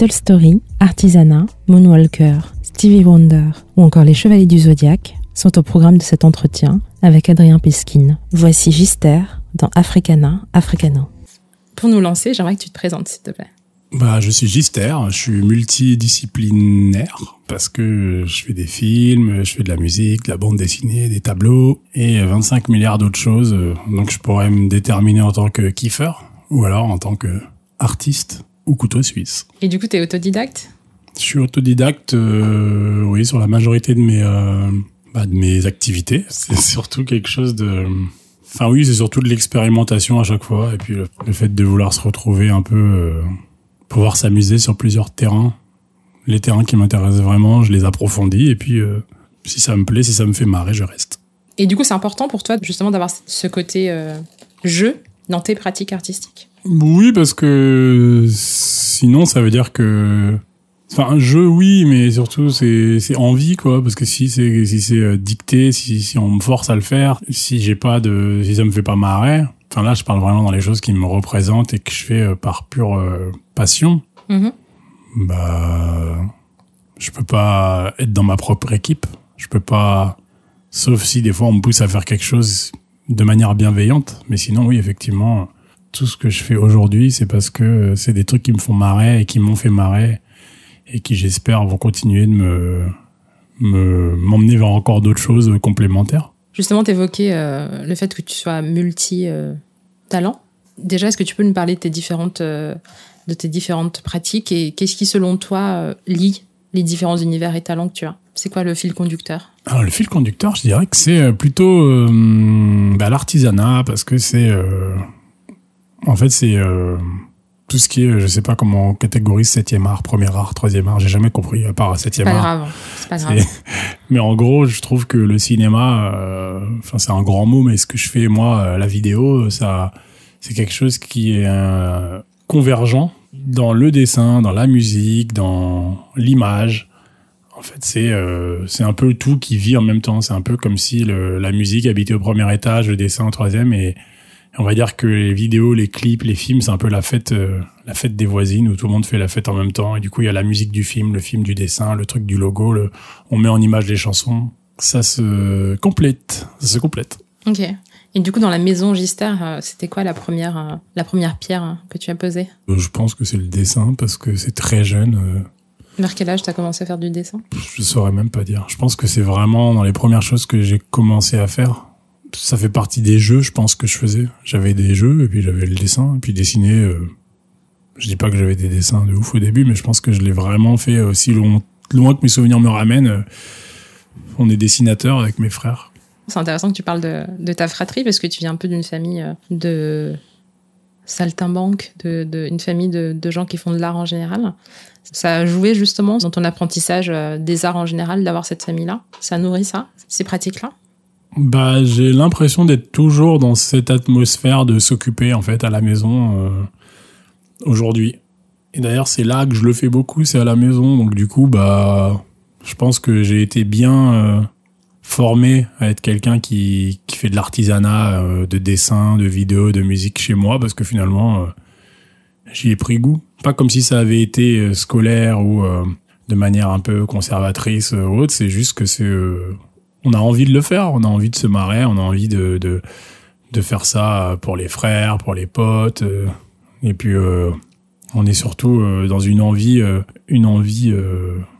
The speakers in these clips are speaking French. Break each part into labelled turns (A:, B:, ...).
A: Little Story, Artisanat, Moonwalker, Stevie Wonder ou encore les Chevaliers du Zodiaque sont au programme de cet entretien avec Adrien Piskin. Voici Gister dans Africana Africano. Pour nous lancer, j'aimerais que tu te présentes, s'il te plaît.
B: Bah, je suis Gister, je suis multidisciplinaire parce que je fais des films, je fais de la musique, de la bande dessinée, des tableaux et 25 milliards d'autres choses. Donc je pourrais me déterminer en tant que kiffer ou alors en tant que artiste ou couteau suisse.
A: Et du coup, tu es autodidacte?
B: Je suis autodidacte, euh, oui, sur la majorité de mes, euh, bah, de mes activités. C'est surtout quelque chose de... Enfin oui, c'est surtout de l'expérimentation à chaque fois et puis le, fait de vouloir se retrouver un peu... Euh, pouvoir s'amuser sur plusieurs terrains. Les terrains qui m'intéressent vraiment, je les approfondis et puis si ça me plaît, si ça me fait marrer, je reste.
A: Et du coup, c'est important pour toi justement d'avoir ce côté jeu dans tes pratiques artistiques.
B: Oui, parce que sinon, ça veut dire que Enfin, un jeu, oui, mais surtout, c'est, c'est envie, quoi. Parce que si c'est, si c'est euh, dicté, si, si on me force à le faire, si j'ai pas de, si ça me fait pas marrer, Enfin là, je parle vraiment dans les choses qui me représentent et que je fais euh, par pure euh, passion. Mm-hmm. Bah, je peux pas être dans ma propre équipe. Je peux pas, sauf si des fois on me pousse à faire quelque chose de manière bienveillante. Mais sinon, oui, effectivement, tout ce que je fais aujourd'hui, c'est parce que c'est des trucs qui me font marrer et qui m'ont fait marrer et qui, j'espère, vont continuer de me me m'emmener vers encore d'autres choses complémentaires.
A: Justement, tu évoquais euh, le fait que tu sois multi-talent. Déjà, est-ce que tu peux nous parler de tes différentes, euh, de tes différentes pratiques et qu'est-ce qui, selon toi, euh, lie les différents univers et talents que tu as? C'est quoi le fil conducteur?
B: Alors, le fil conducteur, je dirais que c'est plutôt bah, l'artisanat parce que c'est. en fait, c'est tout ce qui est, je sais pas comment on catégorise septième art, premier art, troisième art, j'ai jamais compris à part septième art.
A: Grave, c'est pas grave.
B: Mais en gros, je trouve que le cinéma, euh, enfin c'est un grand mot, mais ce que je fais moi, euh, la vidéo, ça, c'est quelque chose qui est euh, convergent dans le dessin, dans la musique, dans l'image. En fait, c'est c'est un peu tout qui vit en même temps. C'est un peu comme si le, la musique habitait au premier étage, le dessin au troisième et on va dire que les vidéos, les clips, les films, c'est un peu la fête, euh, la fête des voisines où tout le monde fait la fête en même temps. Et du coup, il y a la musique du film, le film du dessin, le truc du logo. Le, on met en image les chansons. Ça se complète. Ça se complète.
A: Ok. Et du coup, dans la maison Gister, euh, c'était quoi la première, euh, la première pierre que tu as posée?
B: Je pense que c'est le dessin parce que c'est très jeune.
A: Vers quel âge tu as commencé à faire du dessin?
B: Je saurais même pas dire. Je pense que c'est vraiment dans les premières choses que j'ai commencé à faire ça fait partie des jeux, je pense que je faisais. J'avais des jeux et puis j'avais le dessin et puis dessiner. Euh, je dis pas que j'avais des dessins de ouf au début, mais je pense que je l'ai vraiment fait aussi loin, loin que mes souvenirs me ramènent. Euh, on est dessinateur avec mes frères.
A: C'est intéressant que tu parles de, de, ta fratrie parce que tu viens un peu d'une famille euh, de saltimbanques, de, famille de, gens qui font de l'art en général. Ça a joué justement dans ton apprentissage des arts en général d'avoir cette famille-là. Ça nourrit ça, ces pratiques-là?
B: Bah, j'ai l'impression d'être toujours dans cette atmosphère de s'occuper en fait à la maison euh, aujourd'hui. Et d'ailleurs, c'est là que je le fais beaucoup, c'est à la maison. Donc du coup, bah, je pense que j'ai été bien euh, formé à être quelqu'un qui qui fait de l'artisanat, euh, de dessin, de vidéo, de musique chez moi, parce que finalement, j'y ai pris goût. Pas comme si ça avait été scolaire ou de manière un peu conservatrice ou autre. C'est juste que c'est on a envie de le faire, on a envie de se marrer, on a envie de, de, de faire ça pour les frères, pour les potes. Euh, et puis, euh, on est surtout euh, dans une envie, une envie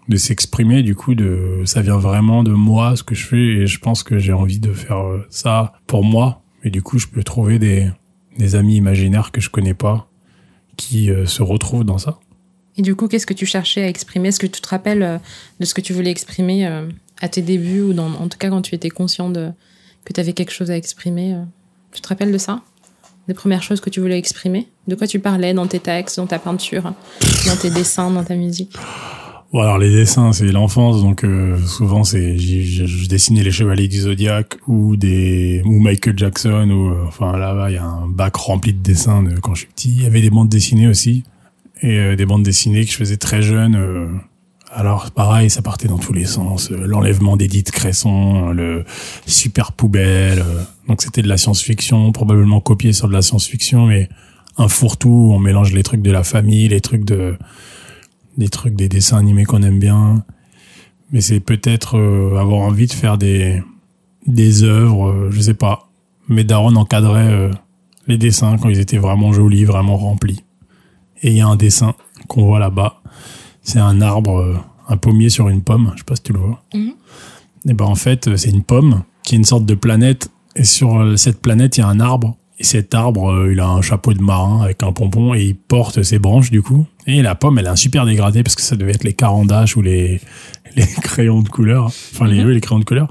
B: de s'exprimer. Du coup, de, ça vient vraiment de moi, ce que je fais. Et je pense que j'ai envie de faire ça pour moi. Et du coup, je peux trouver des, des amis imaginaires que je connais pas qui se retrouvent dans ça.
A: Et du coup, qu'est-ce que tu cherchais à exprimer? Est-ce que tu te rappelles de ce que tu voulais exprimer à tes débuts ou dans, en tout cas quand tu étais conscient de que tu avais quelque chose à exprimer euh, Tu te rappelles de ça? Des premières choses que tu voulais exprimer? De quoi tu parlais dans tes textes, dans ta peinture, dans tes dessins, dans ta musique?
B: Bon alors les dessins c'est l'enfance donc euh, souvent c'est je, dessinais les chevaliers du zodiaque ou des ou Michael Jackson ou euh, enfin là-bas il y a un bac rempli de dessins de quand je suis petit il y avait des bandes dessinées aussi et des bandes dessinées que je faisais très jeune alors pareil, ça partait dans tous les sens. Euh, l'enlèvement d'Edith Cresson, le super poubelle. Euh, donc c'était de la science-fiction, probablement copié sur de la science-fiction, mais un fourre-tout. On mélange les trucs de la famille, les trucs de des trucs, des dessins animés qu'on aime bien. Mais c'est peut-être euh, avoir envie de faire des des œuvres, euh, je sais pas. Mais Daron encadrait euh, les dessins quand ils étaient vraiment jolis, vraiment remplis. Et il y a un dessin qu'on voit là-bas. C'est un arbre, un pommier sur une pomme. Je sais pas si tu le vois.
A: Mhm.
B: Et ben en fait, c'est une pomme qui est une sorte de planète. Et sur cette planète, il y a un arbre. Et cet arbre, euh, il a un chapeau de marin avec un pompon et il porte ses branches du coup. Et la pomme, elle a un super dégradé parce que ça devait être les carandaches ou les, les crayons de couleur. Enfin, les,
A: Mhm.
B: les crayons de couleur.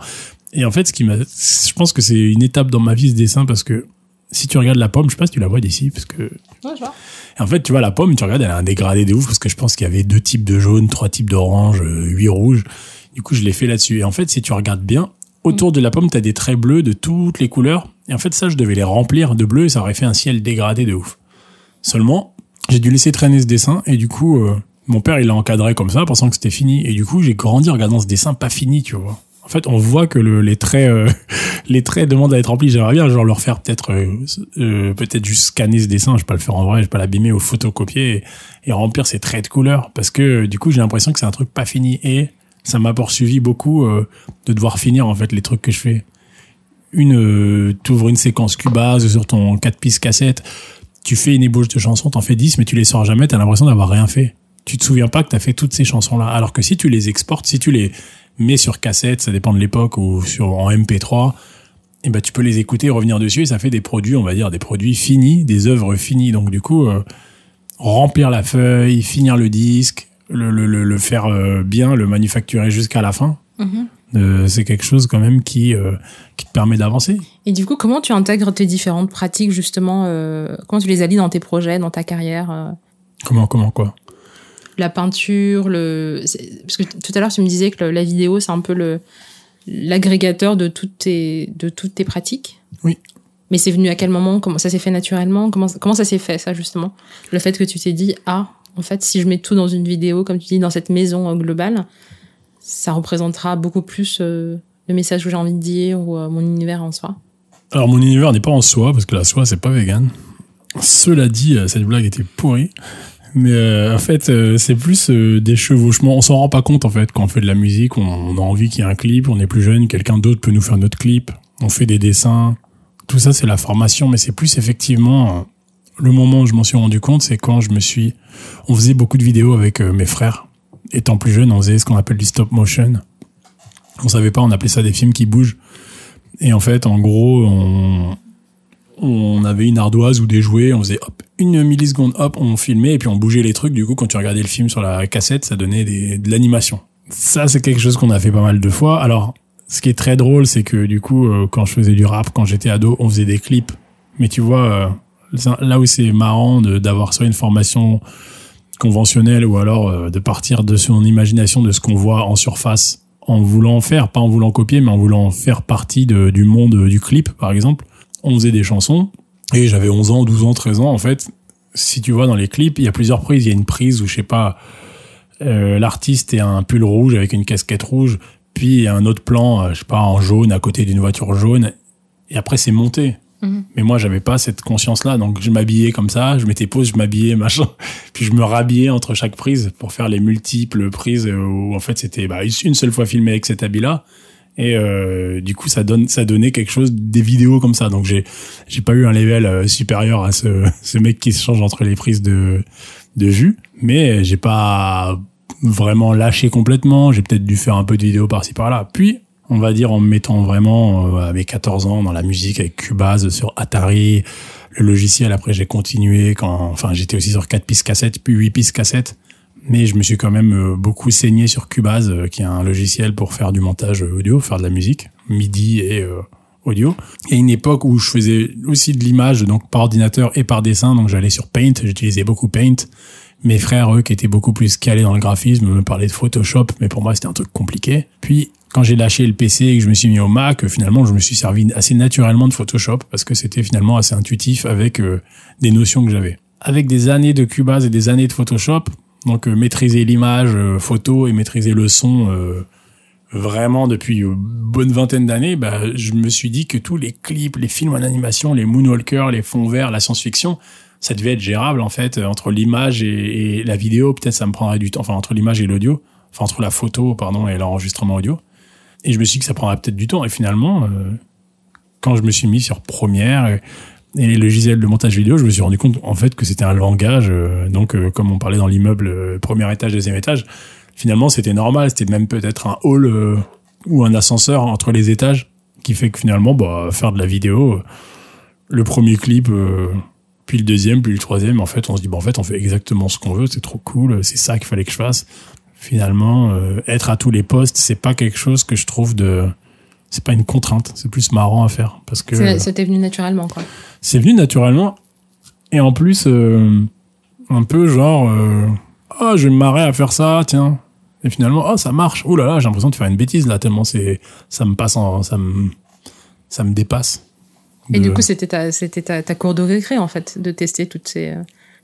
B: Et en fait, ce qui m'a, je pense que c'est une étape dans ma vie ce dessin parce que si tu regardes la pomme, je sais pas si tu la vois d'ici parce que
A: Ouais, je vois.
B: et en fait, tu vois, la pomme, tu regardes, elle a un dégradé de ouf parce que je pense qu'il y avait deux types de jaune, trois types d'orange, euh, huit rouges. Du coup, je l'ai fait là-dessus. Et en fait, si tu regardes bien, autour de la pomme, t'as des traits bleus de toutes les couleurs. Et en fait, ça, je devais les remplir de bleu et ça aurait fait un ciel dégradé de ouf. Seulement, j'ai dû laisser traîner ce dessin et du coup, euh, mon père, il l'a encadré comme ça, pensant que c'était fini. Et du coup, j'ai grandi en regardant ce dessin pas fini, tu vois. En fait, on voit que le, les traits, euh, les traits demandent à être remplis. J'aimerais bien, genre, le refaire peut-être, euh, euh, peut-être juste scanner ce dessin. Je vais pas le faire en vrai, je vais pas l'abîmer ou photocopier et, remplir ces traits de couleur. Parce que, du coup, j'ai l'impression que c'est un truc pas fini et ça m'a poursuivi beaucoup, euh, de devoir finir, en fait, les trucs que je fais. Une, euh, t'ouvres une séquence Cubase sur ton 4 pistes cassette, tu fais une ébauche de chansons, t'en fais 10, mais tu les sors jamais, t'as l'impression d'avoir rien fait. Tu te souviens pas que t'as fait toutes ces chansons-là. Alors que si tu les exportes, si tu les mets sur cassette, ça dépend de l'époque, ou sur, en MP3, et ben, tu peux les écouter, revenir dessus, et ça fait des produits, on va dire, des produits finis, des œuvres finies. Donc, du coup, euh, remplir la feuille, finir le disque, le, le, le, faire euh, bien, le manufacturer jusqu'à la fin,
A: Mhm.
B: Euh, c'est quelque chose quand même qui, euh, qui te permet d'avancer.
A: Et du coup, comment tu intègres tes différentes pratiques, justement euh, Comment tu les allies dans tes projets, dans ta carrière
B: Comment, comment, quoi?
A: La peinture, le... Parce que tout à l'heure, tu me disais que le- la vidéo, c'est un peu le l'agrégateur de toutes tes de toutes tes pratiques?
B: Oui.
A: Mais c'est venu à quel moment? Comment ça s'est fait naturellement? Comment comment ça s'est fait ça justement? Le fait que tu t'es dit ah en fait si je mets tout dans une vidéo comme tu dis dans cette maison globale, ça représentera beaucoup plus euh, le message que j'ai envie de dire ou euh, mon univers en soi.
B: Alors mon univers n'est pas en soie parce que la soie c'est pas vegan. Cela dit, euh, cette blague était pourrie. Mais en fait, c'est plus des chevauchements. On s'en rend pas compte en fait quand on fait de la musique. On, a envie qu'il y ait un clip. On est plus jeune, quelqu'un d'autre peut nous faire notre clip. On fait des dessins. Tout ça c'est la formation, mais c'est plus effectivement le moment où je m'en suis rendu compte, c'est quand je me suis. On faisait beaucoup de vidéos avec mes frères. Étant plus jeune, on faisait ce qu'on appelle du stop motion. On savait pas, on appelait ça des films qui bougent. Et en fait, en gros, on, avait une ardoise ou des jouets, on faisait une milliseconde, hop, on filmait et puis on bougeait les trucs. Du coup, quand tu regardais le film sur la cassette, ça donnait de l'animation. Ça, c'est quelque chose qu'on a fait pas mal de fois. Alors, ce qui est très drôle, c'est que du coup, euh, quand je faisais du rap, quand j'étais ado, on faisait des clips. Mais tu vois, euh, là où c'est marrant d'avoir soit une formation conventionnelle ou alors euh, de partir de son imagination de ce qu'on voit en surface en voulant faire, pas en voulant copier, mais en voulant faire partie de- du monde du clip, par exemple. On faisait des chansons et j'avais 11 ans, 12 ans, 13 ans, en fait. Si tu vois dans les clips, il y a plusieurs prises. Il y a une prise où, je sais pas, euh, l'artiste est un pull rouge avec une casquette rouge, puis un autre plan, euh, je sais pas, en jaune à côté d'une voiture jaune. Et après, c'est monté.
A: Mhm.
B: Mais moi, j'avais pas cette conscience-là, donc je m'habillais comme ça, je mettais pause, je m'habillais, machin, puis je me rhabillais entre chaque prise pour faire les multiples prises où en fait c'était bah, une seule fois filmé avec cet habit-là. Et euh, du coup, ça donne, ça donnait quelque chose, des vidéos comme ça. Donc j'ai, j'ai pas eu un level euh, supérieur à ce, ce mec qui se change entre les prises de, de jus, mais j'ai pas vraiment lâché complètement. J'ai peut-être dû faire un peu de vidéos par-ci par-là. Puis on va dire en me mettant vraiment euh, mes 14 ans dans la musique avec Cubase sur Atari, le logiciel. Après, j'ai continué quand, enfin, j'étais aussi sur 4 pistes cassettes, puis 8 pistes cassettes. Mais je me suis quand même euh, beaucoup saigné sur Cubase, euh, qui est un logiciel pour faire du montage audio, faire de la musique, MIDI et euh, audio. Et une époque où je faisais aussi de l'image, donc par ordinateur et par dessin, donc j'allais sur Paint, j'utilisais beaucoup Paint. Mes frères, eux, qui étaient beaucoup plus calés dans le graphisme, me parlaient de Photoshop, mais pour moi, c'était un truc compliqué. Puis, quand j'ai lâché le PC et que je me suis mis au Mac, euh, finalement, je me suis servi assez naturellement de Photoshop parce que c'était finalement assez intuitif avec euh, des notions que j'avais. Avec des années de Cubase et des années de Photoshop, donc euh, maîtriser l'image photo et maîtriser le son vraiment depuis une bonne vingtaine d'années, bah, je me suis dit que tous les clips, les films en animation, les moonwalkers, les fonds verts, la science-fiction, ça devait être gérable en fait entre l'image et, la vidéo. Peut-être ça me prendrait du temps. Enfin entre l'image et l'audio. Enfin entre la photo pardon et l'enregistrement audio. Et je me suis dit que ça prendrait peut-être du temps. Et finalement, euh, quand je me suis mis sur Premiere et, les logiciels de montage vidéo, je me suis rendu compte en fait que c'était un langage. Euh, donc euh, comme on parlait dans l'immeuble, premier étage, deuxième étage, finalement c'était normal. C'était même peut-être un hall ou un ascenseur entre les étages qui fait que finalement, bah, faire de la vidéo, le premier clip puis le deuxième, puis le troisième, en fait, on se dit, bon, en fait, on fait exactement ce qu'on veut, c'est trop cool, c'est ça qu'il fallait que je fasse. Finalement, euh, être à tous les postes, c'est pas quelque chose que je trouve de, c'est pas une contrainte, c'est plus marrant à faire parce que.
A: C'était venu naturellement, quoi.
B: C'est venu naturellement, et en plus, euh, un peu genre, euh, ah, oh, je vais me marrer à faire ça, tiens. Et finalement, oh, ça marche. Oh là là, j'ai l'impression de faire une bêtise là, tellement c'est, ça me passe en, ça me, ça me dépasse.
A: Et du coup, c'était ta, ta, ta, cour de récré, en fait, de tester toutes ces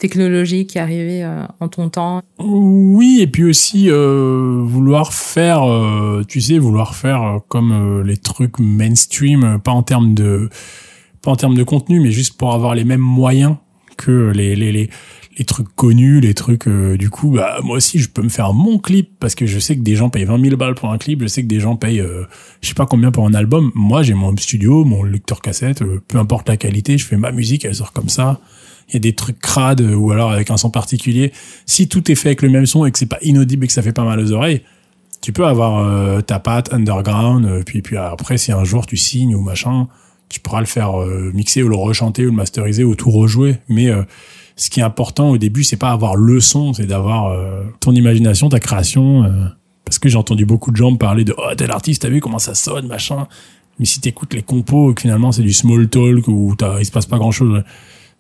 A: euh, technologies qui arrivaient euh, en ton temps.
B: Oui, et puis aussi euh, vouloir faire, euh, tu sais, vouloir faire comme les trucs mainstream, pas en termes de, pas en termes de contenu, mais juste pour avoir les mêmes moyens que les, les, les, les trucs connus, les trucs euh, du coup, bah moi aussi je peux me faire mon clip parce que je sais que des gens payent 20 000 balles pour un clip, je sais que des gens payent euh, je sais pas combien pour un album. Moi j'ai mon studio, mon lecteur cassette, euh, peu importe la qualité, je fais ma musique, elle sort comme ça. Il y a des trucs crades ou alors avec un son particulier. Si tout est fait avec le même son et que c'est pas inaudible et que ça fait pas mal aux oreilles, tu peux avoir ta patte underground. puis puis après si un jour tu signes ou machin, tu pourras le faire mixer ou le rechanter ou le masteriser ou tout rejouer. Mais ce qui est important au début, c'est pas avoir le son, c'est d'avoir euh, ton imagination, ta création. Euh, parce que j'ai entendu beaucoup de gens me parler de oh tel artiste, t'as vu comment ça sonne, machin. Mais si t'écoutes les compos finalement c'est du small talk ou il se passe pas grand chose,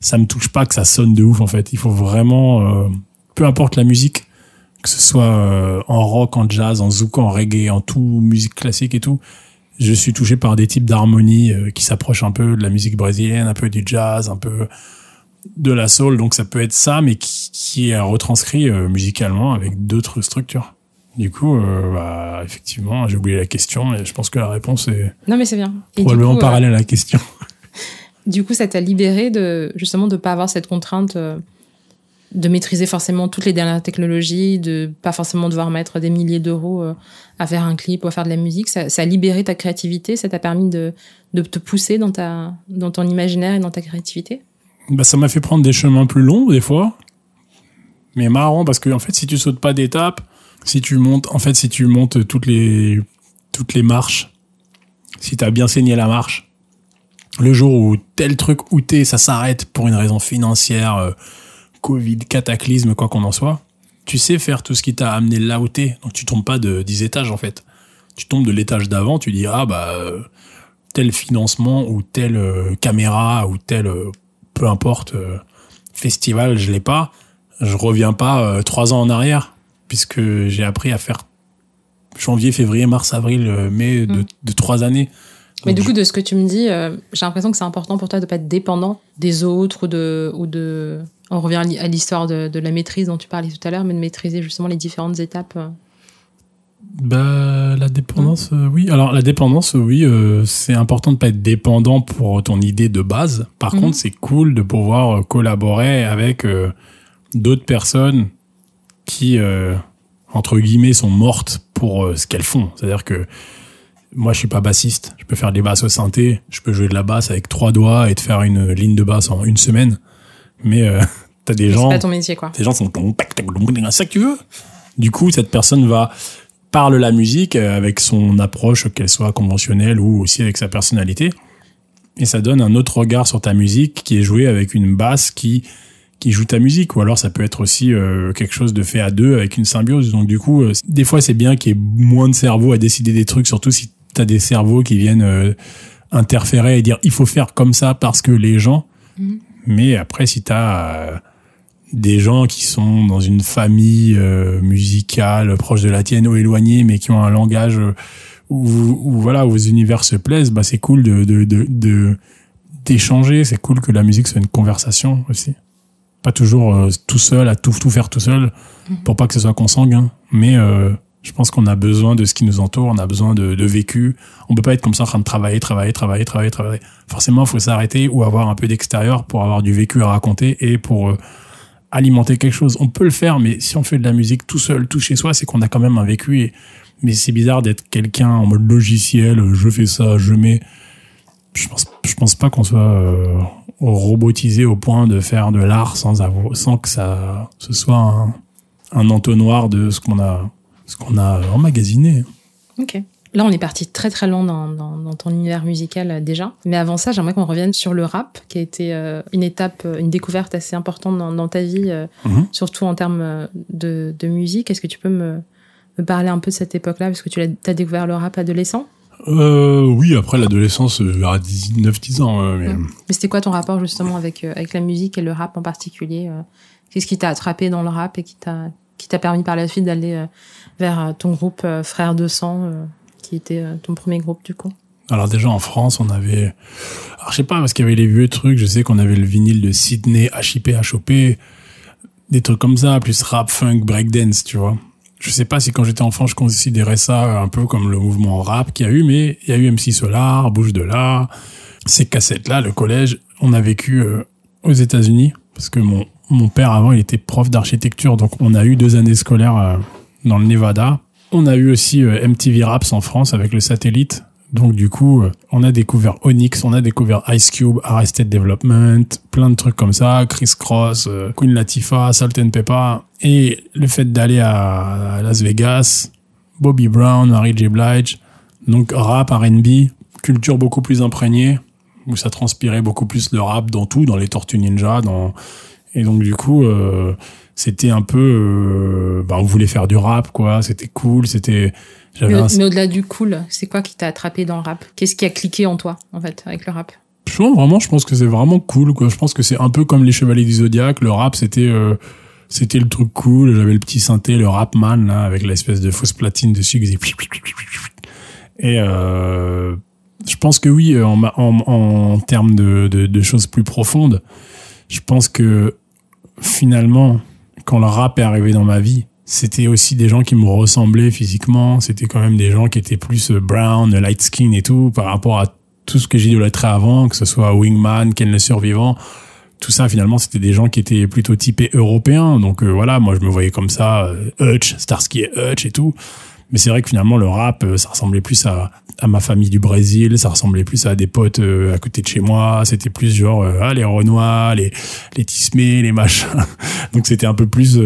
B: ça me touche pas que ça sonne de ouf en fait. Il faut vraiment, euh, peu importe la musique, que ce soit en rock, en jazz, en zouk, en reggae, en tout musique classique et tout, je suis touché par des types d'harmonie qui s'approchent un peu de la musique brésilienne, un peu du jazz, un peu de la soul, donc ça peut être ça, mais qui, qui est retranscrit euh, musicalement avec d'autres structures. Du coup, euh, bah, effectivement, j'ai oublié la question et je pense que la réponse est
A: non mais c'est bien.
B: probablement parallèle à la question.
A: du coup, ça t'a libéré de justement de pas avoir cette contrainte euh, de maîtriser forcément toutes les dernières technologies, de pas forcément devoir mettre des milliers d'euros à faire un clip ou à faire de la musique? Ça, ça a libéré ta créativité, ça t'a permis de, de te pousser dans ta dans ton imaginaire et dans ta créativité?
B: Bah, ça m'a fait prendre des chemins plus longs des fois. Mais marrant parce que en fait si tu sautes pas d'étapes, si tu montes en fait si tu montes toutes les toutes les marches, si tu as bien saigné la marche, le jour où tel truc t'es ça s'arrête pour une raison financière, euh, Covid, cataclysme, quoi qu'on en soit, tu sais faire tout ce qui t'a amené là où t'es. Donc tu tombes pas de 10 étages en fait. Tu tombes de l'étage d'avant, tu dis ah bah euh, tel financement ou telle euh, caméra ou tel peu importe, festival, je l'ai pas, je reviens pas trois ans en arrière, puisque j'ai appris à faire janvier, février, mars, avril, mai de, mm. de trois années.
A: Mais du coup, de ce que tu me dis, j'ai l'impression que c'est important pour toi de pas être dépendant des autres ou de, ou de, on revient à l'histoire de, de, la maîtrise dont tu parlais tout à l'heure, mais de maîtriser justement les différentes étapes
B: bah, la dépendance, euh, oui. Alors, la dépendance, oui, euh, c'est important de pas être dépendant pour ton idée de base. Par mhm. contre, c'est cool de pouvoir euh, collaborer avec d'autres personnes qui, entre guillemets, sont mortes pour ce qu'elles font. C'est-à-dire que moi, je suis pas bassiste. Je peux faire des basses au synthé. Je peux jouer de la basse avec trois doigts et te faire une ligne de basse en une semaine. Mais t'as des gens.
A: C'est pas ton métier, quoi.
B: Des gens sont c'est ça que tu veux. Du coup, cette personne va parle la musique euh, avec son approche, qu'elle soit conventionnelle ou aussi avec sa personnalité. Et ça donne un autre regard sur ta musique qui est joué avec une basse qui qui joue ta musique ou alors ça peut être aussi euh, quelque chose de fait à deux avec une symbiose donc du coup euh, des fois c'est bien qu'il y ait moins de cerveau à décider des trucs surtout si tu as des cerveaux qui viennent interférer et dire il faut faire comme ça parce que les gens mmh. mais après si tu as des gens qui sont dans une famille euh, musicale proche de la tienne ou éloignée, mais qui ont un langage euh, où, où voilà où vos univers se plaisent, bah c'est cool de de de d'échanger. C'est cool que la musique soit une conversation aussi. Pas toujours euh, tout seul à tout tout faire tout seul, mhm. pour pas que ce soit consanguin, mais Je pense qu'on a besoin de ce qui nous entoure, on a besoin de, de vécu. On peut pas être comme ça en train de travailler, travailler, travailler, travailler, travailler. Forcément, il faut s'arrêter ou avoir un peu d'extérieur pour avoir du vécu à raconter et pour euh, alimenter quelque chose. On peut le faire, mais si on fait de la musique tout seul, tout chez soi, c'est qu'on a quand même un vécu. Et, mais c'est bizarre d'être quelqu'un en mode logiciel, je fais ça, je mets. Je pense, je pense pas qu'on soit euh, robotisé au point de faire de l'art sans sans que ça, ce soit un, un entonnoir de ce qu'on a ce qu'on a emmagasiné.
A: Ok. Là, on est parti très très loin dans, dans, dans ton univers musical euh, déjà. Mais avant ça, j'aimerais qu'on revienne sur le rap, qui a été euh, une étape, euh, une découverte assez importante dans, dans ta vie, euh,
B: Mhm.
A: surtout en termes de, de musique. Est-ce que tu peux me, me parler un peu de cette époque-là? Parce que tu as, découvert le rap adolescent?
B: Oui, après l'adolescence, à 19-10 ans. mais,
A: Ouais. Mais c'était quoi ton rapport justement avec, avec la musique et le rap en particulier Qu'est-ce qui t'a attrapé dans le rap et qui t'a qui t'a permis par la suite d'aller euh, vers euh, ton groupe euh, Frères de Sang, euh, qui était ton premier groupe du coup?
B: Alors déjà en France, on avait, alors je sais pas parce qu'il y avait les vieux trucs. Je sais qu'on avait le vinyle de Sydney, HIP, HOP, des trucs comme ça, plus rap, funk, breakdance, tu vois. Je sais pas si quand j'étais enfant, je considérais ça un peu comme le mouvement rap qu'il y a eu, mais il y a eu MC Solar, Bouge de là, ces cassettes-là, le collège. On a vécu aux États-Unis parce que mon mon père avant, il était prof d'architecture, donc on a eu deux années scolaires euh, dans le Nevada. On a eu aussi euh, MTV Raps en France avec le satellite. Donc du coup, euh, on a découvert Onyx, on a découvert Ice Cube, Arrested Development, plein de trucs comme ça, Chris Cross, Queen Latifah, Salt and Pepper. Et le fait d'aller à Las Vegas, Bobby Brown, Mary J. Blige, donc rap, R&B, culture beaucoup plus imprégnée, où ça transpirait beaucoup plus le rap dans tout, dans les Tortues Ninja, dans... Et donc du coup, euh, c'était un peu... euh, bah, on voulait faire du rap, quoi, c'était cool, c'était...
A: Mais,
B: un...
A: mais au-delà du cool, c'est quoi qui t'a attrapé dans le rap? Qu'est-ce qui a cliqué en toi en fait avec le rap?
B: Je pense vraiment, je pense que c'est vraiment cool, quoi. Je pense que c'est un peu comme les Chevaliers du Zodiac. Le rap, c'était, euh, c'était le truc cool. J'avais le petit synthé, le rap man, là, avec l'espèce de fausse platine dessus qui faisait Et, euh, je pense que oui, en, ma- en, en termes de, de, de choses plus profondes, je pense que finalement, quand le rap est arrivé dans ma vie, c'était aussi des gens qui me ressemblaient physiquement. C'était quand même des gens qui étaient plus euh, brown, light skin et tout, par rapport à tout ce que j'idolâtrais avant, que ce soit Wingman, Ken le Survivant. Tout ça, finalement, c'était des gens qui étaient plutôt typés européens. Donc euh, voilà, moi, je me voyais comme ça, euh, Hutch, Starsky et Hutch et tout. Mais c'est vrai que finalement, le rap, euh, ça ressemblait plus à, à ma famille du Brésil, ça ressemblait plus à des potes euh, à côté de chez moi. C'était plus genre, euh, ah, les Renois, les, les Tismé, les machins. Donc c'était un peu plus,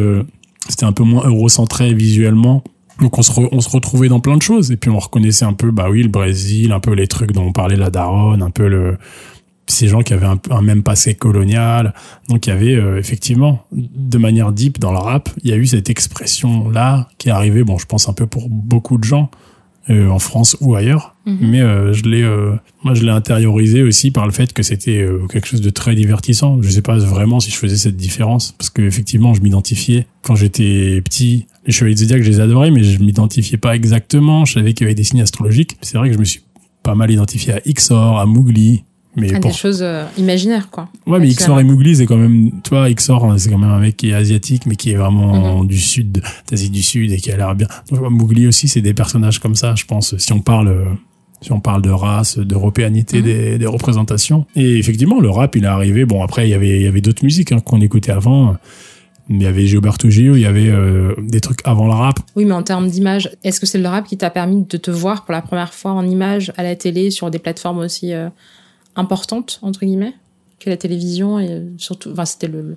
B: c'était un peu moins eurocentré visuellement. Donc on se, on se retrouvait dans plein de choses. Et puis on reconnaissait un peu, bah oui, le Brésil, un peu les trucs dont on parlait la daronne, un peu le, ces gens qui avaient un, un même passé colonial. Donc il y avait euh, effectivement, de manière deep dans le rap, il y a eu cette expression-là qui est arrivée, bon, je pense un peu pour beaucoup de gens euh, en France ou ailleurs,
A: Mhm.
B: mais euh, je l'ai, euh, moi je l'ai intériorisé aussi par le fait que c'était euh, quelque chose de très divertissant. Je sais pas vraiment si je faisais cette différence parce que effectivement je m'identifiais quand j'étais petit. Les chevaliers de Zodiac, je les adorais, mais je m'identifiais pas exactement. Je savais qu'il y avait des signes astrologiques. C'est vrai que je me suis pas mal identifié à Ixor, à Mowgli. Mais
A: Ah,
B: pour
A: Des choses euh, imaginaires quoi.
B: Ouais, mais
A: la-
B: et Mowgli, c'est quand même, tu vois, Ixor, hein, c'est quand même un mec qui est asiatique, mais qui est vraiment
A: Mhm.
B: du sud, d'Asie du Sud et qui a l'air bien. Donc, Mowgli aussi, c'est des personnages comme ça, je pense, si on parle, euh, si on parle de race, d'européanité
A: Mhm.
B: des, des représentations. Et effectivement, le rap, il est arrivé. Bon, après, il y avait, il y avait d'autres musiques hein, qu'on écoutait avant. Il y avait Gilberto Gil, il y avait euh, des trucs avant le rap.
A: Oui, mais en termes d'image, est-ce que c'est le rap qui t'a permis de te voir pour la première fois en image à la télé sur des plateformes aussi euh, importantes entre guillemets que la télévision et euh, surtout, enfin c'était le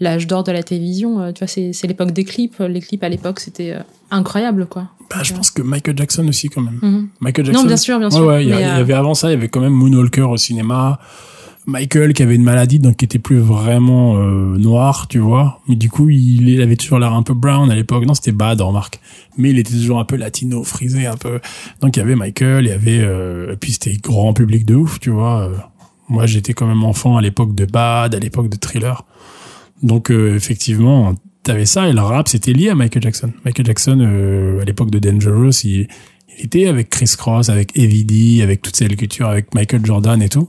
A: l'âge d'or de la télévision. euh, tu vois, c'est c'est l'époque des clips. Les clips à l'époque c'était euh, incroyable quoi.
B: Bah, je pense que Michael Jackson aussi, quand même.
A: Mhm.
B: Michael Jackson.
A: Non, bien sûr, bien sûr.
B: ouais, il y, y
A: euh,
B: avait avant ça, il y avait quand même Moonwalker au cinéma. Michael qui avait une maladie, donc qui était plus vraiment euh, noir, tu vois. Mais du coup, il, avait toujours l'air un peu brown à l'époque. Non, c'était bad, remarque. Mais il était toujours un peu latino, frisé un peu. Donc il y avait Michael, il y avait... Euh, et puis c'était grand public de ouf, tu vois. Euh, Moi, j'étais quand même enfant à l'époque de Bad, à l'époque de Thriller. Donc euh, effectivement, t'avais ça et le rap, c'était lié à Michael Jackson. Michael Jackson, euh, à l'époque de Dangerous, il, il était avec Chris Cross, avec Evidy, avec toute cette culture, avec Michael Jordan et tout.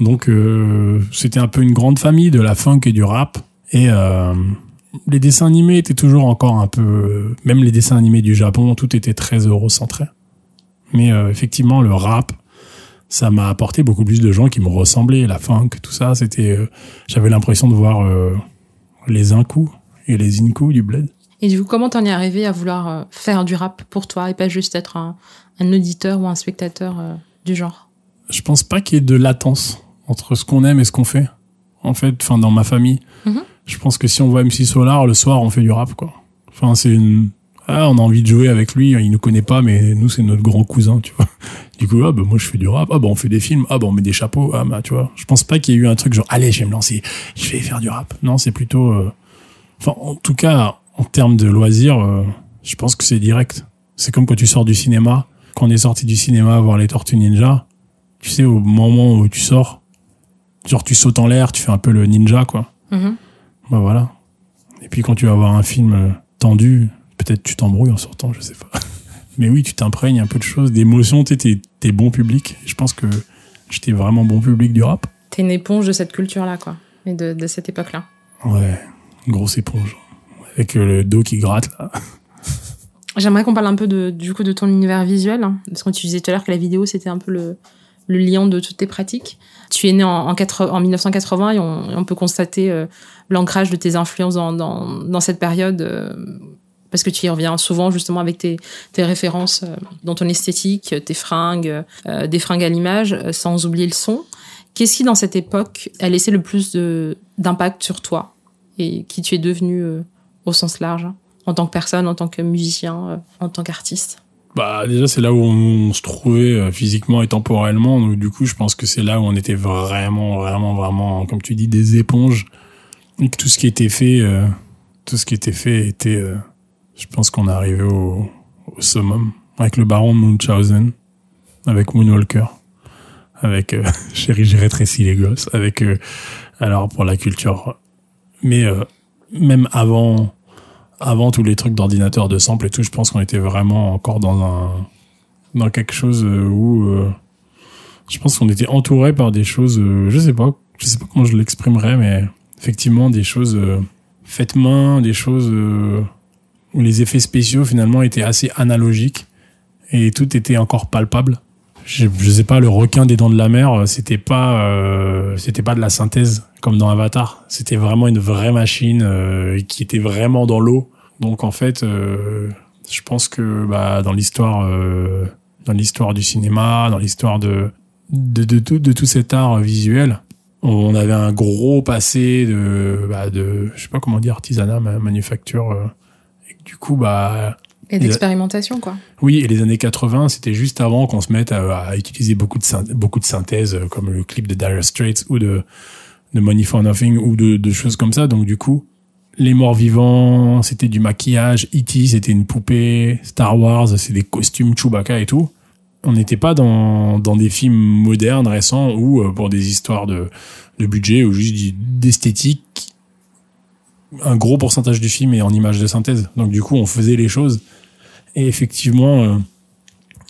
B: Donc euh, c'était un peu une grande famille de la funk et du rap. Et, euh, les dessins animés étaient toujours encore un peu, même les dessins animés du Japon, tout était très eurocentré. Mais euh, effectivement, le rap, ça m'a apporté beaucoup plus de gens qui me ressemblaient. La funk, tout ça, c'était, euh, j'avais l'impression de voir euh, les incous et les incous du bled.
A: Et du coup, comment t'en es arrivé à vouloir faire du rap pour toi et pas juste être un, un auditeur ou un spectateur du genre?
B: Je pense pas qu'il y ait de latence entre ce qu'on aime et ce qu'on fait. En fait, enfin, dans ma famille,
A: Mhm.
B: je pense que si on voit MC Solar, le soir, on fait du rap, quoi. Enfin, c'est une, ah, on a envie de jouer avec lui, il nous connaît pas, mais nous, c'est notre grand cousin, tu vois. Du coup, ah, bah, moi, je fais du rap, ah, bah, on fait des films, ah, bah, on met des chapeaux, ah, bah, tu vois. Je pense pas qu'il y ait eu un truc genre, allez, je vais me lancer, je vais faire du rap. Non, c'est plutôt, euh, enfin, en tout cas, en termes de loisirs, euh, je pense que c'est direct. C'est comme quand tu sors du cinéma, quand on est sorti du cinéma voir les Tortues Ninja, tu sais, au moment où tu sors, genre, tu sautes en l'air, tu fais un peu le ninja, quoi.
A: Mhm.
B: Bah voilà. Et puis quand tu vas voir un film euh, tendu, peut-être tu t'embrouilles en sortant, je sais pas. Mais oui, tu t'imprègnes un peu de choses, d'émotions, t'es, t'es, t'es bon public. Je pense que j'étais vraiment bon public du rap.
A: T'es une éponge de cette culture-là, quoi. Et de, de cette époque-là.
B: Ouais, une grosse éponge. Avec euh, le dos qui gratte, là.
A: J'aimerais qu'on parle un peu de, du coup de ton univers visuel, hein, parce que tu disais tout à l'heure que la vidéo c'était un peu le, le liant de toutes tes pratiques. Tu es né en, en, 80 en 1980 et on, on peut constater euh, l'ancrage de tes influences dans, dans, dans cette période, euh, parce que tu y reviens souvent justement avec tes, tes références euh, dans ton esthétique, tes fringues, euh, des fringues à l'image, sans oublier le son. Qu'est-ce qui dans cette époque a laissé le plus d'impact sur toi et qui tu es devenu au sens large hein, en tant que personne, en tant que musicien, en tant qu'artiste?
B: Bah déjà c'est là où on, se trouvait euh, physiquement et temporellement. Donc du coup je pense que c'est là où on était vraiment, vraiment, vraiment, comme tu dis, des éponges. Et que tout ce qui était fait, euh, tout ce qui était fait était, euh, je pense qu'on est arrivé au, au summum avec le baron Munchausen, avec Moonwalker, avec euh, Chérie j'ai rétréci les gosses, avec euh, alors pour la culture, mais euh, même avant avant tous les trucs d'ordinateur de sample et tout, je pense qu'on était vraiment encore dans un dans quelque chose euh, où euh, je pense qu'on était entouré par des choses, euh, je sais pas, je sais pas comment je l'exprimerais, mais effectivement des choses faites main, des choses où les effets spéciaux finalement étaient assez analogiques et tout était encore palpable. Je, je sais pas, le requin des dents de la mer, c'était pas, c'était pas de la synthèse comme dans Avatar. C'était vraiment une vraie machine qui était vraiment dans l'eau. Donc en fait, euh, je pense que bah, dans l'histoire, euh, dans l'histoire du cinéma, dans l'histoire de de, de tout de tout cet art visuel, on avait un gros passé de bah, de je sais pas comment dire artisanat, ma- manufacture. euh, et du coup, bah
A: et d'expérimentation, quoi.
B: oui, et les années 80, c'était juste avant qu'on se mette à, à utiliser beaucoup de, beaucoup de synthèses, comme le clip de Dire Straits ou de, de Money for Nothing ou de, de choses comme ça. Donc du coup, les morts vivants, c'était du maquillage. E.T., c'était une poupée. Star Wars, c'est des costumes Chewbacca et tout. On n'était pas dans, dans des films modernes, récents, ou euh, pour des histoires de, de budget ou juste d'esthétique. Un gros pourcentage du film est en images de synthèse. Donc du coup, on faisait les choses et effectivement, euh,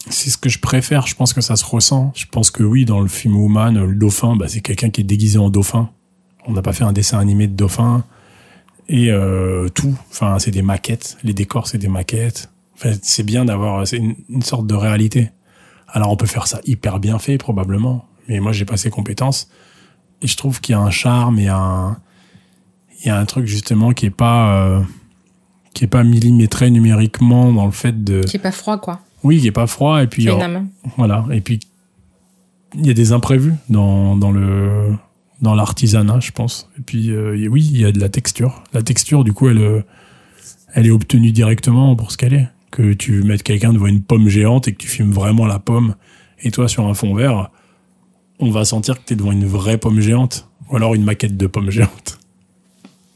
B: c'est ce que je préfère. Je pense que ça se ressent. Je pense que oui, dans le film Woman, le dauphin, bah, c'est quelqu'un qui est déguisé en dauphin. On n'a pas fait un dessin animé de dauphin. Et euh, tout. Enfin, c'est des maquettes. Les décors, c'est des maquettes. Enfin, c'est bien d'avoir... C'est une, une sorte de réalité. Alors, on peut faire ça hyper bien fait, probablement. Mais moi, j'ai pas ces compétences. Et je trouve qu'il y a un charme et un... Il y a un truc, justement, qui est pas... euh, qui est pas millimétré numériquement dans le fait de
A: Qui est pas froid, quoi.
B: oui qui est pas froid et puis
A: Qui a une âme.
B: voilà et puis il y a des imprévus dans dans le dans l'artisanat je pense. Et puis euh, oui il y a de la texture. La texture du coup elle euh, elle est obtenue directement pour ce qu'elle est. Que tu mettes quelqu'un devant une pomme géante et que tu filmes vraiment la pomme et toi sur un fond vert on va sentir que tu es devant une vraie pomme géante. Ou alors une maquette de pomme géante.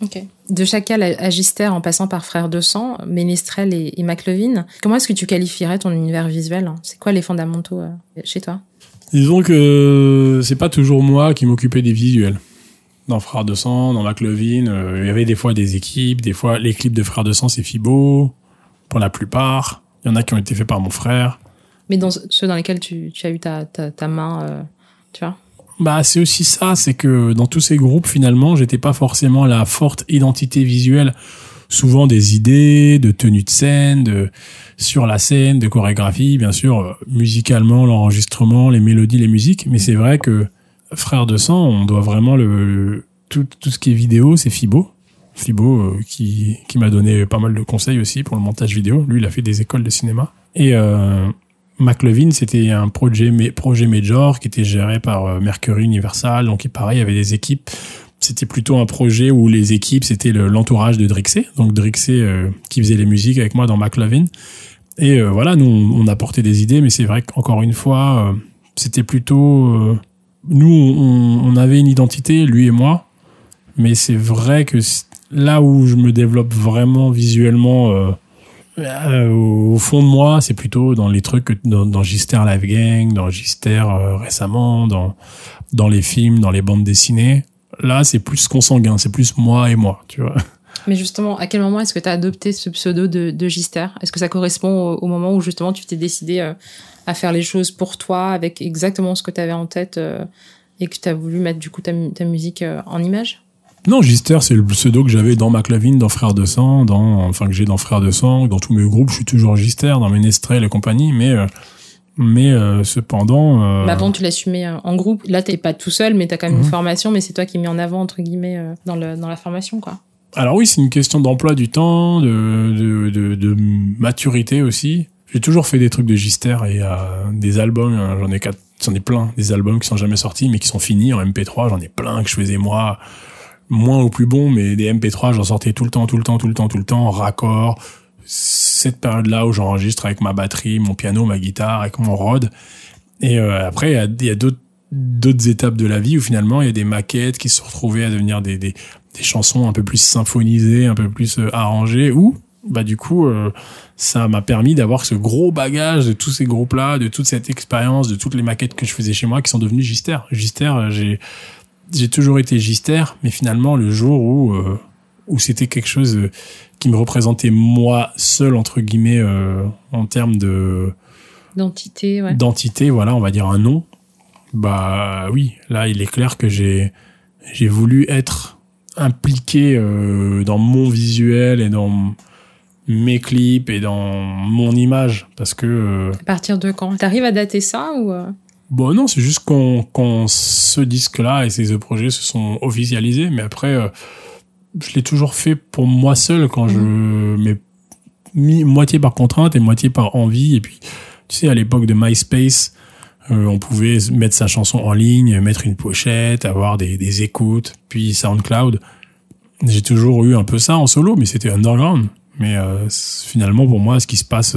A: Ok. De Chacal à Gister en passant par Frères de Sang, Ménestrel et, et McLovin, comment est-ce que tu qualifierais ton univers visuel C'est quoi les fondamentaux euh, chez toi?
B: Disons que c'est pas toujours moi qui m'occupais des visuels. Dans Frères de Sang, dans McLovin, euh, il y avait des fois des équipes, des fois les clips de Frères de Sang c'est Fibo, pour la plupart. Il y en a qui ont été faits par mon frère.
A: Mais dans ceux dans lesquels tu, tu as eu ta, ta, ta main, euh, tu vois?
B: Bah, c'est aussi ça, c'est que dans tous ces groupes, finalement, j'étais pas forcément la forte identité visuelle. Souvent des idées, de tenue de scène, de sur la scène, de chorégraphie, bien sûr, euh, musicalement, l'enregistrement, les mélodies, les musiques. Mais c'est vrai que Frère de sang, on doit vraiment le, tout, tout ce qui est vidéo, c'est Fibo. Fibo euh, qui, qui m'a donné pas mal de conseils aussi pour le montage vidéo. Lui, il a fait des écoles de cinéma. Et euh, McLevin, c'était un projet, projet major qui était géré par euh, Mercury Universal. Donc, pareil, il y avait des équipes. C'était plutôt un projet où les équipes, c'était l'entourage de Drixé. Donc, Drixé euh, qui faisait les musiques avec moi dans McLevin. Et euh, voilà, nous, on, apportait des idées, mais c'est vrai qu'encore une fois, c'était plutôt... nous, on, avait une identité, lui et moi. Mais c'est vrai que là où je me développe vraiment visuellement euh, euh, au fond de moi, c'est plutôt dans les trucs dans, dans Gister Live Gang, dans Gister euh, récemment, dans dans les films, dans les bandes dessinées. Là, c'est plus consanguin, c'est plus moi et moi, tu vois.
A: Mais justement, à quel moment est-ce que tu as adopté ce pseudo de, de Gister? Est-ce que ça correspond au, moment où justement tu t'es décidé à faire les choses pour toi, avec exactement ce que tu avais en tête et que tu as voulu mettre du coup ta, ta musique en image?
B: Non, Gister, c'est le pseudo que j'avais dans McLavin, dans Frères de Sang, dans, enfin, que j'ai dans Frères de Sang, dans tous mes groupes, je suis toujours Gister, dans Ménestrel et compagnie, mais, euh, mais, euh, cependant, euh...
A: Bah avant, tu l'assumais euh, en groupe. Là, t'es pas tout seul, mais t'as quand même une mhm. formation, mais c'est toi qui es mis en avant, entre guillemets, dans le, dans la formation, quoi.
B: Alors oui, c'est une question d'emploi du temps, de, de, de, de maturité aussi. J'ai toujours fait des trucs de Gister et des albums, j'en ai quatre, j'en ai plein, des albums qui sont jamais sortis, mais qui sont finis en MP3, j'en ai plein que je faisais moi moins au plus bon, mais des MP3, j'en sortais tout le temps, tout le temps, tout le temps, tout le temps, raccord. Cette période-là où j'enregistre avec ma batterie, mon piano, ma guitare, avec mon rod. Et euh, après, il y a, d'autres étapes de la vie où finalement il y a des maquettes qui se retrouvées à devenir des, des, des chansons un peu plus symphonisées, un peu plus euh, arrangées, ou bah du coup euh, ça m'a permis d'avoir ce gros bagage de tous ces groupes-là, de toute cette expérience, de toutes les maquettes que je faisais chez moi qui sont devenues Gister. Gister, j'ai j'ai toujours été gister, mais finalement le jour où euh, où c'était quelque chose euh, qui me représentait moi seul entre guillemets euh, en termes de
A: d'entité, ouais.
B: d'entité, voilà, on va dire un nom. Bah oui, là il est clair que j'ai j'ai voulu être impliqué dans mon visuel et dans mes clips et dans mon image parce que
A: à partir de quand? T'arrives à dater ça ou
B: Bon non, c'est juste qu'on quand ce disque-là et ces deux projets se sont officialisés, mais après, euh, je l'ai toujours fait pour moi seul quand je mhm. mais moitié par contrainte et moitié par envie. Et puis, tu sais, à l'époque de MySpace, euh, on pouvait mettre sa chanson en ligne, mettre une pochette, avoir des, des écoutes, puis SoundCloud. J'ai toujours eu un peu ça en solo, mais c'était underground. Mais euh, finalement, pour moi, ce qui se passe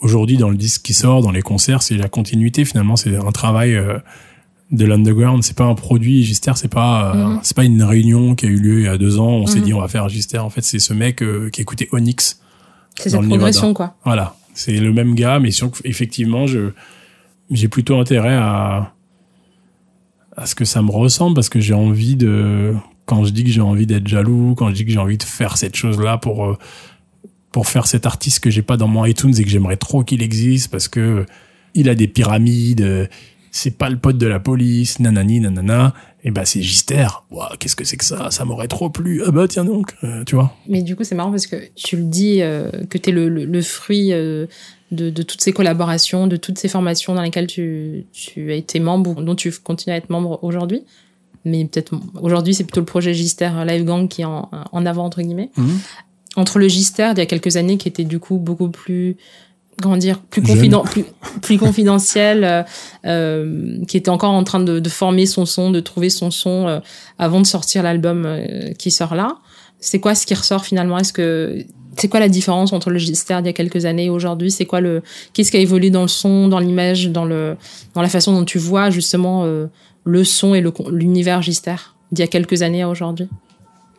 B: aujourd'hui dans le disque qui sort, dans les concerts, c'est la continuité finalement, c'est un travail euh, de l'underground, c'est pas un produit Gister, c'est pas euh, mhm. c'est pas une réunion qui a eu lieu il y a deux ans, on s'est mhm. dit on va faire Gister, en fait c'est ce mec euh, qui écoutait Onyx.
A: C'est cette progression quoi.
B: Voilà, c'est le même gars, mais effectivement je j'ai plutôt intérêt à à ce que ça me ressemble parce que j'ai envie de quand je dis que j'ai envie d'être jaloux, quand je dis que j'ai envie de faire cette chose là pour pour faire cet artiste que j'ai pas dans mon iTunes et que j'aimerais trop qu'il existe parce que il a des pyramides, c'est pas le pote de la police, nanani, nanana. Et bah c'est Gister. qu'est-ce que c'est que ça? Ça m'aurait trop plu. Ah bah tiens donc, euh, tu vois.
A: Mais du coup c'est marrant parce que tu le dis euh, que t'es le, le, fruit euh, de, de, toutes ces collaborations, de toutes ces formations dans lesquelles tu, tu as été membre, dont tu continues à être membre aujourd'hui. Mais peut-être aujourd'hui c'est plutôt le projet Gister Live Gang qui est en, en avant entre guillemets. Mmh entre le Gister d'il y a quelques années qui était du coup beaucoup plus comment dire plus confident plus, plus confidentiel euh, euh, qui était encore en train de, de, former son son de trouver son son euh, avant de sortir l'album euh, qui sort là. C'est quoi ce qui ressort finalement? Est-ce que c'est quoi la différence entre le Gister d'il y a quelques années et aujourd'hui? C'est quoi le qu'est-ce qui a évolué dans le son dans l'image dans le dans la façon dont tu vois justement le son et l'univers Gister d'il y a quelques années à aujourd'hui?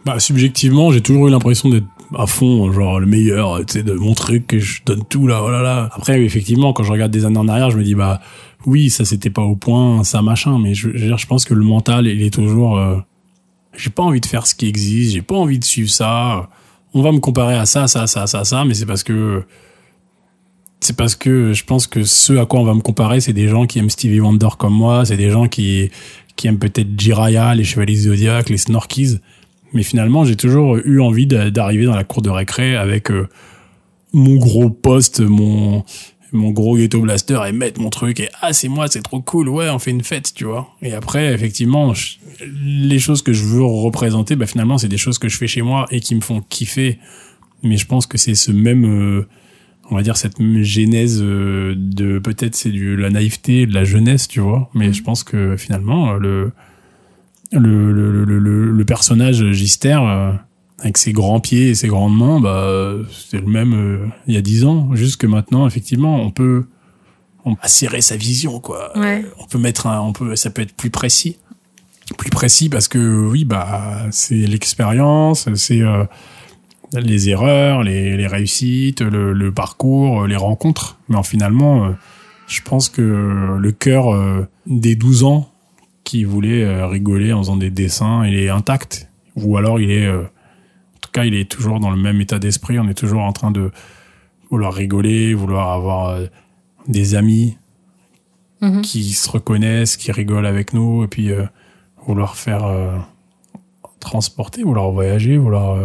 B: Bah, subjectivement, j'ai toujours eu l'impression d'être à fond, genre le meilleur, tu sais, de montrer que je donne tout là, oh là là. Après, effectivement, quand je regarde des années en arrière, je me dis bah oui, ça c'était pas au point, ça machin, mais je, je, je pense que le mental, il est toujours. Euh, j'ai pas envie de faire ce qui existe, j'ai pas envie de suivre ça. On va me comparer à ça, ça, ça, ça, ça, mais c'est parce que c'est parce que je pense que ceux à quoi on va me comparer, c'est des gens qui aiment Stevie Wonder comme moi, c'est des gens qui qui aiment peut-être Jiraya, les Chevaliers Zodiac, les Snorkies. Mais finalement, j'ai toujours eu envie d'arriver dans la cour de récré avec euh, mon gros poste, mon mon gros ghetto blaster et mettre mon truc et ah c'est moi c'est trop cool ouais on fait une fête tu vois. Et après effectivement les choses que je veux représenter bah finalement c'est des choses que je fais chez moi et qui me font kiffer. Mais je pense que c'est ce même euh, on va dire cette genèse euh, de peut-être c'est du la naïveté de la jeunesse tu vois. Mais mm. je pense que finalement le le le le, le, personnage Gister euh, avec ses grands pieds et ses grandes mains bah c'est le même euh, il y a dix ans. Juste que maintenant effectivement on peut on peut serrer sa vision quoi. On peut mettre un on peut ça peut être plus précis. Plus précis parce que oui bah c'est l'expérience c'est les erreurs, les, les réussites, le, le, parcours, les rencontres. Mais en finalement, euh, je pense que le cœur euh, des 12 ans voulait euh, rigoler en faisant des dessins, il est intact. Ou alors il est, euh, en tout cas, il est toujours dans le même état d'esprit. On est toujours en train de vouloir rigoler, vouloir avoir euh, des amis mhm. qui se reconnaissent, qui rigolent avec nous, et puis vouloir faire transporter, vouloir voyager, vouloir.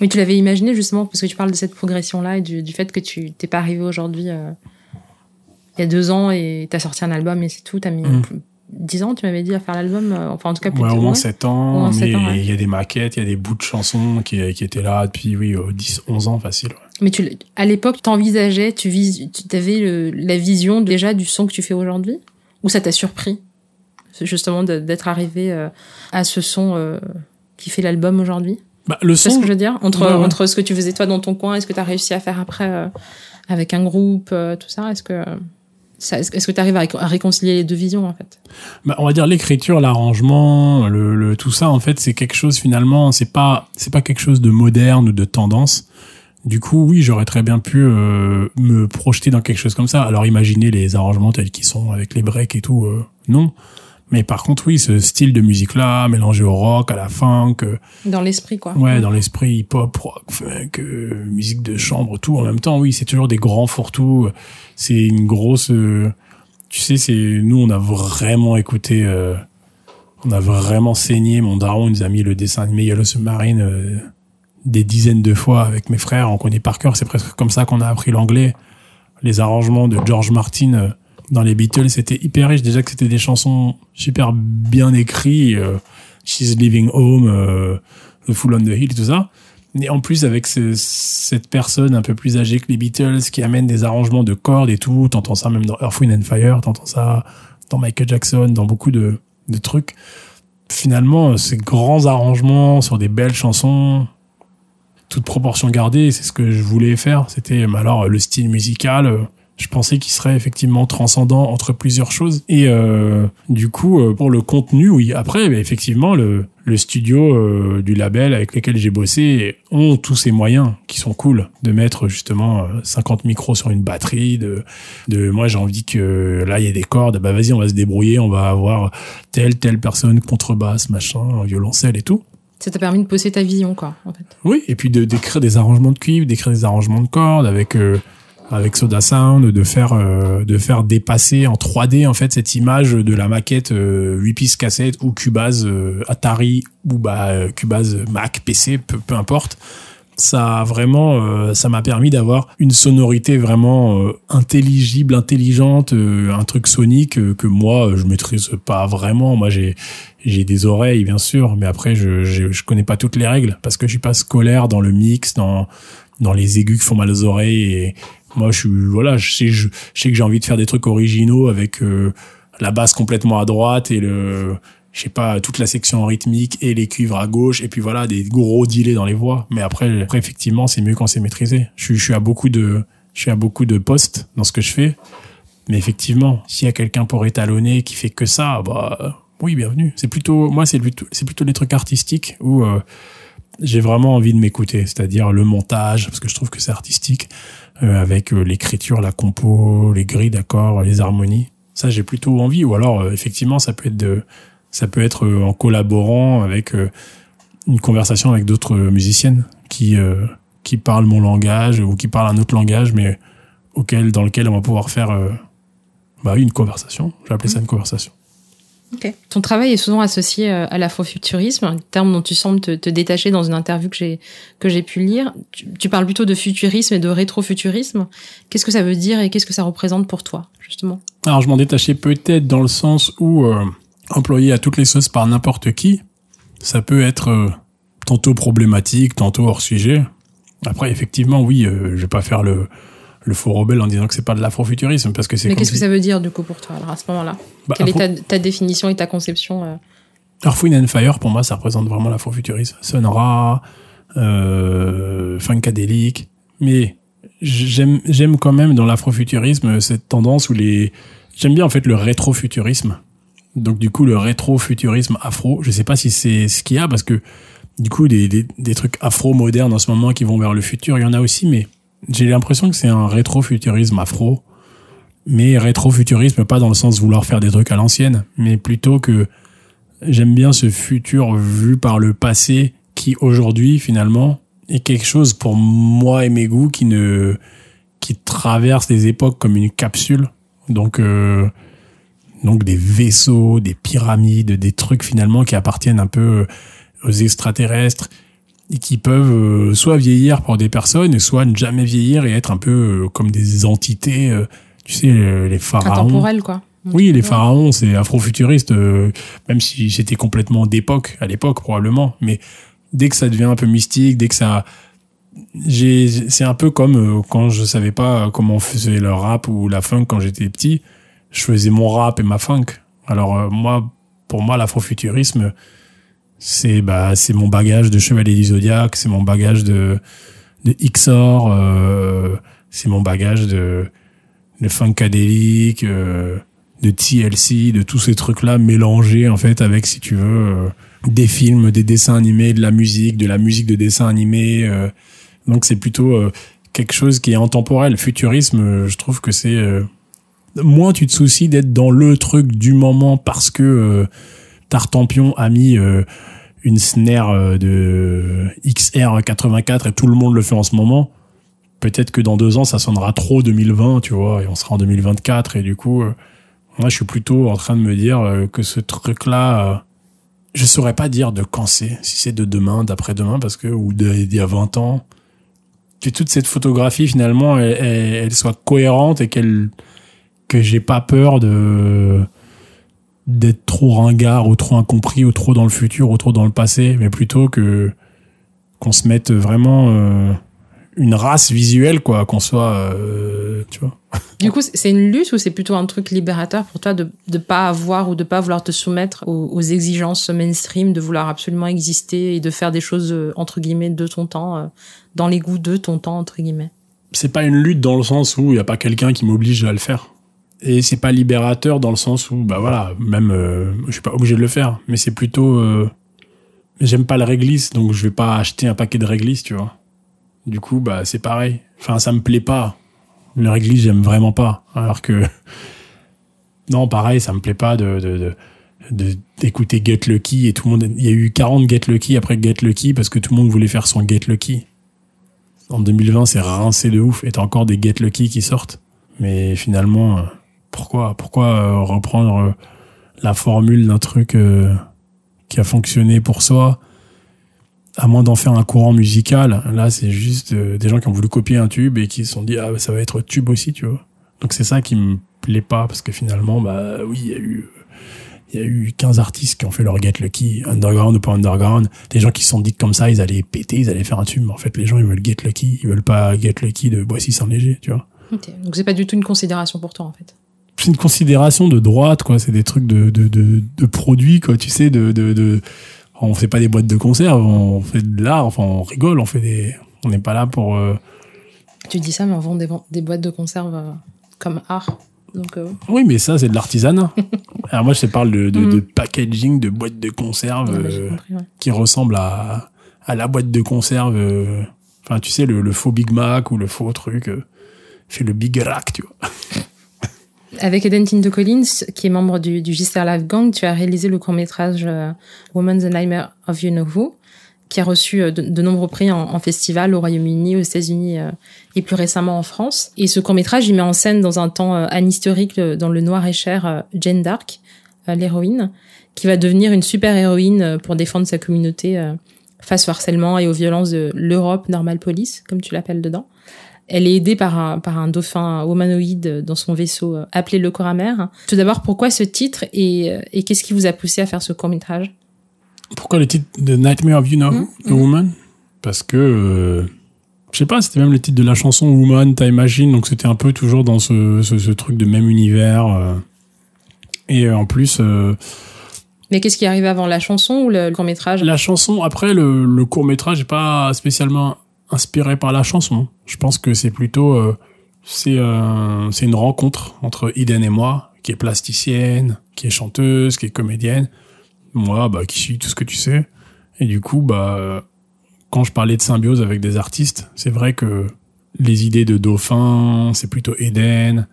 A: Oui, tu l'avais imaginé justement, parce que tu parles de cette progression-là et du, fait que tu t'es pas arrivé aujourd'hui il y a deux ans et tu as sorti un album et c'est tout, tu mis mmh. 10 ans, tu m'avais dit, à faire l'album, euh, enfin en tout cas
B: plus ouais, de au moins 7 ans, moins mais 7 ans, il y a des maquettes, il y a des bouts de chansons qui, euh, qui étaient là depuis oui, euh, 10, 11 ans facile.
A: Mais tu, à l'époque, t'envisageais, tu, vis, tu avais la vision déjà du son que tu fais aujourd'hui? Ou ça t'a surpris justement d'être arrivé à ce son qui fait l'album aujourd'hui?
B: Bah, le son,
A: ce que je veux dire? Entre entre ce que tu faisais toi dans ton coin et ce que tu as réussi à faire après avec un groupe tout ça est-ce que est-ce que tu arrives à, réconcilier les deux visions en fait?
B: Bah, on va dire l'écriture, l'arrangement, le, le, tout ça en fait c'est quelque chose finalement c'est pas c'est pas quelque chose de moderne ou de tendance. Du coup, oui, j'aurais très bien pu euh, me projeter dans quelque chose comme ça. Alors, imaginer les arrangements tels qu'ils sont avec les breaks et tout, non. Mais par contre, oui, ce style de musique-là, mélangé au rock, à la funk.
A: Dans l'esprit, quoi.
B: Ouais, dans l'esprit hip-hop, rock, funk, euh, musique de chambre, tout en même temps. Oui, c'est toujours des grands fourre-tout. C'est une grosse... Euh, tu sais, c'est nous, on a vraiment écouté... Euh, on a vraiment saigné. Mon daron nous a mis le dessin animé Yellow Submarine des dizaines de fois avec mes frères. On connaît par cœur. C'est presque comme ça qu'on a appris l'anglais. Les arrangements de George Martin dans les Beatles, c'était hyper riche. Déjà que c'était des chansons super bien écrites, euh, She's Living Home, euh, The Full on the Hill, tout ça. Et en plus, avec cette personne un peu plus âgée que les Beatles qui amène des arrangements de cordes et tout, t'entends ça même dans Earth, Wind and Fire, t'entends ça dans Michael Jackson, dans beaucoup de, de trucs. Finalement, ces grands arrangements sur des belles chansons, toute proportion gardée, c'est ce que je voulais faire. C'était alors le style musical, je pensais qu'il serait effectivement transcendant entre plusieurs choses. Et euh, du coup, euh, pour le contenu, oui. Après, bah, effectivement, le, le studio euh, du label avec lequel j'ai bossé ont tous ces moyens qui sont cool de mettre justement 50 micros sur une batterie. De, de moi, j'ai envie que là, il y a des cordes. Bah vas-y, on va se débrouiller. On va avoir telle telle personne contrebasse, machin, violoncelle et tout.
A: Ça t'a permis de poser ta vision, quoi, en fait.
B: Oui, et puis de d'écrire des arrangements de cuivre, d'écrire des arrangements de cordes avec avec Soda Sound, de faire euh, de faire dépasser en 3D en fait cette image de la maquette euh, 8 pistes cassette ou Cubase euh, Atari ou bah euh, Cubase Mac PC peu, peu importe. Ça a vraiment ça m'a permis d'avoir une sonorité vraiment intelligible intelligente un truc sonique que moi je maîtrise pas vraiment. Moi j'ai j'ai des oreilles bien sûr mais après je, je, je connais pas toutes les règles parce que je suis pas scolaire dans le mix dans dans les aigus qui font mal aux oreilles et moi, je suis voilà, je sais, je, sais que j'ai envie de faire des trucs originaux avec euh, la basse complètement à droite et le, je sais pas, toute la section rythmique et les cuivres à gauche et puis voilà des gros delays dans les voix. Mais après, après effectivement, c'est mieux quand c'est maîtrisé. Je je suis à beaucoup de, je suis à beaucoup de postes dans ce que je fais. Mais effectivement, s'il y a quelqu'un pour étalonner qui fait que ça, bah oui, bienvenue. C'est plutôt, moi, c'est plutôt, c'est plutôt les trucs artistiques où euh, j'ai vraiment envie de m'écouter, c'est-à-dire le montage, parce que je trouve que c'est artistique euh, avec euh, l'écriture, la compo, les grilles d'accords, les harmonies. Ça, j'ai plutôt envie. Ou alors, euh, effectivement, ça peut être de, ça peut être en collaborant avec une conversation avec d'autres musiciennes qui qui parlent mon langage ou qui parlent un autre langage, mais auquel, dans lequel on va pouvoir faire euh, bah, une conversation. Appeler ça une conversation.
A: Ton travail est souvent associé euh, à l'afrofuturisme, un terme dont tu sembles te, te détacher dans une interview que j'ai que j'ai pu lire. Tu, tu, parles plutôt de futurisme et de rétrofuturisme. Qu'est-ce que ça veut dire et qu'est-ce que ça représente pour toi, justement?
B: Alors, je m'en détachais peut-être dans le sens où euh, employé à toutes les sauces par n'importe qui, ça peut être euh, tantôt problématique, tantôt hors sujet. Après, effectivement, oui, euh, je vais pas faire le le faux rebelle en disant que c'est pas de l'afrofuturisme parce que c'est
A: Mais qu'est-ce que ça veut dire, du coup, pour toi, alors, à ce moment-là?
B: Bah,
A: Quelle
B: afro-
A: est ta, ta définition et ta conception euh?
B: Earth, Wind and Fire, pour moi, ça représente vraiment l'afrofuturisme. Sonora, euh, funkadélique. Mais j'aime, j'aime quand même dans l'afrofuturisme cette tendance où les, j'aime bien en fait le rétrofuturisme. Donc du coup, le rétrofuturisme afro, je sais pas si c'est ce qu'il y a parce que du coup, des, des, des trucs afro-modernes en ce moment qui vont vers le futur, il y en a aussi, mais j'ai l'impression que c'est un rétrofuturisme afro. Mais rétrofuturisme, pas dans le sens de vouloir faire des trucs à l'ancienne, mais plutôt que j'aime bien ce futur vu par le passé qui aujourd'hui finalement est quelque chose pour moi et mes goûts qui ne qui traverse les époques comme une capsule donc euh, donc des vaisseaux des pyramides des trucs finalement qui appartiennent un peu aux extraterrestres et qui peuvent euh, soit vieillir pour des personnes soit ne jamais vieillir et être un peu euh, comme des entités euh, tu sais les les pharaons
A: Intemporel, quoi.
B: oui, les pharaons, c'est afrofuturiste, euh, même si c'était complètement d'époque, à l'époque probablement. Mais dès que ça devient un peu mystique, dès que ça... C'est un peu comme euh, quand je savais pas comment on faisait le rap ou la funk quand j'étais petit. Je faisais mon rap et ma funk. Alors euh, moi, pour moi, l'afrofuturisme, c'est bah, c'est mon bagage de Chevalier du Zodiac, c'est mon bagage de, de Xor, euh, c'est mon bagage de, de funkadélique, euh, de TLC, de tous ces trucs-là mélangés en fait avec, si tu veux, euh, des films, des dessins animés, de la musique, de la musique de dessin animé. euh. donc c'est plutôt euh, quelque chose qui est intemporel. Futurisme, je trouve que c'est moins tu te soucies d'être dans le truc du moment parce que Tartampion a mis euh, une snare euh, de XR84 et tout le monde le fait en ce moment. Peut-être que dans deux ans ça sonnera trop 2020 tu vois et on sera en 2024 et du coup euh, moi je suis plutôt en train de me dire euh, que ce truc là je saurais pas dire de quand c'est si c'est de demain d'après-demain parce que ou d'il y a 20 ans. Que toute cette photographie finalement elle, elle- elle soit cohérente et qu'elle que j'ai pas peur de d'être trop ringard ou trop incompris ou trop dans le futur ou trop dans le passé mais plutôt que qu'on se mette vraiment euh, une race visuelle quoi qu'on soit euh, tu vois.
A: Du coup, c'est une lutte ou c'est plutôt un truc libérateur pour toi de ne pas avoir ou de pas vouloir te soumettre aux, aux exigences mainstream, de vouloir absolument exister et de faire des choses, euh, entre guillemets, de ton temps, dans les goûts de ton temps, entre guillemets?
B: C'est pas une lutte dans le sens où il y a pas quelqu'un qui m'oblige à le faire et c'est pas libérateur dans le sens où bah voilà même euh, je suis pas obligé de le faire mais c'est plutôt euh, j'aime pas le réglisse donc je vais pas acheter un paquet de réglisse tu vois. Du coup bah c'est pareil. Enfin ça me plaît pas. Le réglisse j'aime vraiment pas. Alors que non pareil ça me plaît pas de de, de d'écouter Get Lucky et tout le monde il y a eu 40 Get Lucky après Get Lucky parce que tout le monde voulait faire son Get Lucky. En 2020 c'est rincé de ouf. Et t'as encore des Get Lucky qui sortent. Mais finalement euh, pourquoi pourquoi euh, reprendre euh, la formule d'un truc euh, qui a fonctionné pour soi à moins d'en faire un courant musical là c'est juste des gens qui ont voulu copier un tube et qui se sont dit ah ça va être tube aussi tu vois donc c'est ça qui me plaît pas parce que finalement bah oui il y a eu il y a eu 15 artistes qui ont fait leur Get Lucky, underground ou pas underground. Des gens qui se sont dit que comme ça, ils allaient péter, ils allaient faire un tube. Mais en fait, les gens, ils veulent Get Lucky. Ils veulent pas Get Lucky de Boissy sans léger, tu vois.
A: Ok. Donc c'est pas du tout une considération pour toi, en fait.
B: C'est une considération de droite, quoi. C'est des trucs de, de, de, de produits, quoi. Tu sais, de, de, de, on fait pas des boîtes de conserve, on fait de l'art, enfin, on rigole, on fait des, on n'est pas là pour, euh,
A: Tu dis ça, mais on vend des, des boîtes de conserve euh, comme art. Donc, euh,
B: oui, mais ça, c'est de l'artisanat. Alors moi, je te parle de, de, de packaging, de boîtes de conserve.
A: compris, ouais.
B: qui ressemble à, à la boîte de conserve. Enfin, tu sais, le, le faux Big Mac ou le faux truc. fait le Big Rack, tu vois.
A: Avec Eden Tinte Collins, qui est membre du, du Gister Live Gang, tu as réalisé le court-métrage euh, Woman the Nightmare of You Know Who, qui a reçu de, de nombreux prix en, en, festival au Royaume-Uni, aux États-Unis et plus récemment en France. Et ce court métrage, il met en scène dans un temps anhistorique dans le noir et cher Jane Dark, l'héroïne, qui va devenir une super héroïne pour défendre sa communauté face au harcèlement et aux violences de l'Europe Normal Police, comme tu l'appelles dedans. Elle est aidée par un, par un dauphin humanoïde dans son vaisseau euh, appelé le Coramer. Tout d'abord, pourquoi ce titre et, euh, et qu'est-ce qui vous a poussé à faire ce court-métrage?
B: Pourquoi le titre The Nightmare of You Know, mmh, The mmh. Woman? Parce que, euh, je sais pas, c'était même le titre de la chanson Woman, Time Machine, donc c'était un peu toujours dans ce, ce, ce, truc de même univers. Euh, et en plus... Euh,
A: mais qu'est-ce qui arrive avant la chanson ou le, court métrage
B: La chanson, après le, le court métrage n'est pas spécialement inspiré par la chanson. Je pense que c'est plutôt euh, c'est euh, c'est une rencontre entre Eden et moi, qui est plasticienne, qui est chanteuse, qui est comédienne. Moi, bah qui suis tout ce que tu sais. Et du coup, bah quand je parlais de symbiose avec des artistes, c'est vrai que les idées de dauphin, c'est plutôt Eden.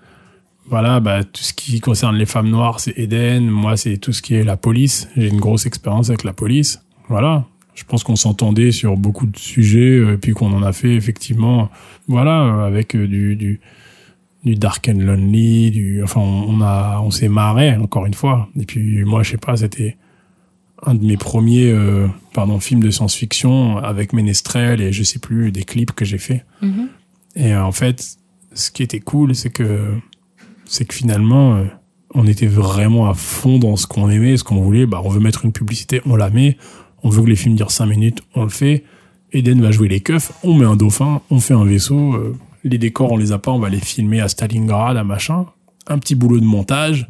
B: Voilà, bah tout ce qui concerne les femmes noires, c'est Eden. Moi, c'est tout ce qui est la police. J'ai une grosse expérience avec la police. Voilà, je pense qu'on s'entendait sur beaucoup de sujets, et euh, puis qu'on en a fait effectivement, voilà, euh, avec euh, du, du, du Dark and Lonely, du, enfin, on, a, on s'est marré encore une fois. Et puis moi, je sais pas, c'était un de mes premiers, euh, pardon, films de science-fiction avec Ménestrel et je sais plus des clips que j'ai fait. Mm-hmm. Et en fait, ce qui était cool, c'est que, c'est que finalement, on était vraiment à fond dans ce qu'on aimait, ce qu'on voulait. Bah, on veut mettre une publicité, on la met on veut que les films durent 5 minutes, on le fait. Eden va jouer les keufs, on met un dauphin, on fait un vaisseau, euh, les décors on les a pas, on va les filmer à Stalingrad, à machin. Un petit boulot de montage,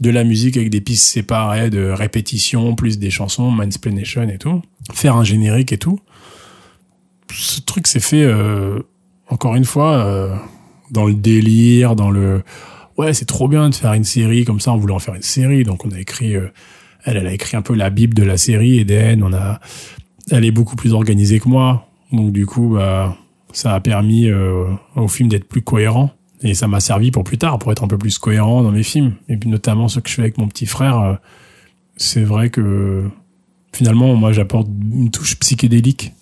B: de la musique avec des pistes séparées, de répétition, plus des chansons, Mindsplanation et tout. Faire un générique et tout. Ce truc s'est fait, euh, encore une fois, euh, dans le délire, dans le... Ouais, c'est trop bien de faire une série comme ça, on voulait en faire une série, donc on a écrit elle, a écrit un peu la bible de la série Eden. On a, elle est beaucoup plus organisée que moi, donc du coup, bah, ça a permis euh, au film d'être plus cohérent et ça m'a servi pour plus tard, pour être un peu plus cohérent dans mes films. Et puis notamment ce que je fais avec mon petit frère, euh, c'est vrai que finalement, moi, j'apporte une touche psychédélique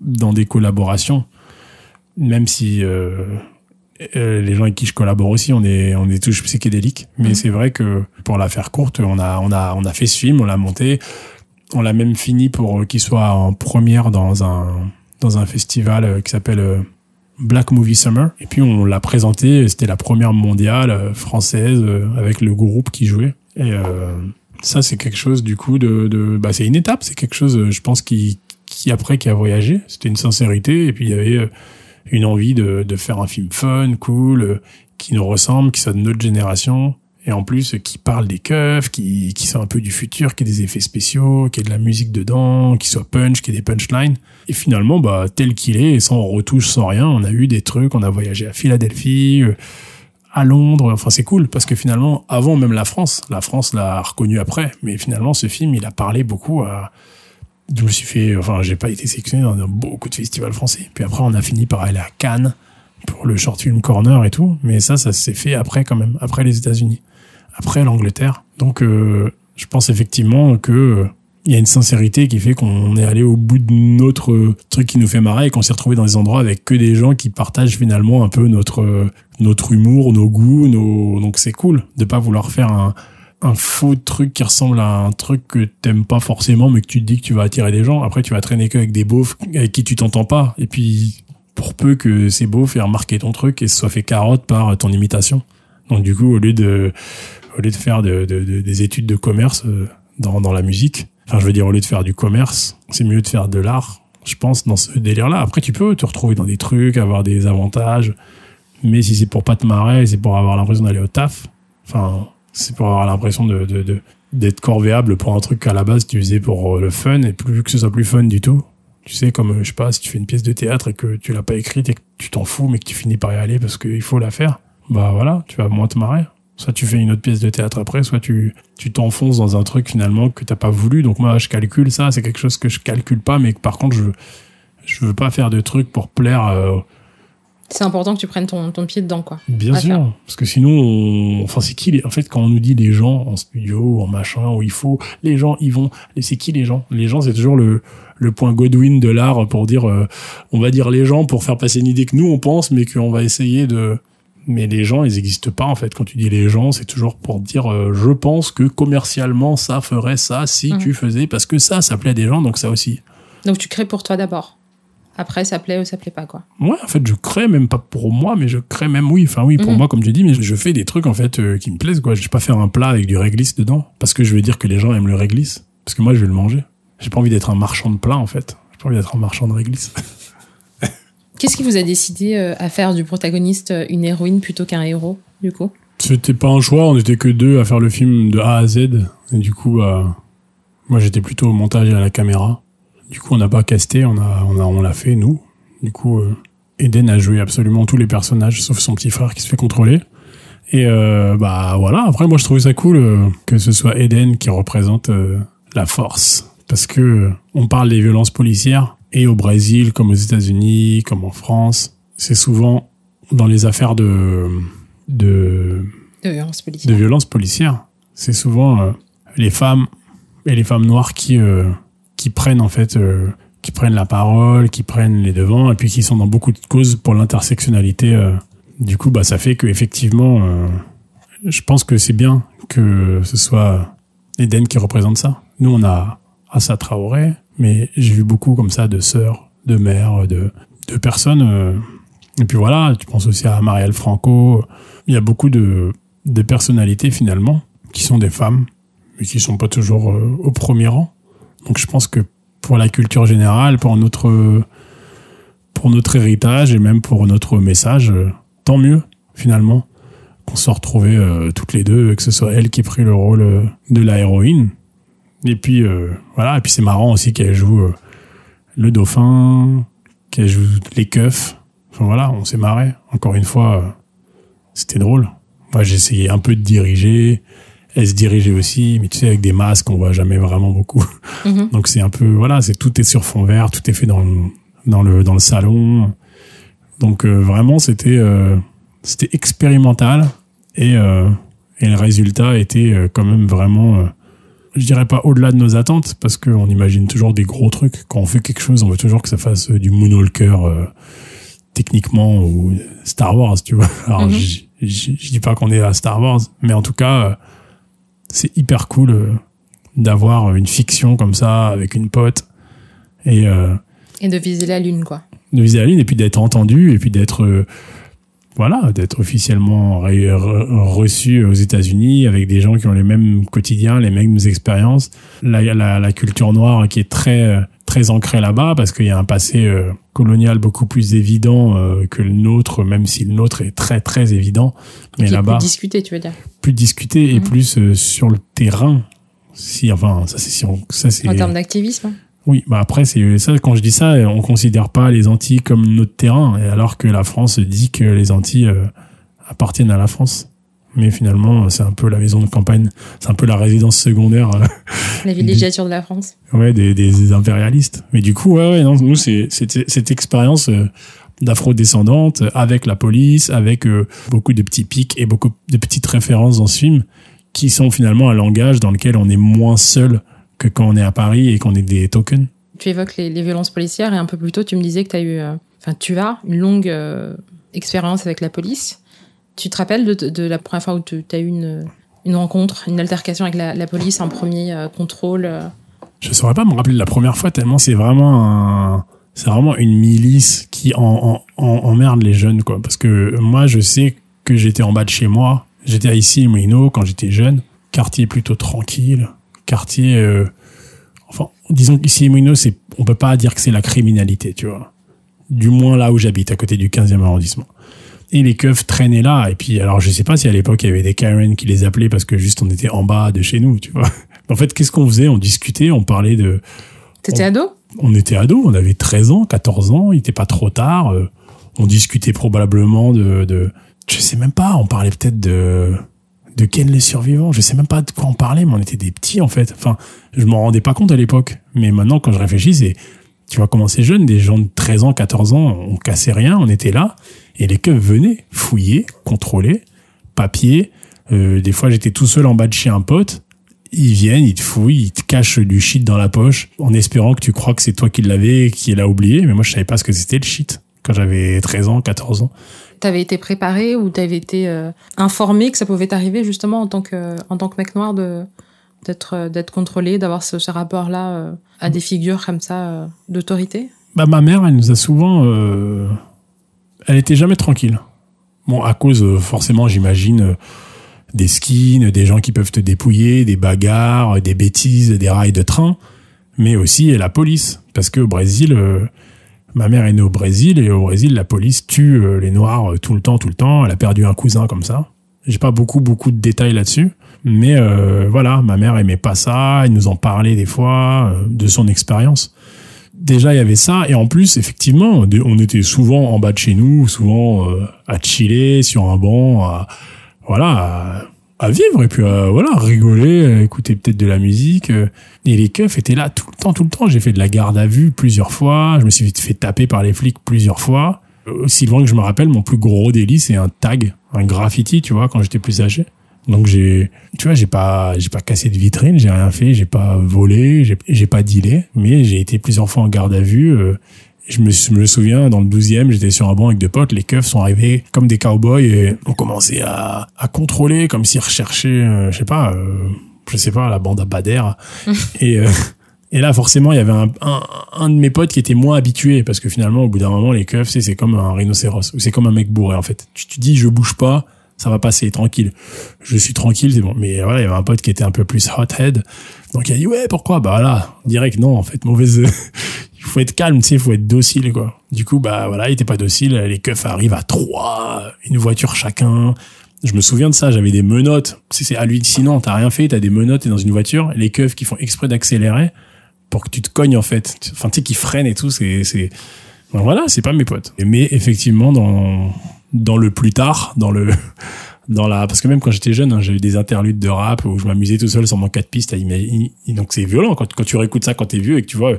B: dans des collaborations, même si euh, euh, les gens avec qui je collabore aussi, on est on est tous psychédéliques. Mais mhm. c'est vrai que pour la faire courte, on a on a on a fait ce film, on l'a monté, on l'a même fini pour qu'il soit en première dans un dans un festival euh, qui s'appelle euh, Black Movie Summer. Et puis on l'a présenté, c'était la première mondiale française avec le groupe qui jouait. Et ça c'est quelque chose du coup de, de bah c'est une étape, c'est quelque chose je pense qui qui après qui a voyagé. C'était une sincérité et puis il y avait une envie de, de faire un film fun, cool, euh, qui nous ressemble, qui soit de notre génération, et en plus qui parle des keufs, qui, qui soit un peu du futur, qui ait des effets spéciaux, qui ait de la musique dedans, qui soit punch, qui ait des punchlines. Et finalement, bah tel qu'il est, sans retouche, sans rien, on a eu des trucs, on a voyagé à Philadelphie, euh, à Londres, enfin c'est cool, parce que finalement, avant même la France, la France l'a reconnu après, mais finalement ce film, il a parlé beaucoup à je me suis fait, enfin, j'ai pas été sélectionné dans beaucoup de festivals français. Puis après, on a fini par aller à Cannes pour le short film corner et tout. Mais ça, ça s'est fait après quand même, après les États-Unis, après l'Angleterre. Donc, euh, je pense effectivement que euh, il y a une sincérité qui fait qu'on est allé au bout de notre truc qui nous fait marrer et qu'on s'est retrouvé dans des endroits avec que des gens qui partagent finalement un peu notre notre humour, nos goûts, nos donc c'est cool de pas vouloir faire un un faux truc qui ressemble à un truc que t'aimes pas forcément, mais que tu te dis que tu vas attirer des gens. Après, tu vas traîner que avec des beaufs avec qui tu t'entends pas. Et puis, pour peu que ces beaufs aient remarqué ton truc et se soit fait carotte par ton imitation. Donc, du coup, au lieu de, au lieu de faire de, des études de commerce euh, dans, dans la musique, enfin, je veux dire, au lieu de faire du commerce, c'est mieux de faire de l'art, je pense, dans ce délire-là. Après, tu peux te retrouver dans des trucs, avoir des avantages. Mais si c'est pour pas te marrer, c'est pour avoir l'impression d'aller au taf. Enfin, c'est pour avoir l'impression de, d'être corvéable pour un truc qu'à la base tu faisais pour euh, le fun et plus que ce soit plus fun du tout. Tu sais, comme, euh, je sais pas, si tu fais une pièce de théâtre et que tu l'as pas écrite et que tu t'en fous mais que tu finis par y aller parce qu'il faut la faire, bah voilà, tu vas moins te marrer. Soit tu fais une autre pièce de théâtre après, soit tu tu t'enfonces dans un truc finalement que t'as pas voulu. Donc moi, je calcule ça, c'est quelque chose que je calcule pas, mais par contre, je je veux pas faire de trucs pour plaire euh,
A: C'est important que tu prennes ton, ton pied dedans, quoi.
B: Bien sûr,
A: faire.
B: parce que sinon, on- enfin, c'est qui les... En fait, quand on nous dit les gens en studio, en machin, où il faut, les gens, ils vont. Et c'est qui les gens? Les gens, c'est toujours le le point Godwin de l'art pour dire, euh, on va dire les gens pour faire passer une idée que nous on pense, mais qu'on va essayer de. Mais les gens, ils n'existent pas en fait. Quand tu dis les gens, c'est toujours pour dire, euh, je pense que commercialement ça ferait ça si
A: Mhm.
B: tu faisais, parce que ça, ça plaît à des gens, donc ça aussi.
A: Donc tu crées pour toi d'abord. Après, ça plaît ou ça plaît pas, quoi.
B: Ouais, en fait, je crée même pas pour moi, mais je crée même, oui, enfin oui, pour
A: Mhm.
B: moi, comme tu dis, mais je fais des trucs, en fait, euh, qui me plaisent, quoi. Je vais pas faire un plat avec du réglisse dedans, parce que je vais dire que les gens aiment le réglisse, parce que moi, je vais le manger. J'ai pas envie d'être un marchand de plats, en fait. J'ai pas envie d'être un marchand de réglisse.
A: Qu'est-ce qui vous a décidé euh, à faire du protagoniste euh, une héroïne plutôt qu'un héros, du coup?
B: C'était pas un choix, on était que deux à faire le film de A à Z, et du coup, bah, moi, j'étais plutôt au montage et à la caméra. Du coup, on n'a pas casté, on a, on a, on l'a fait, nous. Du coup, euh, Eden a joué absolument tous les personnages, sauf son petit frère qui se fait contrôler. Et euh, bah voilà. Après, moi, je trouvais ça cool euh, que ce soit Eden qui représente euh, la force, parce que euh, on parle des violences policières et au Brésil, comme aux États-Unis, comme en France, c'est souvent dans les affaires de de
A: De violence policière.
B: de violences policières. C'est souvent euh, les femmes et les femmes noires qui euh, qui prennent en fait euh, qui prennent la parole, qui prennent les devants et puis qui sont dans beaucoup de causes pour l'intersectionnalité. euh. Du coup, bah ça fait que effectivement, euh, je pense que c'est bien que ce soit Eden qui représente ça. Nous, on a Assa Traoré, mais j'ai vu beaucoup comme ça de sœurs, de mères, de de personnes. euh, et puis voilà, tu penses aussi à Marielle Franco. Il y a beaucoup de de personnalités finalement qui sont des femmes, mais qui sont pas toujours euh, au premier rang. Donc je pense que pour la culture générale, pour notre pour notre héritage et même pour notre message, euh, tant mieux finalement qu'on soit retrouvés euh, toutes les deux, que ce soit elle qui ait pris le rôle euh, de la héroïne. Et puis voilà, et puis c'est marrant aussi qu'elle joue le dauphin, qu'elle joue les keufs. Enfin voilà, on s'est marré. Encore une fois, c'était drôle. Moi, j'ai essayé un peu de diriger. Elle se dirigeait aussi, mais tu sais, avec des masques, on voit jamais vraiment beaucoup.
A: Mhm.
B: Donc c'est un peu, voilà, c'est tout est sur fond vert, tout est fait dans le, dans le, dans le salon. Donc euh, vraiment, c'était, euh, c'était expérimental et, euh, et le résultat était euh, quand même vraiment, euh, je dirais pas au-delà de nos attentes, parce qu'on imagine toujours des gros trucs. Quand on fait quelque chose, on veut toujours que ça fasse du Moonwalker euh, techniquement ou Star Wars, tu vois. Alors
A: Mhm.
B: je dis pas qu'on est à Star Wars, mais en tout cas, c'est hyper cool euh, d'avoir une fiction comme ça avec une pote et euh,
A: Et de viser la lune, quoi.
B: de viser la lune et puis d'être entendu et puis d'être euh, voilà d'être officiellement re- reçu aux États-Unis avec des gens qui ont les mêmes quotidiens les mêmes expériences la, la, la culture noire qui est très euh, très ancrée là-bas parce qu'il y a un passé euh, colonial beaucoup plus évident euh, que le nôtre même si le nôtre est très très évident mais là-bas
A: plus discuté, tu veux dire.
B: plus discuté et
A: Mhm.
B: plus euh, sur le terrain si enfin ça c'est si on- ça c'est
A: En termes d'activisme.
B: Oui, bah après c'est ça quand je dis ça, on considère pas les Antilles comme notre terrain, alors que la France dit que les Antilles euh, appartiennent à la France. Mais finalement, c'est un peu la maison de campagne, c'est un peu la résidence secondaire, euh,
A: La villégiature de la France.
B: ouais, des, des impérialistes. Mais du coup, ouais, ouais, non, nous c'est cette expérience euh, d'afro-descendante avec la police, avec beaucoup de petits pics et beaucoup de petites références dans ce film qui sont finalement un langage dans lequel on est moins seul que quand on est à Paris et qu'on est des tokens.
A: Tu évoques les, les violences policières et un peu plus tôt, tu me disais que tu as eu, euh, enfin, tu as une longue euh, expérience avec la police. Tu te rappelles de, de la première fois où tu as eu une, une rencontre, une altercation avec la, la police, un premier euh, contrôle
B: je saurais pas me rappeler de la première fois tellement c'est vraiment un c'est vraiment une milice qui en, en, en- emmerde les jeunes quoi. Parce que moi je sais que j'étais en bas de chez moi. J'étais à ici Molino quand j'étais jeune. Quartier plutôt tranquille quartier euh, enfin disons qu'ici Molino c'est on peut pas dire que c'est la criminalité tu vois. Du moins là où j'habite à côté du 15e arrondissement. Et les keufs traînaient là et puis alors je sais pas si à l'époque il y avait des Karen qui les appelaient parce que juste on était en bas de chez nous tu vois. En fait qu'est-ce qu'on faisait? On discutait on parlait de
A: T'étais ado?
B: On était ados, on avait 13 ans, 14 ans, il était pas trop tard. euh, on discutait probablement de, de, je sais même pas, on parlait peut-être de, de Ken les survivants. Je sais même pas de quoi on parlait, mais on était des petits en fait. Enfin, je m'en rendais pas compte à l'époque. Mais maintenant, quand je réfléchis, c'est, tu vois comment c'est jeune, des gens de 13 ans, 14 ans, on cassait rien, on était là. Et les keufs venaient fouiller, contrôler, papier. Euh, des fois, j'étais tout seul en bas de chez un pote. Ils viennent, ils te fouillent, ils te cachent du shit dans la poche, en espérant que tu crois que c'est toi qui l'avais, qui l'a oublié. Mais moi, je savais pas ce que c'était le shit quand j'avais 13 ans, 14 ans.
A: T'avais été préparé ou t'avais été euh, informé que ça pouvait t'arriver justement en tant que en tant que mec noir de d'être euh, d'être contrôlé, d'avoir ce, rapport-là euh, à des figures comme ça d'autorité?
B: Bah, ma mère, elle nous a souvent. elle était jamais tranquille. Bon, à cause, forcément, j'imagine, des skins, des gens qui peuvent te dépouiller, des bagarres, des bêtises, des rails de train, mais aussi la police. Parce que au Brésil, ma mère est née au Brésil, et au Brésil, la police tue euh, les Noirs euh, tout le temps, tout le temps. Elle a perdu un cousin comme ça. J'ai pas beaucoup, beaucoup de détails là-dessus. Mais euh, voilà, ma mère aimait pas ça, elle nous en parlait des fois, de son expérience déjà il y avait ça et en plus effectivement on était souvent en bas de chez nous souvent à chiller sur un banc voilà à vivre et puis à, voilà rigoler à écouter peut-être de la musique euh. et les keufs étaient là tout le temps tout le temps j'ai fait de la garde à vue plusieurs fois je me suis fait taper par les flics plusieurs fois aussi loin que je me rappelle mon plus gros délit c'est un tag un graffiti tu vois quand j'étais plus âgé donc j'ai, tu vois, j'ai pas, j'ai pas cassé de vitrine, j'ai rien fait, j'ai pas volé, j'ai pas dealé, mais j'ai été plusieurs fois en garde à vue. euh, je me, je me souviens, dans le 12e, j'étais sur un banc avec deux potes, les keufs sont arrivés comme des cowboys et ont commencé à, à contrôler comme s'ils recherchaient, euh, je sais pas, euh, je sais pas, la bande à Bader. et, euh, et là, forcément, il y avait un, un, un de mes potes qui était moins habitué parce que finalement, au bout d'un moment, les keufs, c'est, c'est comme un rhinocéros ou c'est comme un mec bourré, en fait. Tu te dis, je bouge pas, ça va passer, tranquille. Je suis tranquille, c'est bon. Mais voilà, il y avait un pote qui était un peu plus hothead. Donc il a dit, ouais, pourquoi? Bah là, direct, non, en fait, mauvaise, il faut être calme, tu sais, il faut être docile, quoi. Du coup, bah voilà, il était pas docile, les keufs arrivent à trois, une voiture chacun. Je me souviens de ça, j'avais des menottes. C'est hallucinant, t'as rien fait, t'as des menottes, t'es dans une voiture, les keufs qui font exprès d'accélérer pour que tu te cognes, en fait. Enfin, tu sais, qui freinent et tout, c'est, c'est, voilà, c'est pas mes potes. Mais effectivement, dans, dans le plus tard, dans le, dans la, parce que même quand j'étais jeune, hein, j'avais des interludes de rap où je m'amusais tout seul sur mon 4 pistes à. Donc c'est violent quand, tu réécoutes ça quand t'es vieux et que tu vois,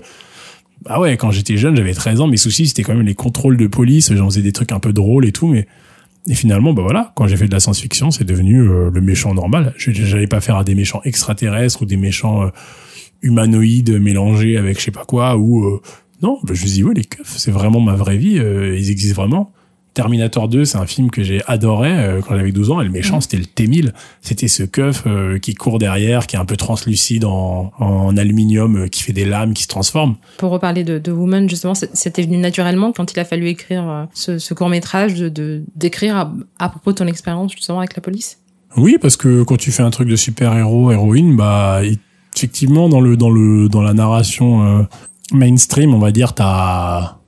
B: ah ouais, quand j'étais jeune, j'avais 13 ans, mes soucis c'était quand même les contrôles de police, j'en faisais des trucs un peu drôles et tout, mais, et finalement, bah voilà, quand j'ai fait de la science-fiction, c'est devenu euh, le méchant normal. J'allais pas faire des méchants extraterrestres ou des méchants euh, humanoïdes mélangés avec je sais pas quoi ou euh, non, bah, je me dis ouais les keufs, c'est vraiment ma vraie vie, euh, ils existent vraiment. Terminator 2, c'est un film que j'ai adoré euh, quand j'avais 12 ans et le méchant c'était le T-1000. C'était ce keuf euh, qui court derrière, qui est un peu translucide en, en aluminium, euh, qui fait des lames, qui se transforme.
A: Pour reparler de, de Woman, justement, c'était venu naturellement quand il a fallu écrire ce, ce court métrage, de d'écrire à, à propos de ton expérience justement avec la police?
B: Oui, parce que quand tu fais un truc de super-héros, héroïne, bah effectivement dans le dans le dans la narration mainstream, on va dire, t'as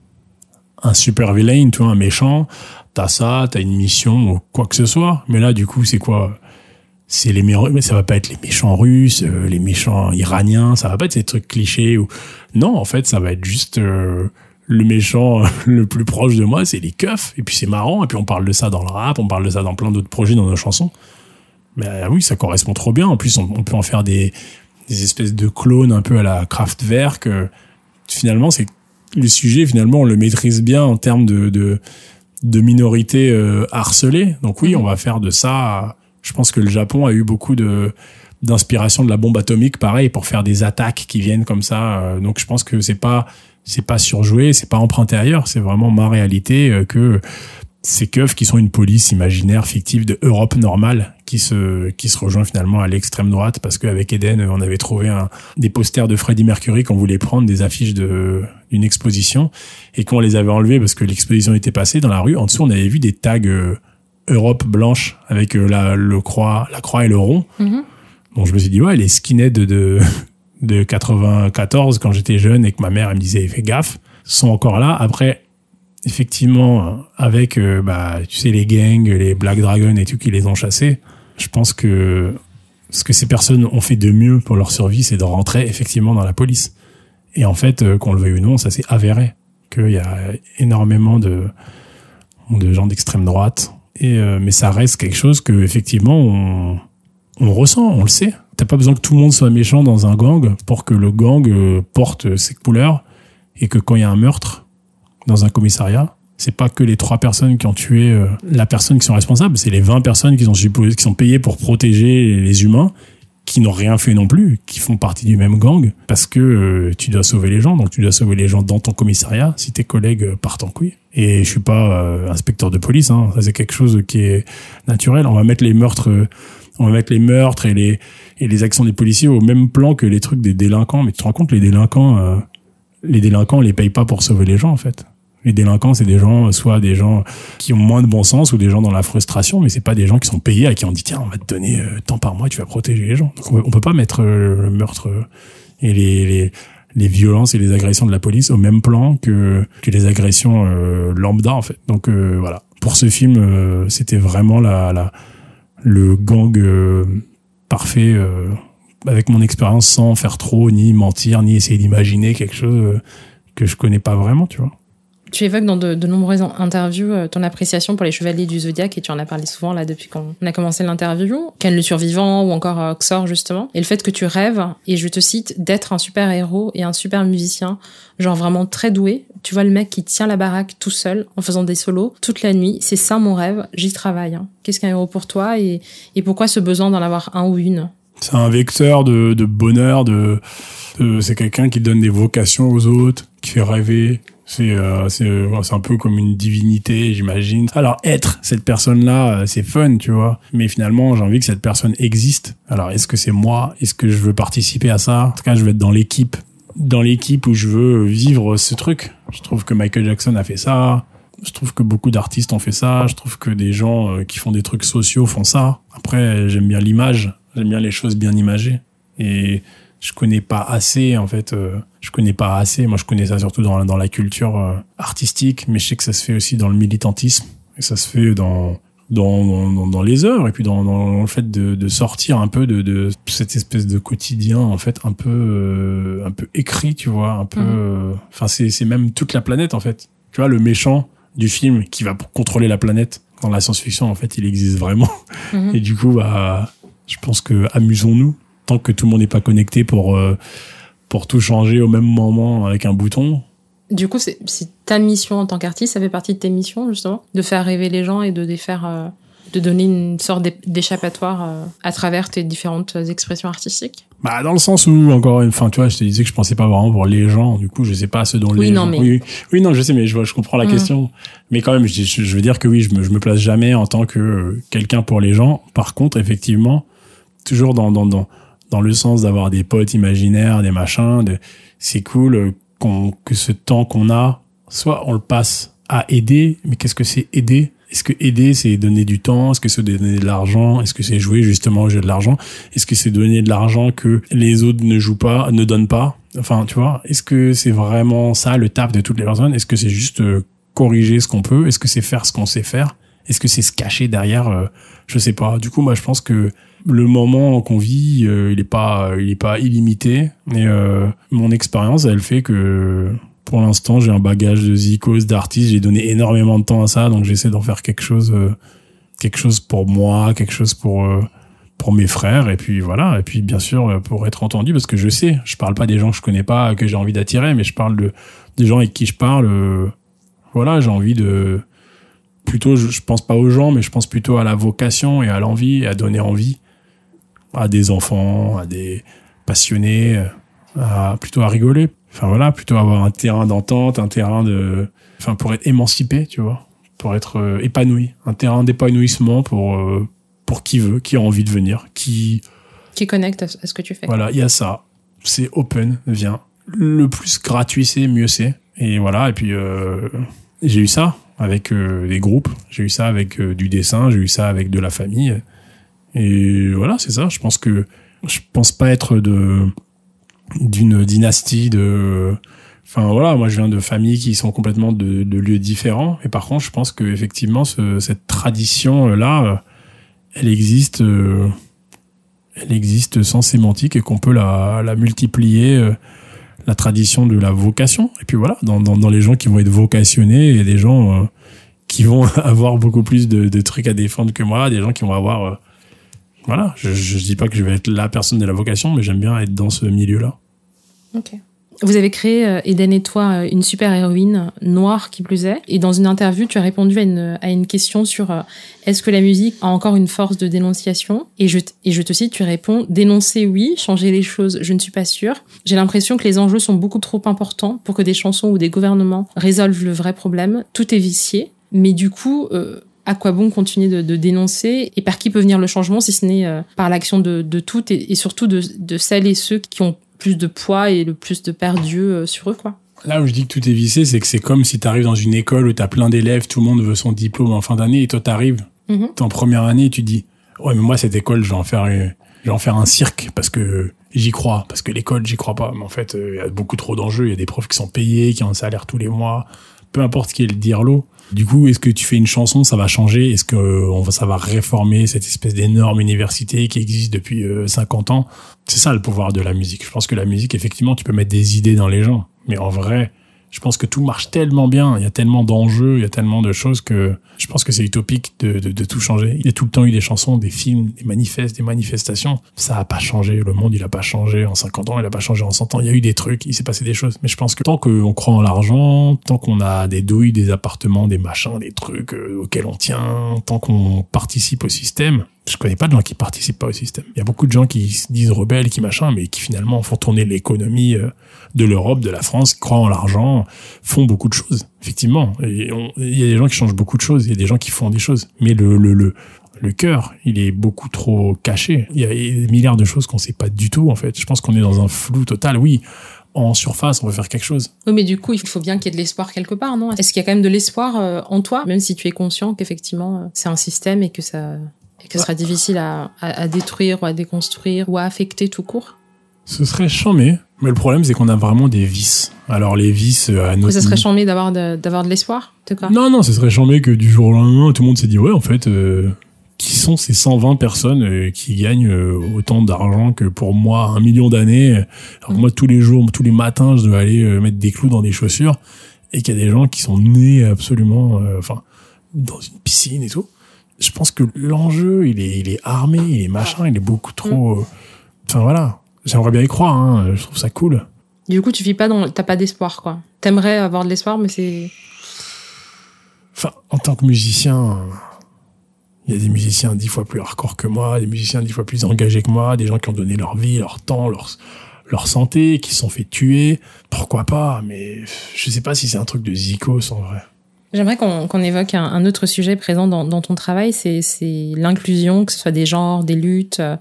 B: un super villain, tu vois, un méchant, t'as ça, t'as une mission ou quoi que ce soit. Mais là, du coup, c'est quoi? C'est les mais ça va pas être les méchants russes, euh, les méchants iraniens, ça va pas être ces trucs clichés ou non, en fait, ça va être juste euh, le méchant le plus proche de moi, c'est les keufs. Et puis c'est marrant. Et puis on parle de ça dans le rap, on parle de ça dans plein d'autres projets, dans nos chansons. Mais euh, oui, ça correspond trop bien. En plus, on, peut en faire des, des espèces de clones un peu à la Kraftwerk. Euh, Finalement, c'est le sujet. Finalement, on le maîtrise bien en termes de de, de minorités euh, harcelées. Donc oui, on va faire de ça. Je pense que le Japon a eu beaucoup de d'inspiration de la bombe atomique, pareil, pour faire des attaques qui viennent comme ça. Euh, Donc je pense que c'est pas c'est pas surjoué, c'est pas emprunté ailleurs. C'est vraiment ma réalité euh, que ces keufs qui sont une police imaginaire fictive de Europe normale qui se qui se rejoint finalement à l'extrême droite parce qu'avec Eden on avait trouvé un, des posters de Freddie Mercury qu'on voulait prendre des affiches de d'une exposition et qu'on les avait enlevés parce que l'exposition était passée dans la rue. En dessous on avait vu des tags euh, Europe blanche avec euh, la le croix la croix et le rond. Donc je me suis dit ouais les skinheads de de 94 quand j'étais jeune et que ma mère elle me disait fais gaffe sont encore là. Après effectivement, avec, euh, bah, tu sais, les gangs, les Black Dragon et tout qui les ont chassés, je pense que ce que ces personnes ont fait de mieux pour leur survie, c'est de rentrer effectivement dans la police. Et en fait, euh, qu'on le veuille ou non, ça s'est avéré qu'il y a énormément de, gens d'extrême droite. Euh, mais ça reste quelque chose que effectivement on, on ressent, on le sait. T'as pas besoin que tout le monde soit méchant dans un gang pour que le gang euh, porte ses couleurs et que quand il y a un meurtre dans un commissariat, c'est pas que les trois personnes qui ont tué euh, la personne qui sont responsables, c'est les 20 personnes qui sont qui sont payées pour protéger les humains qui n'ont rien fait non plus, qui font partie du même gang, parce que euh, tu dois sauver les gens, donc tu dois sauver les gens dans ton commissariat si tes collègues euh, partent en couille. Et je suis pas inspecteur de police, hein, ça c'est quelque chose qui est naturel. On va mettre les meurtres, on va mettre les meurtres et les et les actions des policiers au même plan que les trucs des délinquants. Mais tu te rends compte, les délinquants, les délinquants, on les paye pas pour sauver les gens en fait. Les délinquants, c'est des gens, soit des gens qui ont moins de bon sens ou des gens dans la frustration, mais c'est pas des gens qui sont payés à qui on dit tiens, on va te donner euh, tant par mois, tu vas protéger les gens. Donc on peut pas mettre euh, le meurtre euh, et les, les, les violences et les agressions de la police au même plan que, que les agressions lambda en fait. Donc voilà. Pour ce film, c'était vraiment la, la le gang parfait avec mon expérience sans faire trop ni mentir ni essayer d'imaginer quelque chose que je connais pas vraiment, tu vois.
A: Tu évoques dans de, nombreuses interviews euh, ton appréciation pour les chevaliers du zodiaque et tu en as parlé souvent là depuis qu'on a commencé l'interview. Ken le survivant ou encore euh, Xor justement. Et le fait que tu rêves, et je te cite, d'être un super héros et un super musicien, genre vraiment très doué. Tu vois le mec qui tient la baraque tout seul en faisant des solos toute la nuit. C'est ça mon rêve, j'y travaille. Hein. Qu'est-ce qu'un héros pour toi et, et pourquoi ce besoin d'en avoir un ou une?
B: C'est un vecteur de, bonheur, de c'est quelqu'un qui donne des vocations aux autres, qui fait rêver, c'est euh, c'est un peu comme une divinité, j'imagine. Alors être cette personne-là, euh, c'est fun, tu vois. Mais finalement, j'ai envie que cette personne existe. Alors est-ce que c'est moi? Est-ce que je veux participer à ça? En tout cas, je veux être dans l'équipe, dans l'équipe où je veux vivre ce truc. Je trouve que Michael Jackson a fait ça. Je trouve que beaucoup d'artistes ont fait ça. Je trouve que des gens euh, qui font des trucs sociaux font ça. Après, j'aime bien l'image. J'aime bien les choses bien imagées. Et je connais pas assez en fait euh, je connais pas assez. Moi je connais ça surtout dans dans la culture euh, artistique mais je sais que ça se fait aussi dans le militantisme. Et ça se fait dans dans, dans, dans les heures et puis dans, dans le fait de, de sortir un peu de, de cette espèce de quotidien en fait un peu euh, un peu écrit tu vois un peu mhm. enfin c'est c'est même toute la planète en fait. Tu vois le méchant du film qui va contrôler la planète dans la science-fiction en fait il existe vraiment. Mhm. et du coup bah je pense que amusons-nous tant que tout le monde n'est pas connecté pour, euh, pour tout changer au même moment avec un bouton.
A: Du coup, c'est ta mission en tant qu'artiste, ça fait partie de tes missions justement, de faire rêver les gens et de les faire, euh, de donner une sorte d'échappatoire euh, à travers tes différentes expressions artistiques?
B: Bah dans le sens où encore enfin tu vois je te disais que je pensais pas vraiment pour les gens du coup je sais pas ce dont
A: oui,
B: les
A: non, Mais...
B: oui oui non je sais mais je vois je comprends la mm. question mais quand même je, je, veux dire que oui je me je me place jamais en tant que quelqu'un pour les gens par contre effectivement toujours dans dans dans dans le sens d'avoir des potes imaginaires, des machins. C'est cool euh, qu'on, que ce temps qu'on a, soit on le passe à aider, mais qu'est-ce que c'est aider? Est-ce que aider, c'est donner du temps? Est-ce que c'est donner de l'argent? Est-ce que c'est jouer justement au jeu de l'argent? Est-ce que c'est donner de l'argent que les autres ne jouent pas, ne donnent pas? Enfin, tu vois, est-ce que c'est vraiment ça le taf de toutes les personnes? Est-ce que c'est juste euh, corriger ce qu'on peut? Est-ce que c'est faire ce qu'on sait faire? Est-ce que c'est se cacher derrière euh, Je sais pas. Du coup, moi, je pense que le moment qu'on vit, euh, il est pas, il est pas illimité. Et euh, mon expérience, elle fait que pour l'instant, j'ai un bagage de zikos, d'artistes. J'ai donné énormément de temps à ça, donc j'essaie d'en faire quelque chose, euh, quelque chose pour moi, quelque chose pour pour mes frères. Et puis voilà. Et puis bien sûr pour être entendu, parce que je sais, je parle pas des gens que je connais pas, que j'ai envie d'attirer, mais je parle de des gens avec qui je parle. voilà, j'ai envie de plutôt, je, je pense pas aux gens, mais je pense plutôt à la vocation et à l'envie, à donner envie à des enfants, à des passionnés, à, plutôt à rigoler. Enfin voilà, plutôt avoir un terrain d'entente, un terrain de, enfin pour être émancipé, tu vois, pour être euh, épanoui, un terrain d'épanouissement pour euh, pour qui veut, qui a envie de venir, qui
A: qui connecte à ce que tu fais.
B: Voilà, il y a ça. C'est open, viens. Le plus gratuit c'est, mieux c'est. Et voilà, et puis euh, j'ai eu ça avec des groupes, j'ai eu ça avec du dessin, j'ai eu ça avec de la famille. Et voilà, c'est ça. Je pense que je pense pas être de d'une dynastie de. Enfin voilà, moi je viens de familles qui sont complètement de, de lieux différents. Et par contre, je pense que effectivement, ce, cette tradition là, elle existe. Elle existe sans sémantique et qu'on peut la, la multiplier la tradition de la vocation. Et puis voilà, dans, dans, dans, les gens qui vont être vocationnés, a des gens qui vont avoir beaucoup plus de, de, trucs à défendre que moi, des gens qui vont avoir voilà, je, je dis pas que je vais être la personne de la vocation, mais j'aime bien être dans ce milieu-là.
A: Ok. Vous avez créé, euh, Eden et toi, euh, une super héroïne noire qui plus est. Et dans une interview, tu as répondu à une, à une question sur euh, est-ce que la musique a encore une force de dénonciation? Et je, et je te cite, tu réponds dénoncer oui, changer les choses, je ne suis pas sûre. J'ai l'impression que les enjeux sont beaucoup trop importants pour que des chansons ou des gouvernements résolvent le vrai problème. Tout est vicié. Mais du coup, à quoi bon continuer de, de dénoncer et par qui peut venir le changement si ce n'est euh, par l'action de, de toutes et, et surtout de, de celles et ceux qui ont plus de poids et le plus de perdieux euh, sur eux, quoi.
B: Là où je dis que tout est vissé, c'est que c'est comme si tu arrives dans une école où tu as plein d'élèves, tout le monde veut son diplôme en fin d'année, et toi t'arrives,
A: Mhm.
B: t'es en première année, et tu dis, ouais, mais moi cette école, je vais en faire, une- je vais en faire un cirque parce que j'y crois, parce que l'école, j'y crois pas. Mais en fait, euh, il y a beaucoup trop d'enjeux, il y a des profs qui sont payés, qui ont un salaire tous les mois, peu importe qui est le dirlo. Du coup, est-ce que tu fais une chanson, ça va changer? Est-ce que euh, on va, ça va réformer cette espèce d'énorme université qui existe depuis euh, 50 ans? C'est ça le pouvoir de la musique. Je pense que la musique, effectivement, tu peux mettre des idées dans les gens, mais en vrai, je pense que tout marche tellement bien, il y a tellement d'enjeux, il y a tellement de choses que je pense que c'est utopique de, de, de tout changer. Il y a tout le temps eu des chansons, des films, des manifestes, des manifestations. Ça a pas changé. Le monde, il a pas changé en 50 ans, il a pas changé en 100 ans. Il y a eu des trucs, il s'est passé des choses. Mais je pense que tant qu'on croit en l'argent, tant qu'on a des douilles, des appartements, des machins, des trucs euh, auxquels on tient, tant qu'on participe au système, je connais pas de gens qui participent pas au système. Il y a beaucoup de gens qui se disent rebelles, qui machin, mais qui finalement font tourner l'économie euh, de l'Europe, de la France, croient en l'argent, font beaucoup de choses. Effectivement, il y a des gens qui changent beaucoup de choses, il y a des gens qui font des choses, mais le cœur, il est beaucoup trop caché. Il y a des milliards de choses qu'on sait pas du tout en fait. Je pense qu'on est dans un flou total. Oui, en surface, on veut faire quelque chose.
A: Oui, mais du coup, il faut bien qu'il y ait de l'espoir quelque part, non? Est-ce qu'il y a quand même de l'espoir euh, en toi, même si tu es conscient qu'effectivement, euh, c'est un système et que ça et que ce sera difficile à, à, à détruire ou à déconstruire ou à affecter tout court
B: Ce serait chambé, mais le problème c'est qu'on a vraiment des vices. Alors les vices à notre
A: ça serait chambé d'avoir de, d'avoir de l'espoir quoi
B: Non, non, ce serait chambé que du jour au lendemain, tout le monde s'est dit, ouais, en fait, euh, qui sont ces 120 personnes euh, qui gagnent euh, autant d'argent que pour moi, un million d'années? Alors
A: Mm.
B: moi, tous les jours, tous les matins, je dois aller mettre des clous dans des chaussures, et qu'il y a des gens qui sont nés absolument, euh, enfin, dans une piscine et tout. Je pense que l'enjeu, il est, il est armé, il est machin, il est beaucoup trop... euh, Enfin voilà, j'aimerais bien y croire, hein, je trouve ça cool.
A: Du coup, tu vis pas dans, t'as pas d'espoir, quoi. T'aimerais avoir de l'espoir, mais c'est.
B: Enfin, en tant que musicien, il y a des musiciens dix fois plus hardcore que moi, des musiciens dix fois plus engagés que moi, des gens qui ont donné leur vie, leur temps, leur, leur santé, qui se sont fait tuer. Pourquoi pas Mais je sais pas si c'est un truc de zikos en vrai.
A: J'aimerais qu'on qu'on évoque un, un autre sujet présent dans, dans ton travail, c'est l'inclusion, que ce soit des genres, des luttes, euh,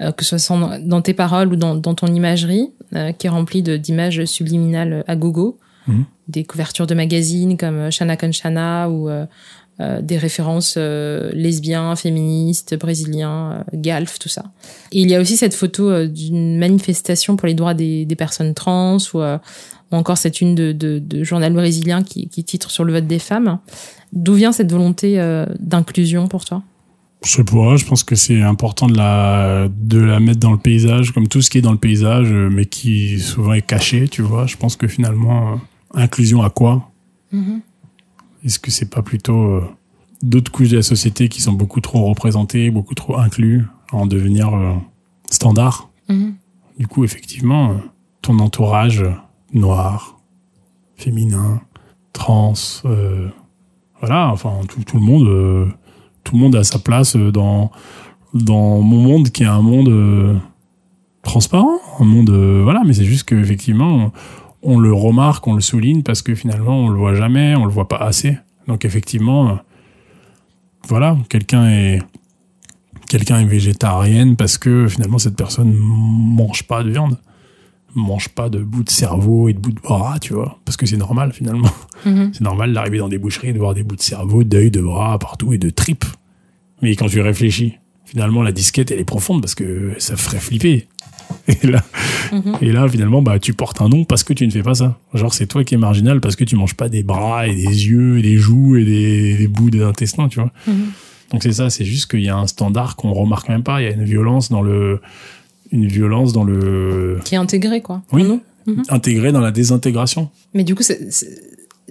A: euh, que ce soit dans, tes paroles ou dans, dans ton imagerie, euh, qui est remplie de- d'images subliminales à gogo,
B: Mhm.
A: des couvertures de magazines comme euh, Shana Conchana ou euh, euh, des références euh, lesbiens, féministes, brésiliens, euh, galf, tout ça. Et il y a aussi cette photo euh, d'une manifestation pour les droits des, des personnes trans ou, euh, ou encore cette une de, de, de journal brésilien qui, qui titre sur le vote des femmes. D'où vient cette volonté d'inclusion pour toi?
B: Je sais pas, je pense que c'est important de la, de la mettre dans le paysage, comme tout ce qui est dans le paysage, mais qui souvent est caché, tu vois. Je pense que finalement, inclusion à quoi? Est-ce que c'est pas plutôt euh, d'autres couches de la société qui sont beaucoup trop représentées, beaucoup trop inclus en devenir euh, standard?
A: Mhm.
B: Du coup, effectivement, euh, ton entourage noir, féminin, trans, euh, voilà, enfin tout, tout le monde, euh, tout le monde a sa place dans dans mon monde qui est un monde euh, transparent, un monde voilà, mais c'est juste que effectivement on, le remarque, on le souligne parce que finalement on le voit jamais, on le voit pas assez. Donc effectivement, euh, voilà, quelqu'un est quelqu'un est végétarienne parce que finalement cette personne mange pas de viande, mange pas de bout de cerveau et de bout de bras, tu vois, parce que c'est normal finalement.
A: Mhm.
B: C'est normal d'arriver dans des boucheries et de voir des bouts de cerveau, d'œil, de bras partout et de tripes. Mais quand tu réfléchis, finalement la disquette elle est profonde parce que ça ferait flipper. Et là,
A: Mhm.
B: et là finalement bah tu portes un nom parce que tu ne fais pas ça. Genre c'est toi qui es marginal parce que tu manges pas des bras et des yeux et des joues et des, des bouts d'intestin, tu vois.
A: Mhm.
B: Donc c'est ça, c'est juste qu'il y a un standard qu'on remarque même pas. Il y a une violence dans le, une violence dans le
A: Qui est intégré, quoi.
B: Oui.
A: en nous.
B: intégré dans la désintégration.
A: Mais du coup, c'est-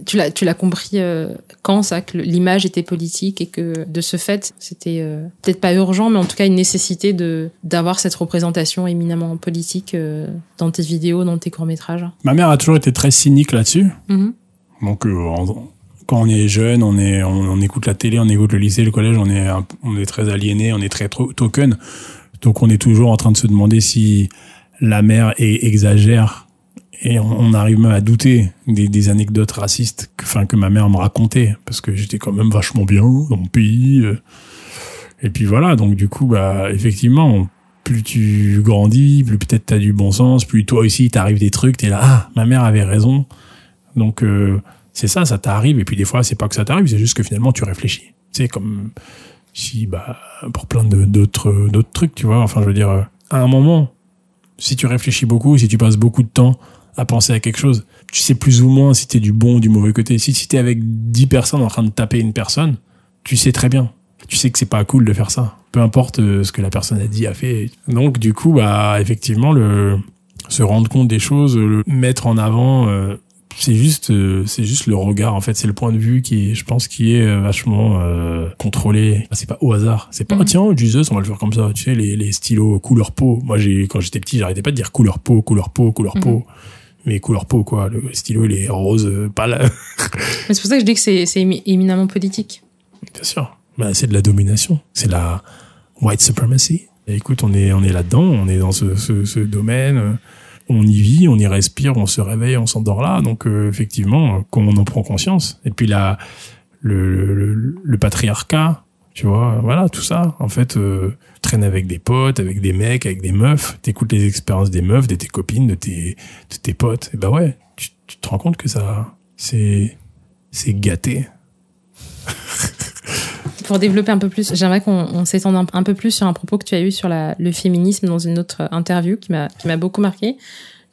A: tu l'as, tu l'as compris euh, quand ça, que l'image était politique et que de ce fait, c'était euh, peut-être pas urgent, mais en tout cas une nécessité de d'avoir cette représentation éminemment politique euh, dans tes vidéos, dans tes courts métrages.
B: Ma mère a toujours été très cynique là-dessus.
A: Mhm.
B: Donc, en- quand on est jeune, on est, on, on écoute la télé, on écoute le lycée, le collège, on est, un- on est très aliéné, on est très token. Donc, on est toujours en train de se demander si la mère est- exagère. Et on, on arrive même à douter des, des anecdotes racistes que, enfin, que ma mère me racontait, parce que j'étais quand même vachement bien dans mon pays. euh. Et puis voilà, donc du coup, bah, effectivement, plus tu grandis, plus peut-être t'as du bon sens, plus toi aussi t'arrives des trucs, t'es là, ah, ma mère avait raison. Donc euh, c'est ça, ça t'arrive. Et puis des fois, c'est pas que ça t'arrive, c'est juste que finalement tu réfléchis. C'est comme si, bah, pour plein d'autres d'autres trucs, tu vois. Enfin, je veux dire, euh, à un moment, si tu réfléchis beaucoup, si tu passes beaucoup de temps à penser à quelque chose, tu sais plus ou moins si t'es du bon ou du mauvais côté. Si, si t'es avec 10 personnes en train de taper une personne, tu sais très bien. Tu sais que c'est pas cool de faire ça. Peu importe euh, ce que la personne a dit, a fait. Donc, du coup, bah, effectivement, le, se rendre compte des choses, le mettre en avant, euh, c'est juste, euh, c'est juste le regard. En fait, c'est le point de vue qui, est, je pense, qui est vachement euh, contrôlé. C'est pas au hasard. C'est pas oh, tiens, Jesus, on va le faire comme ça. Tu sais, les, les stylos couleur peau. Moi, j'ai quand j'étais petit, j'arrêtais pas de dire couleur peau, couleur peau, couleur
A: Mhm.
B: peau. Mais couleur peau, quoi. Le stylo, il est rose, euh, pâle.
A: Mais c'est pour ça que je dis que c'est, c'est émi- éminemment politique.
B: Bien sûr. Bah, c'est de la domination. C'est la white supremacy. Et écoute, on est, on est là-dedans, on est dans ce, ce, ce domaine. euh, On y vit, on y respire, on se réveille, on s'endort là. Donc, euh, effectivement, quand on en prend conscience. Et puis, la, le, le, le patriarcat, tu vois, voilà, tout ça. En fait, euh, avec des potes, avec des mecs, avec des meufs. T'écoutes les expériences des meufs, de tes copines, de tes, de tes potes. Et bah ouais, tu, te rends compte que ça, c'est, c'est gâté.
A: Pour développer un peu plus, j'aimerais qu'on on s'étende un, peu plus sur un propos que tu as eu sur le féminisme dans une autre interview qui m'a qui m'a beaucoup marqué.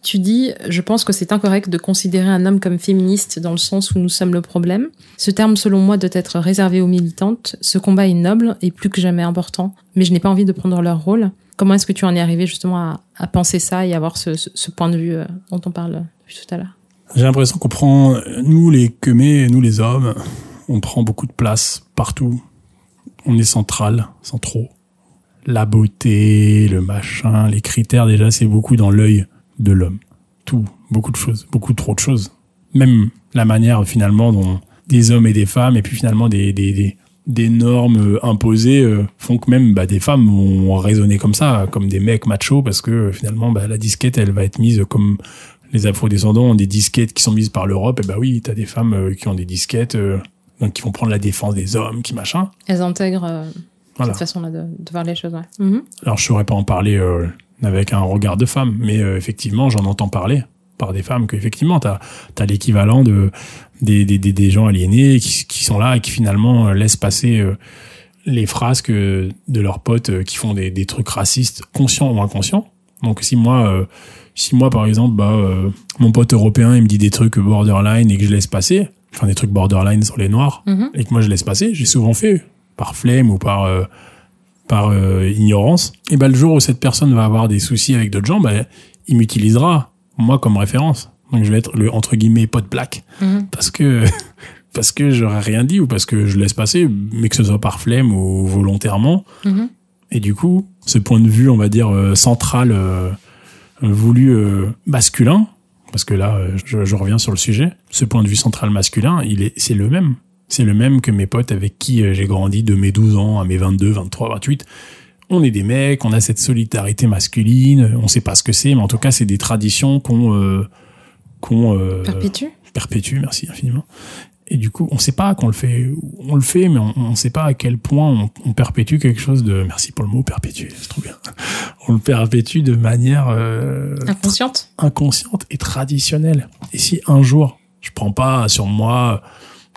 A: Tu dis, je pense que c'est incorrect de considérer un homme comme féministe dans le sens où nous sommes le problème. Ce terme, selon moi, doit être réservé aux militantes. Ce combat est noble et plus que jamais important, mais je n'ai pas envie de prendre leur rôle. Comment est-ce que tu en es arrivé justement à, penser ça et avoir ce, point de vue euh, dont on parle tout à l'heure?
B: J'ai l'impression qu'on prend, nous les quemés, nous les hommes, on prend beaucoup de place partout. On est central, sans. La beauté, le machin, les critères, déjà, c'est beaucoup dans l'œil de l'homme. Tout, beaucoup de choses, beaucoup trop de choses. Même la manière, finalement, dont des hommes et des femmes, et puis finalement des, des, des, des normes euh, imposées euh, font que même bah, des femmes vont raisonner comme ça, comme des mecs machos, parce que euh, finalement, bah, la disquette, elle va être mise comme les afro-descendants ont des disquettes qui sont mises par l'Europe, et bah oui, t'as des femmes euh, qui ont des disquettes, euh, donc qui vont prendre la défense des hommes, qui machin.
A: Elles intègrent
B: Voilà.
A: cette façon-là de, de voir les choses. Ouais. Mhm.
B: Alors je saurais pas en parler avec un regard de femme, mais euh, effectivement, j'en entends parler par des femmes que effectivement t'as as, l'équivalent de des, des, des, des gens aliénés qui, qui sont là et qui finalement euh, laissent passer euh, les phrases que de leurs potes euh, qui font des, des trucs racistes conscients ou inconscients. Donc si moi euh, si moi par exemple bah euh, mon pote européen il me dit des trucs borderline et que je laisse passer, enfin des trucs borderline sur les noirs
A: Mhm.
B: et que moi je laisse passer, j'ai souvent fait par flemme ou par euh, par euh, ignorance. Et ben le jour où cette personne va avoir des soucis avec d'autres gens, ben il m'utilisera moi comme référence. Donc je vais être le entre guillemets pote black
A: Mhm.
B: parce que parce que j'aurais rien dit ou parce que je laisse passer, mais que ce soit par flemme ou volontairement.
A: Mhm.
B: Et du coup, ce point de vue, on va dire euh, central, euh, voulu euh, masculin, parce que là, je, je reviens sur le sujet. Ce point de vue central masculin, il est, c'est le même. C'est le même que mes potes avec qui euh, j'ai grandi de mes 12 ans à mes 22, 23, 28. On est des mecs, on a cette solidarité masculine, on sait pas ce que c'est, mais en tout cas, c'est des traditions qu'on euh, qu'on euh,
A: Perpétue
B: perpétue, merci infiniment. Et du coup, on sait pas qu'on le fait, on le fait, mais on, on sait pas à quel point on, on perpétue quelque chose de, merci pour le mot perpétuer, c'est trop bien. On le perpétue de manière euh,
A: Inconsciente
B: inconsciente et traditionnelle. Et si un jour, je prends pas sur moi,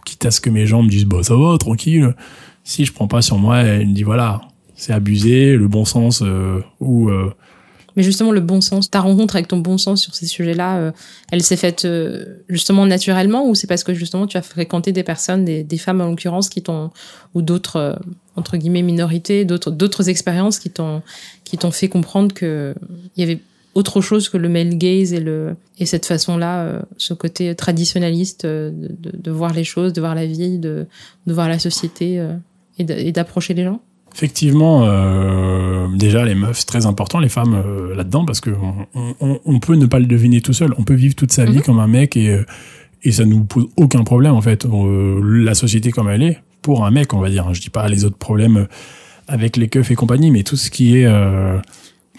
B: quitte à ce que mes gens me disent, bah ça va, tranquille, si je prends pas sur moi, elle me dit voilà, c'est abusé, le bon sens euh, ou euh,
A: Mais justement, le bon sens, ta rencontre avec ton bon sens sur ces sujets-là, euh, elle s'est faite justement naturellement ou c'est parce que justement tu as fréquenté des personnes, des, des femmes en l'occurrence, qui t'ont ou d'autres entre guillemets minorités, d'autres d'autres expériences qui t'ont qui t'ont fait comprendre que il y avait autre chose que le male gaze et le et cette façon-là, euh, ce côté traditionnaliste euh, de, de, voir les choses, de voir la vie, de, de voir la société euh, et d'approcher les gens?
B: Effectivement, déjà les meufs, c'est très important, les femmes là-dedans, parce que on, on, on, peut ne pas le deviner tout seul. On peut vivre toute sa vie mhm. comme un mec et et ça nous pose aucun problème en fait. la société comme elle est, pour un mec, on va dire. Je dis pas les autres problèmes avec les keufs et compagnie, mais tout ce qui est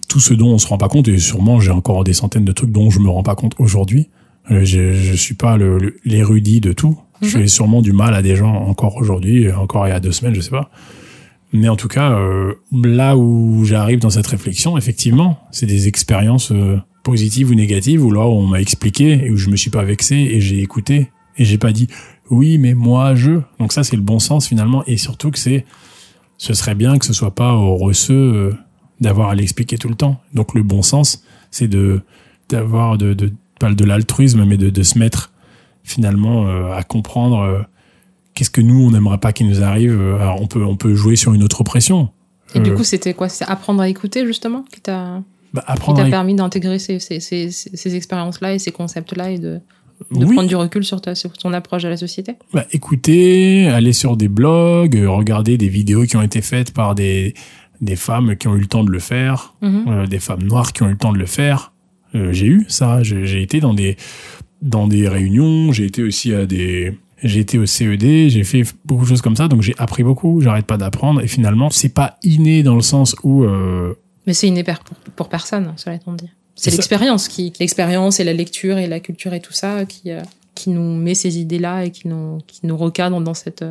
B: tout ce dont on se rend pas compte, et sûrement j'ai encore des centaines de trucs dont je me rends pas compte aujourd'hui. Euh, je, je suis pas l'érudit de tout. Je mhm. fais sûrement du mal à des gens encore aujourd'hui, encore il y a deux semaines, je sais pas. Mais en tout cas, euh, là où j'arrive dans cette réflexion, effectivement, c'est des expériences euh, positives ou négatives où là on m'a expliqué et où je me suis pas vexé et j'ai écouté et j'ai pas dit oui mais moi je. Donc ça c'est le bon sens finalement et surtout que c'est ce serait bien que ce soit pas au receux d'avoir à l'expliquer tout le temps. Donc le bon sens, c'est de d'avoir de, de pas de l'altruisme, mais de, de se mettre finalement euh, à comprendre euh, qu'est-ce que nous on n'aimerait pas qu'il nous arrive. Euh, alors on peut on peut jouer sur une autre oppression.
A: Et du coup, c'était quoi? C'est apprendre à écouter justement qui t'a bah, qui t'a permis d'intégrer ces, ces, ces, ces expériences-là et ces concepts-là et de de prendre du recul sur, ta, sur ton approche de la société?
B: Bah, Écouter, aller sur des blogs, regarder des vidéos qui ont été faites par des, des femmes qui ont eu le temps de le faire, mhm. euh, des femmes noires qui ont eu le temps de le faire. Euh, j'ai eu ça. J'ai été dans des dans des réunions. J'ai été aussi à des j'ai été au CED, j'ai fait beaucoup de choses comme ça, donc j'ai appris beaucoup. J'arrête pas d'apprendre et finalement c'est pas inné dans le sens où. Euh...
A: Mais c'est inné pour, pour personne, cela étant dit. C'est l'expérience qui, l'expérience et la lecture et la culture et tout ça qui qui nous met ces idées là et qui nous qui nous recadre dans cette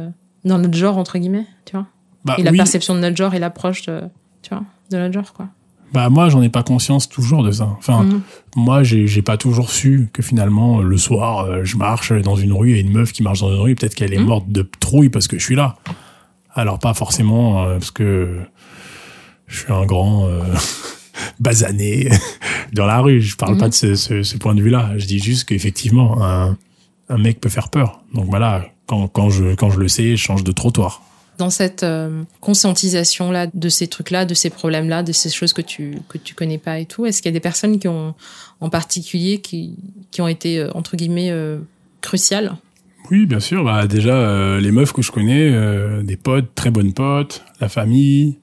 A: dans notre genre entre guillemets, tu vois. Bah, et la perception de notre genre et l'approche de, tu vois, de notre genre, quoi.
B: Bah moi j'en ai pas conscience toujours de ça. Enfin mhm. moi j'ai j'ai pas toujours su que finalement le soir euh, je marche dans une rue et une meuf qui marche dans une rue peut-être qu'elle est mhm. morte de trouille parce que je suis là. Alors pas forcément euh, parce que je suis un grand euh, basané dans la rue. Je parle pas mhm. de ce, ce, ce, point de vue-là. Je dis juste qu'effectivement un un mec peut faire peur. Donc voilà quand quand je quand je le sais je change de trottoir
A: dans cette euh, conscientisation là de ces trucs là, de ces problèmes là, de ces choses que tu que tu connais pas et tout? Est-ce qu'il y a des personnes qui ont en particulier qui qui ont été euh, entre guillemets euh, cruciales?
B: Oui, bien sûr. Bah déjà les meufs que je connais, des potes, très bonnes potes, la famille,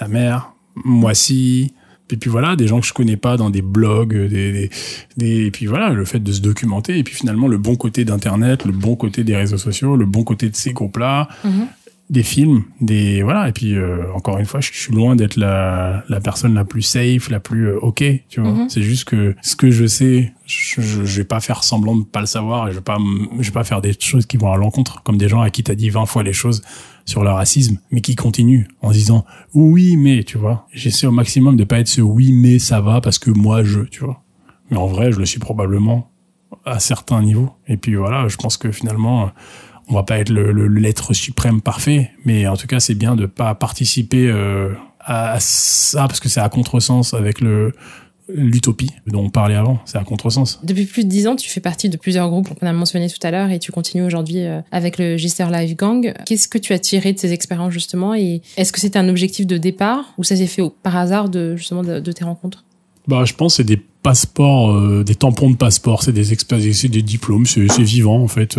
B: la mère, moi aussi. Et puis voilà, des gens que je connais pas dans des blogs, des, des, et puis voilà, le fait de se documenter, et puis finalement le bon côté d'Internet, le bon côté des réseaux sociaux, le bon côté de ces groupes-là, mm-hmm des films, des voilà. Et puis euh, encore une fois, je suis loin d'être la, la personne la plus safe, la plus euh, ok. Tu vois, mhm. c'est juste que ce que je sais, je, je, vais pas faire semblant de pas le savoir et je vais pas je vais pas faire des choses qui vont à l'encontre, comme des gens à qui t'as dit 20 fois les choses sur le racisme, mais qui continuent en disant oui mais tu vois. J'essaie au maximum de pas être ce oui mais ça va parce que moi je, tu vois. Mais en vrai, je le suis probablement à certains niveaux. Et puis voilà, je pense que finalement on va pas être le, l'être suprême parfait, mais en tout cas, c'est bien de pas participer euh, à ça parce que c'est à contresens avec le l'utopie dont on parlait avant, c'est à contresens.
A: Depuis plus de dix ans, tu fais partie de plusieurs groupes qu'on a mentionnés tout à l'heure et tu continues aujourd'hui euh, avec le Gister Live Gang. Qu'est-ce que tu as tiré de ces expériences justement et est-ce que c'était un objectif de départ ou ça s'est fait par hasard de justement de, tes rencontres?
B: Bah, je pense c'est des passeports, euh, des tampons de passeport, c'est des expériences, c'est des diplômes, c'est vivant en fait.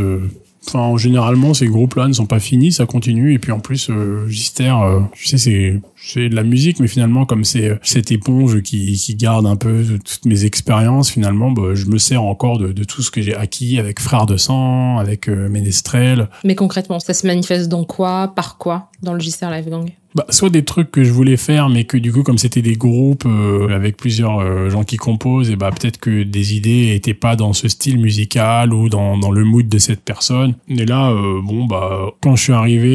B: Enfin, généralement, ces groupes-là ne sont pas finis, ça continue. Et puis en plus, euh, Gister, euh, tu sais, c'est c'est de la musique, mais finalement, comme c'est euh, cette éponge qui, qui garde un peu toutes mes expériences, finalement, bah, je me sers encore de, de tout ce que j'ai acquis avec Frères de Sang, avec euh, Ménestrel.
A: Mais concrètement, ça se manifeste dans quoi, par quoi, dans le Gister Live Gang?
B: Bah, soit des trucs que je voulais faire, mais que du coup, comme c'était des groupes euh, avec plusieurs euh, gens qui composent, et bah peut-être que des idées étaient pas dans ce style musical ou dans, dans le mood de cette personne. Et là, euh, bon bah quand je suis arrivé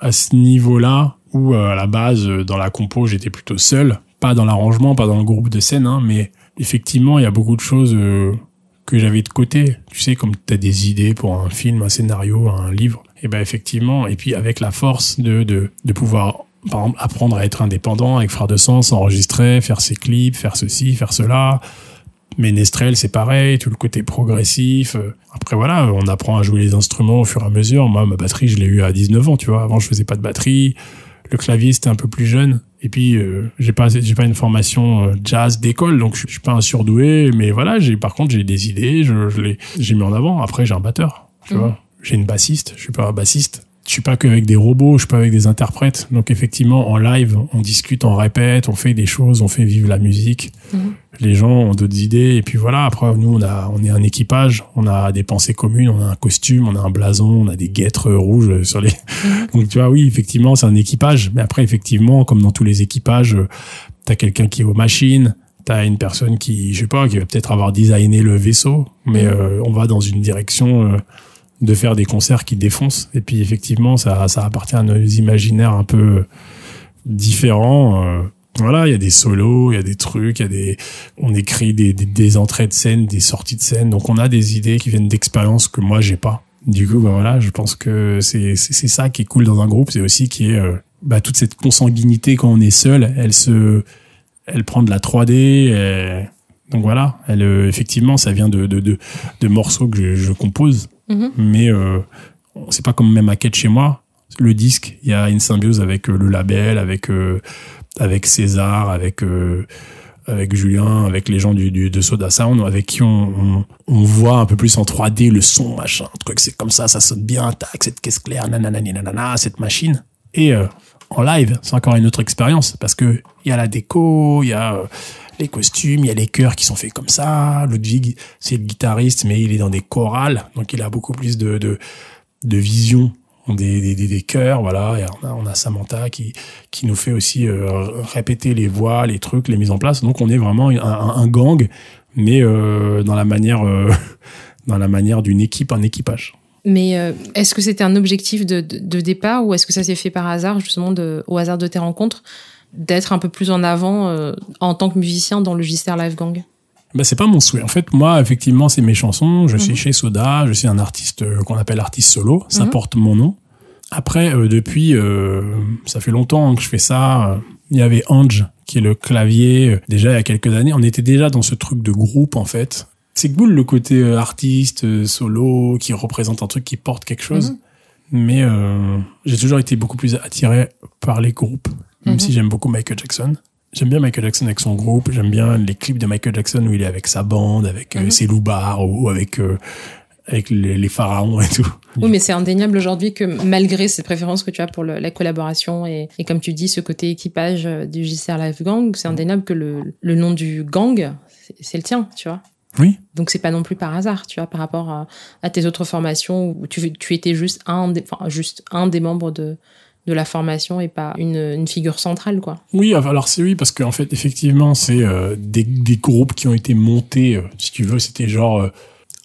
B: à ce niveau-là, où à la base dans la compo j'étais plutôt seul, pas dans l'arrangement, pas dans le groupe de scène, hein, mais effectivement il y a beaucoup de choses que j'avais de côté. Tu sais, comme tu as des idées pour un film, un scénario, un livre, et ben effectivement, et puis avec la force de, de, de pouvoir par exemple, apprendre à être indépendant avec Frère de Sens, enregistrer, faire ses clips, faire ceci, faire cela. Mais Nestrel, c'est pareil, tout le côté progressif. Après, voilà, on apprend à jouer les instruments au fur et à mesure. Moi, ma batterie, je l'ai eu à 19 ans, tu vois. Avant, je faisais pas de batterie. Le clavier c'était un peu plus jeune. Et puis euh, j'ai pas j'ai pas une formation euh, jazz d'école, donc je, suis pas un surdoué. Mais voilà, j'ai par contre j'ai des idées, je, je les j'ai mis en avant. Après j'ai un batteur, tu
A: Mhm.
B: vois. J'ai une bassiste, je suis pas un bassiste. Je suis pas qu'avec des robots, je suis pas avec des interprètes. Donc effectivement, en live, on discute, on répète, on fait des choses, on fait vivre la musique.
A: Mhm.
B: Les gens ont d'autres idées. Et puis voilà, après, nous, on a, on est un équipage, on a des pensées communes, on a un costume, on a un blason, on a des guêtres rouges sur les... Donc tu vois, oui, effectivement, c'est un équipage. Mais après, effectivement, comme dans tous les équipages, t'as quelqu'un qui est aux machines, t'as une personne qui, je sais pas, qui va peut-être avoir designé le vaisseau, mais
A: Mhm.
B: euh, on va dans une direction... euh, de faire des concerts qui défoncent. Et puis effectivement ça ça appartient à nos imaginaires un peu différents euh, voilà il y a des solos il y a des trucs il y a des on écrit des, des, des entrées de scène des sorties de scène. Donc on a des idées qui viennent d'expériences que moi j'ai pas. Du coup bah voilà je pense que c'est c'est ça qui est cool dans un groupe c'est aussi qui est euh, bah toute cette consanguinité quand on est seul elle se elle prend de la 3D et- donc voilà elle euh, effectivement ça vient de de de, de morceaux que je, je compose
A: Mhm.
B: mais euh, c'est pas comme même maquette chez moi. Le disque, il y a une symbiose avec euh, le label, avec euh, avec César, avec euh, avec Julien, avec les gens du, du de Soda Sound, avec qui on, on, on voit un peu plus en 3D le son, machin, truc, c'est comme ça, ça sonne bien, tac, cette caisse claire, nanana, nanana, cette machine. Et euh, en live, c'est encore une autre expérience parce que il y a la déco, il y a euh, les costumes, il y a les chœurs qui sont faits comme ça. Ludwig, c'est le guitariste, mais il est dans des chorales, donc il a beaucoup plus de de, vision des, des, des, chœurs, voilà. Et on a, Samantha qui qui nous fait aussi euh, répéter les voix, les trucs, les mises en place. Donc on est vraiment un, gang, mais euh, dans la manière euh, manière d'une équipe, un équipage.
A: Mais est-ce que c'était un objectif de, de, départ ou est-ce que ça s'est fait par hasard, justement, au hasard de tes rencontres, d'être un peu plus en avant euh, en tant que musicien dans le Gister Live Gang
B: Bah c'est pas mon souhait. En fait, moi, effectivement, c'est mes chansons. Je suis
A: Mhm.
B: chez Soda. Je suis un artiste euh, qu'on appelle artiste solo. Ça
A: Mhm.
B: porte mon nom. Après, euh, depuis, euh, ça fait longtemps que je fais ça. Il y avait Ange, qui est le clavier. Déjà, il y a quelques années, on était déjà dans ce truc de groupe, en fait. C'est cool le côté artiste, solo, qui représente un truc qui porte quelque chose.
A: Mhm.
B: Mais j'ai toujours été beaucoup plus attiré par les groupes, même
A: Mhm.
B: si j'aime beaucoup Michael Jackson. J'aime bien Michael Jackson avec son groupe. J'aime bien les clips de Michael Jackson où il est avec sa bande, avec euh,
A: Mhm.
B: ses loupards ou avec euh, avec les, les pharaons et tout.
A: Oui, mais c'est indéniable aujourd'hui que malgré cette préférence que tu as pour le- la collaboration et, et comme tu dis, ce côté équipage euh, du Gister Live Gang, c'est indéniable que le, le nom du gang, c'est- c'est le tien, tu vois.
B: Oui.
A: Donc c'est pas non plus par hasard, tu vois, par rapport à, à tes autres formations où tu, tu étais juste un, des, enfin, juste un des membres de, de la formation et pas une, une figure centrale, quoi.
B: Oui, alors c'est oui parce qu'en fait effectivement c'est euh, des, des groupes qui ont été montés. euh, si tu veux, c'était genre euh,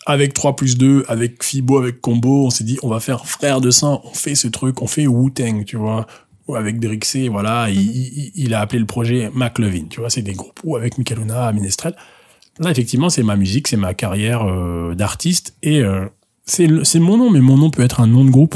B: avec 3 plus 2, avec Fibo, avec Combo, on s'est dit on va faire frère de sang, on fait ce truc, on fait Wu-Tang, tu vois. Ou avec Drixé, voilà, il, il, il a appelé le projet McLevin, tu vois, c'est des groupes. Ou avec Michelona, Minestrel. Là, effectivement, c'est ma musique, c'est ma carrière euh, d'artiste et euh, c'est mon nom, mais mon nom peut être un nom de groupe.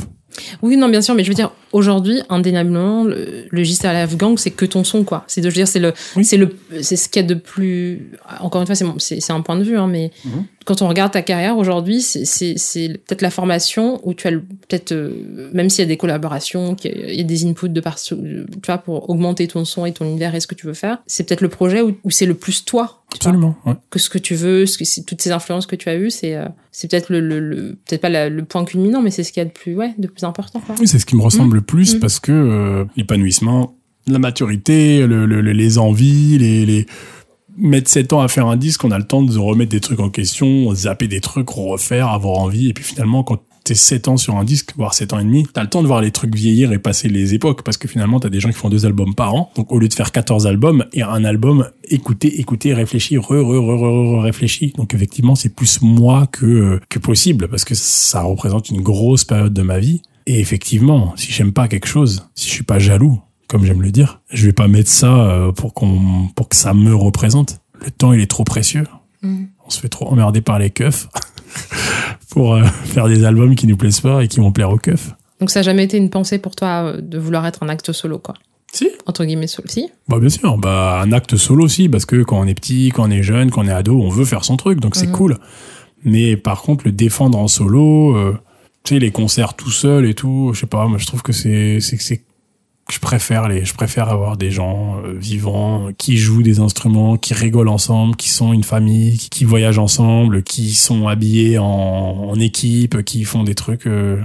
A: Oui, non, bien sûr, mais je veux dire, aujourd'hui, indéniablement, le, le Live Gang, c'est que ton son, quoi. C'est de, je veux dire, c'est le,
B: Oui.
A: c'est le, c'est ce qu'il y a de plus, encore une fois, c'est, c'est, c'est un point de vue, hein, mais
B: Mhm.
A: quand on regarde ta carrière aujourd'hui, c'est, c'est, c'est peut-être la formation où tu as le- peut-être, euh, même s'il y a des collaborations, qu'il y a, des inputs de partout, tu vois, pour augmenter ton son et ton univers et ce que tu veux faire, c'est peut-être le projet où, où c'est le plus toi.
B: Absolument. Ouais.
A: que ce que tu veux, ce que c'est toutes ces influences que tu as eues, c'est euh, c'est peut-être le, le, le- peut-être pas la- le point culminant, mais c'est ce qu'il y a de plus ouais, de plus important quoi.
B: Oui, c'est ce qui me ressemble le plus
A: Mm.
B: parce que euh, l'épanouissement, la maturité, le, le- le- les envies, les, les mettre 7 ans à faire un disque, on a le temps de remettre des trucs en question, zapper des trucs, refaire, avoir envie, et puis finalement quand t'es 7 ans sur un disque, voire 7 ans et demi, t'as le temps de voir les trucs vieillir et passer les époques, parce que finalement t'as des gens qui font deux albums par an, donc au lieu de faire 14 albums, et un album, écouter, écouter, réfléchir, re, re, re, re, réfléchir. Donc effectivement c'est plus moi que, que possible, parce que ça représente une grosse période de ma vie, et effectivement, si j'aime pas quelque chose, si je suis pas jaloux, comme j'aime le dire, je vais pas mettre ça euh, pour qu'on pour que ça me représente. Le temps il est trop précieux.
A: Mm.
B: On se fait trop emmerder par les keufs pour euh, faire des albums qui nous plaisent pas et qui vont plaire aux keufs.
A: Donc ça a jamais été une pensée pour toi euh, de vouloir être un acte solo quoi?
B: Si.
A: Entre guillemets solo. Si?
B: Bah bien sûr, bah un acte solo aussi parce que quand on est petit, quand on est jeune, quand on est ado, on veut faire son truc donc c'est
A: Mhm.
B: cool. Mais par contre le défendre en solo, euh, tu sais les concerts tout seul et tout, je sais pas, moi je trouve que c'est c'est c'est je préfère les, je préfère avoir des gens euh, vivants qui jouent des instruments, qui rigolent ensemble, qui sont une famille, qui, voyagent ensemble, qui sont habillés en, en équipe, qui font des trucs. Euh,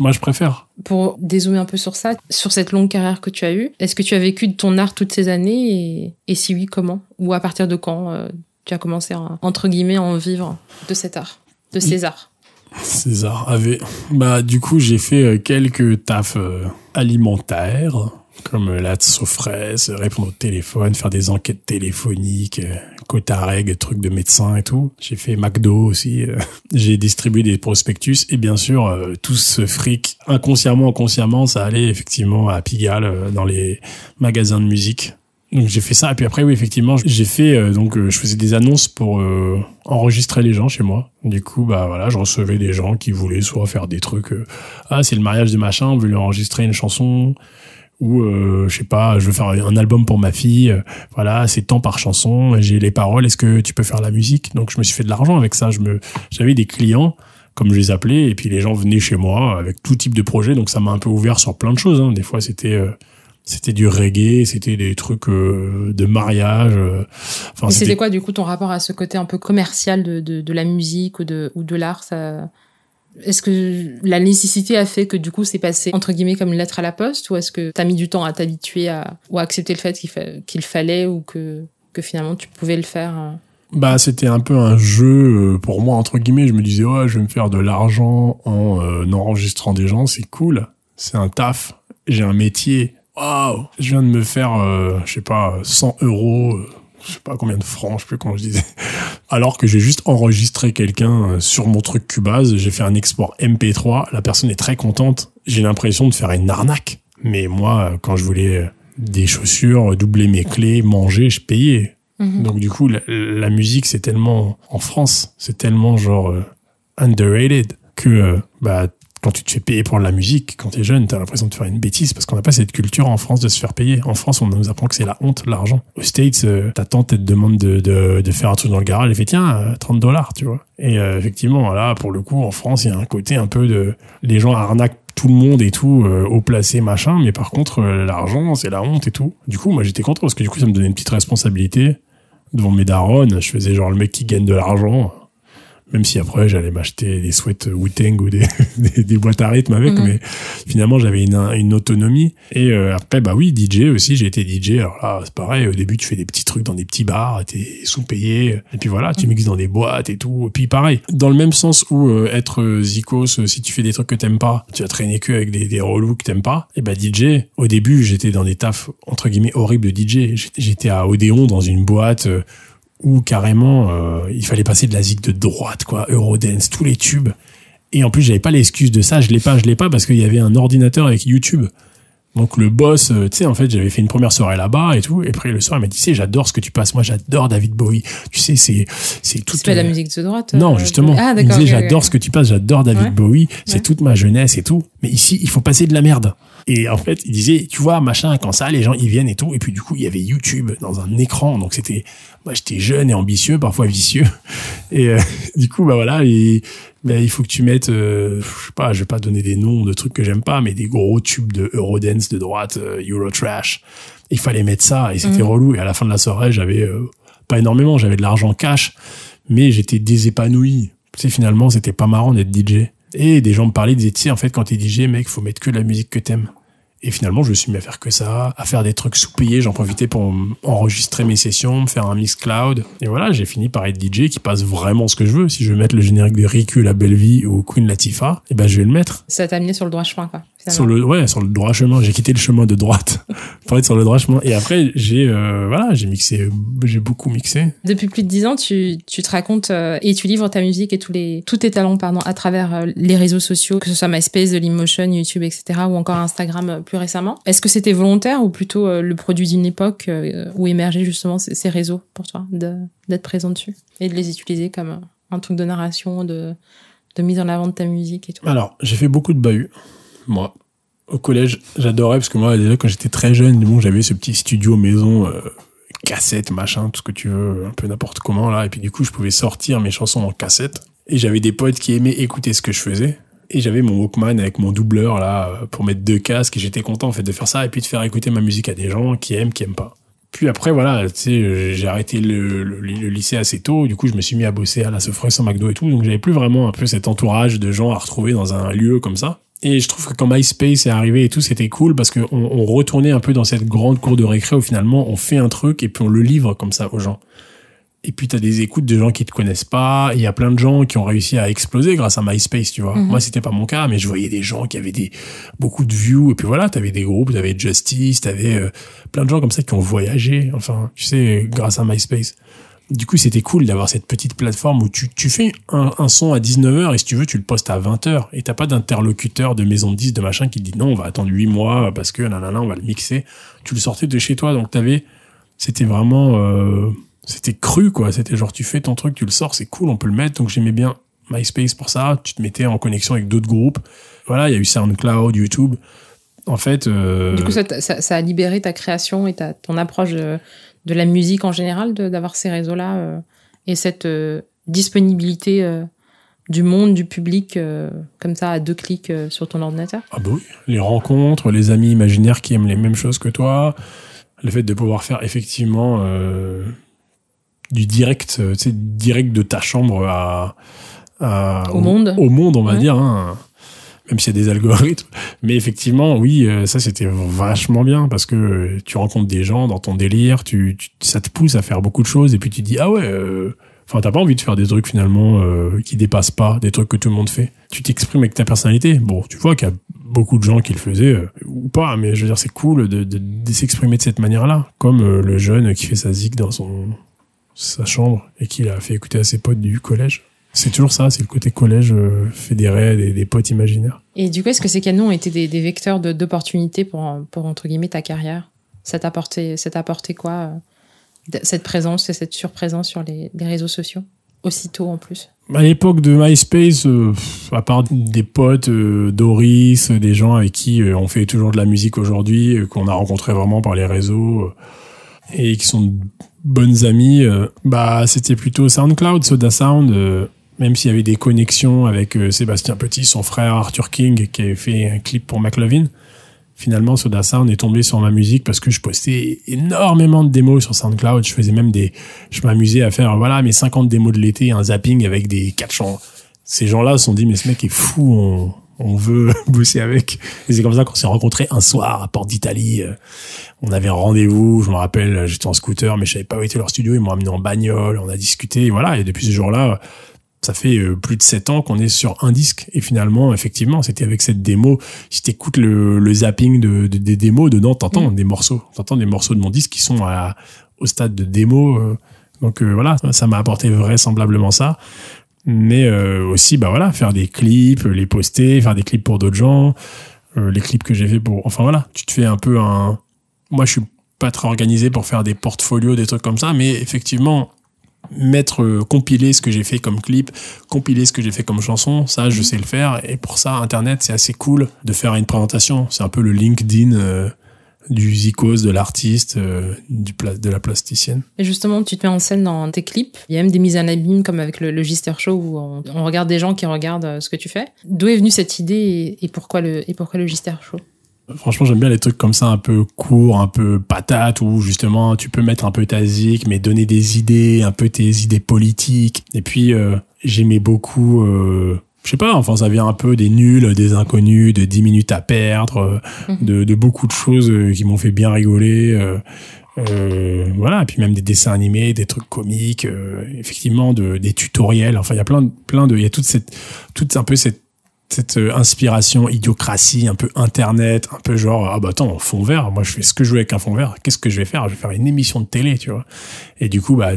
B: moi, je préfère.
A: Pour dézoomer un peu sur ça, sur cette longue carrière que tu as eue, est-ce que tu as vécu de ton art toutes ces années et, et si oui, comment? Ou à partir de quand euh, tu as commencé à, entre guillemets, en vivre de cet art, de ces arts?
B: César avait. Bah, du coup, j'ai fait euh, quelques tafs euh, alimentaires, comme euh, la fraise, répondre au téléphone, faire des enquêtes téléphoniques, cotareg, trucs de médecin et tout. J'ai fait McDo aussi. J'ai distribué des prospectus et bien sûr, tout ce fric, inconsciemment, inconsciemment, ça allait effectivement à Pigalle, dans les magasins de musique donc j'ai fait ça et puis après oui effectivement j'ai fait euh, donc euh, je faisais des annonces pour euh, enregistrer les gens chez moi. Du coup bah voilà je recevais des gens qui voulaient soit faire des trucs ah c'est le mariage de machin on veut lui enregistrer une chanson ou je sais pas je veux faire un album pour ma fille voilà c'est tant par chanson j'ai les paroles est-ce que tu peux faire la musique? Donc je me suis fait de l'argent avec ça je me j'avais des clients comme je les appelais et puis les gens venaient chez moi avec tout type de projet donc ça m'a un peu ouvert sur plein de choses hein. des fois c'était c'était du reggae, c'était des trucs euh, de mariage. Euh,
A: enfin, c'était quoi du coup ton rapport à ce côté un peu commercial de, de, de la musique ou de, ou de l'art ça... Est-ce que la nécessité a fait que du coup c'est passé entre guillemets comme une lettre à la poste ou est-ce que t'as mis du temps à t'habituer à ou à accepter le fait qu'il qu'il fallait ou que que finalement tu pouvais le faire euh?
B: Bah c'était un peu un jeu pour moi entre guillemets. Je me disais ouais je vais me faire de l'argent en enregistrant des gens c'est cool c'est un taf j'ai un métier waouh, je viens de me faire, euh, je sais pas, 100 euros, euh, je sais pas combien de francs, je sais plus comment je disais. Alors que j'ai juste enregistré quelqu'un euh, sur mon truc Cubase, j'ai fait un export MP3, la personne est très contente. J'ai l'impression de faire une arnaque. Mais moi, quand je voulais des chaussures, doubler mes clés, manger, je payais. Mhm. Donc du coup, la, musique, c'est tellement en France, c'est tellement genre underrated que bah quand tu te fais payer pour la musique, quand tu es jeune, tu as l'impression de faire une bêtise parce qu'on n'a pas cette culture en France de se faire payer. En France, on nous apprend que c'est la honte, l'argent. Aux States, euh, ta tante, te demande de, de, de, faire un truc dans le garage, elle fait tiens, 30 euh, dollars, tu vois. Et euh, effectivement, là, pour le coup, en France, il y a un côté un peu de... Les gens arnaquent tout le monde et tout, euh, au placé, machin, mais par contre, l'argent, c'est la honte et tout. Du coup, moi, j'étais content parce que du coup, ça me donnait une petite responsabilité devant mes darons. Je faisais genre le mec qui gagne de l'argent même si après j'allais m'acheter des sweats wu ou des, des, boîtes à rythme avec, mhm. mais finalement j'avais une, une autonomie. Et euh, après, bah oui, DJ aussi, j'ai été DJ. Alors là, c'est pareil, au début tu fais des petits trucs dans des petits bars, t'es sous-payé, et puis voilà, tu mhm. mixes dans des boîtes et tout. Et puis pareil, dans le même sens où euh, être euh, zikos, si tu fais des trucs que t'aimes pas, tu vas traîner que avec des, des relous que t'aimes pas, et bah DJ, au début j'étais dans des tafs entre guillemets horribles de DJ. J'étais à Odéon dans une boîte où carrément euh, il fallait passer de la zig de droite quoi Eurodance tous les tubes. Et en plus j'avais pas l'excuse de ça je l'ai pas je l'ai pas parce qu'il y avait un ordinateur avec YouTube. Donc le boss euh, tu sais en fait j'avais fait une première soirée là-bas et tout et après le soir il m'a dit tu sais j'adore ce que tu passes. Moi j'adore David Bowie. Tu sais c'est c'est
A: toute pas la musique de droite
B: non euh, justement. Ah, il disait j'adore ce que tu passes j'adore David Bowie. C'est toute ma jeunesse et tout. Mais ici il faut passer de la merde et en fait, il disait, tu vois, machin, quand ça, les gens, ils viennent et tout. Et puis, du coup, il y avait YouTube dans un écran. Donc, c'était, moi, j'étais jeune et ambitieux, parfois vicieux. Et euh, du coup, bah voilà, et, bah, il faut que tu mettes, euh, je sais pas, je vais pas donner des noms de trucs que j'aime pas, mais des gros tubes de Eurodance de droite, euh, Eurotrash. Il fallait mettre ça et c'était mhm. relou. Et à la fin de la soirée, j'avais pas énormément, j'avais de l'argent cash, mais j'étais désépanoui. Tu sais, finalement, c'était pas marrant d'être DJ. Et des gens me parlaient, disaient, tu sais, en fait, quand t'es DJ, mec, faut mettre que la musique que t'aimes. Et finalement, je me suis mis à faire que ça, à faire des trucs sous-payés. J'en profitais pour enregistrer mes sessions, me faire un mix cloud. Et voilà, j'ai fini par être DJ qui passe vraiment ce que je veux. Si je veux mettre le générique de Riku, La Belle Vie ou Queen Latifah, et eh ben, je vais le mettre.
A: Ça t'a amené sur le droit chemin, quoi.
B: Sur le, ouais, sur le droit chemin. J'ai quitté le chemin de droite pour être sur le droit chemin. Et après, j'ai, euh, voilà, j'ai mixé, j'ai beaucoup mixé.
A: Depuis plus de dix ans, tu, tu te racontes euh, et tu livres ta musique et tous les, tous tes talents, pardon, à travers euh, les réseaux sociaux, que ce soit MySpace, Dailymotion, YouTube, etc., ou encore Instagram plus récemment. Est-ce que c'était volontaire ou plutôt le produit d'une époque où émergeaient justement ces, ces réseaux pour toi, d'être présent dessus et de les utiliser comme un truc de narration, de, de mise en avant de ta musique et tout?
B: Alors, j'ai fait beaucoup de bahuts moi. Au collège, j'adorais parce que moi, déjà, quand j'étais très jeune, bon, j'avais ce petit studio maison, euh, cassette, machin, tout ce que tu veux, un peu n'importe comment, là. Et puis, du coup, je pouvais sortir mes chansons en cassette. Et j'avais des potes qui aimaient écouter ce que je faisais. Et j'avais mon Walkman avec mon doubleur là pour mettre deux casques et j'étais content en fait de faire ça et puis de faire écouter ma musique à des gens qui aiment, qui aiment pas. Puis après voilà, tu sais, j'ai arrêté le, le, lycée assez tôt. Du coup, je me suis mis à bosser à la Sofreuse, en McDo et tout. Donc j'avais plus vraiment un peu cet entourage de gens à retrouver dans un lieu comme ça. Et je trouve que quand MySpace est arrivé et tout, c'était cool parce qu'on on retournait un peu dans cette grande cour de récré où finalement on fait un truc et puis on le livre comme ça aux gens. Et puis t'as des écoutes de gens qui te connaissent pas. Il y a plein de gens qui ont réussi à exploser grâce à MySpace, tu vois. Mhm. Moi, c'était pas mon cas, mais je voyais des gens qui avaient des beaucoup de views. Et puis voilà, t'avais des groupes, t'avais Justice, t'avais euh, plein de gens comme ça qui ont voyagé. Enfin, tu sais, grâce à MySpace. Du coup, c'était cool d'avoir cette petite plateforme où tu, fais un, son à 19h et si tu veux, tu le postes à 20h. Et t'as pas d'interlocuteur de maison de 10, de machin qui te dit non, on va attendre 8 mois parce que nanana, on va le mixer. Tu le sortais de chez toi, donc t'avais, c'était vraiment, euh, c'était cru quoi c'était genre tu fais ton truc tu le sors c'est cool on peut le mettre donc j'aimais bien MySpace pour ça tu te mettais en connexion avec d'autres groupes voilà il y a eu SoundCloud YouTube en fait euh...
A: du coup ça, a libéré ta création et ton approche de, de la musique en général d'avoir ces réseaux là euh, et cette euh, disponibilité euh, du monde, du public, comme ça, à deux clics sur ton ordinateur.
B: Ah bah oui, les rencontres, les amis imaginaires qui aiment les mêmes choses que toi, le fait de pouvoir faire effectivement du direct, direct de ta chambre à,
A: au, monde,
B: au monde, on va dire. Hein, même s'il y a des algorithmes. Mais effectivement, oui, euh, ça c'était vachement bien parce que tu rencontres des gens dans ton délire, tu, ça te pousse à faire beaucoup de choses et puis tu dis ah ouais, euh, enfin t'as pas envie de faire des trucs finalement qui dépassent pas des trucs que tout le monde fait. Tu t'exprimes avec ta personnalité. Bon, tu vois qu'il y a beaucoup de gens qui le faisaient ou pas, mais je veux dire c'est cool de, s'exprimer de cette manière-là, comme le jeune qui fait sa zig dans son sa chambre et qu'il a fait écouter à ses potes du collège. C'est toujours ça, c'est le côté collège euh, fédéré des, des, potes imaginaires.
A: Et du coup, est-ce que ces canons ont été des, des vecteurs d'opportunités pour, pour, entre guillemets, ta carrière? Ça t'a apporté, apporté quoi, euh, cette présence et cette surprésence sur les, les réseaux sociaux Aussitôt en plus?
B: À l'époque de MySpace, euh, à part des potes, Doris, des gens avec qui on fait toujours de la musique aujourd'hui, qu'on a rencontré vraiment par les réseaux et qui sont bonnes amies, bah c'était plutôt SoundCloud, Soda Sound. Même s'il y avait des connexions avec euh, Sébastien Petit, son frère Arthur King, qui avait fait un clip pour McLovin. Finalement, Soda Sound est tombé sur ma musique parce que je postais énormément de démos sur SoundCloud. Je faisais même des, je m'amusais à faire, voilà, mes 50 démos de l'été, un zapping avec des quatre chants. Ces gens-là se sont dit, mais ce mec est fou, on, on veut bosser avec. Et c'est comme ça qu'on s'est rencontrés un soir à Porte d'Italie. Euh, on avait un rendez-vous, je me rappelle, j'étais en scooter, mais je savais pas où était leur studio. Ils m'ont amené en bagnole, on a discuté, et voilà. Et depuis ce jour-là, ça fait euh, plus de sept ans qu'on est sur un disque. Et finalement, effectivement, c'était avec cette démo. Si t'écoutes le, le zapping de, des démos, dedans, t'entends mm. des morceaux. T'entends des morceaux de mon disque qui sont à, au stade de démo. Euh. Donc voilà, ça m'a apporté vraisemblablement ça mais euh, aussi bah voilà faire des clips les poster faire des clips pour d'autres gens euh, les clips que j'ai fait pour enfin voilà tu te fais un peu un moi je suis pas très organisé pour faire des portfolios des trucs comme ça mais effectivement mettre euh, compiler ce que j'ai fait comme clip compiler ce que j'ai fait comme chanson ça je mhm. sais le faire et pour ça internet c'est assez cool de faire une présentation c'est un peu le LinkedIn du zikos, de l'artiste, euh, du de la plasticienne.
A: Et justement, tu te mets en scène dans tes clips. Il y a même des mises en abîme comme avec le, le Gister Show où on, regarde des gens qui regardent euh, ce que tu fais. D'où est venue cette idée et, pourquoi le et pourquoi le Gister Show?
B: Franchement, j'aime bien les trucs comme ça, un peu courts, un peu patates, où justement tu peux mettre un peu ta zik, mais donner des idées, un peu tes idées politiques. Et puis euh, j'aimais beaucoup je sais pas, enfin ça vient un peu des nuls, des inconnus, de 10 minutes à perdre, euh, mhm. de, de beaucoup de choses euh, qui m'ont fait bien rigoler. Euh, euh, voilà, et puis même des dessins animés, des trucs comiques, effectivement, de, des tutoriels. Enfin, il y a plein, de, plein de, il y a toute cette, toute un peu cette, cette inspiration, idiocratie, un peu internet, un peu genre ah bah attends, fond vert. Moi, je fais ce que je veux avec un fond vert. Qu'est-ce que je vais faire? Je vais faire une émission de télé, tu vois. Et du coup, bah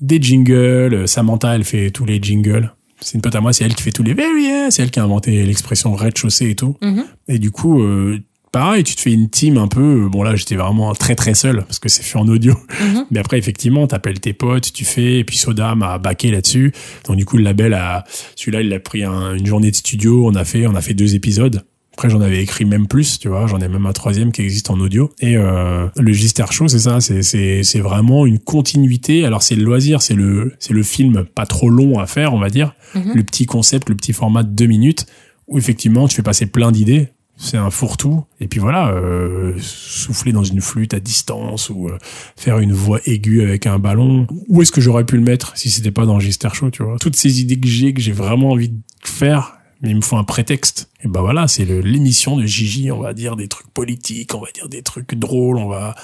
B: des jingles. Samantha, elle fait tous les jingles c'est une pote à moi, c'est elle qui fait tous les very c'est elle qui a inventé l'expression rez-de-chaussée et tout. Mm-hmm. Et du coup, euh, pareil, tu te fais une team un peu. Bon là, j'étais vraiment très très seul parce que c'est fait en audio. Mm-hmm. Mais après, effectivement, t'appelles tes potes, tu fais. Et puis Soda m'a baqué là-dessus. Donc du coup, le label a, celui-là, il a pris une journée de studio. On a fait, on a fait deux épisodes. Après, j'en avais écrit même plus, tu vois. J'en ai même un troisième qui existe en audio. Et euh, le Gister Show, c'est ça. C'est vraiment une continuité. Alors c'est le loisir, c'est le c'est le film pas trop long à faire, on va dire. Mhm. Le petit concept, le petit format de deux minutes où effectivement tu fais passer plein d'idées c'est un fourre-tout. Et puis voilà euh, souffler dans une flûte à distance ou euh, faire une voix aiguë avec un ballon. Où est-ce que j'aurais pu le mettre si c'était pas dans Gister Show tu vois? Toutes ces idées que j'ai que j'ai vraiment envie de faire mais il me faut un prétexte. Et ben voilà c'est l'émission de Gigi on va dire des trucs politiques on va dire des trucs drôles on va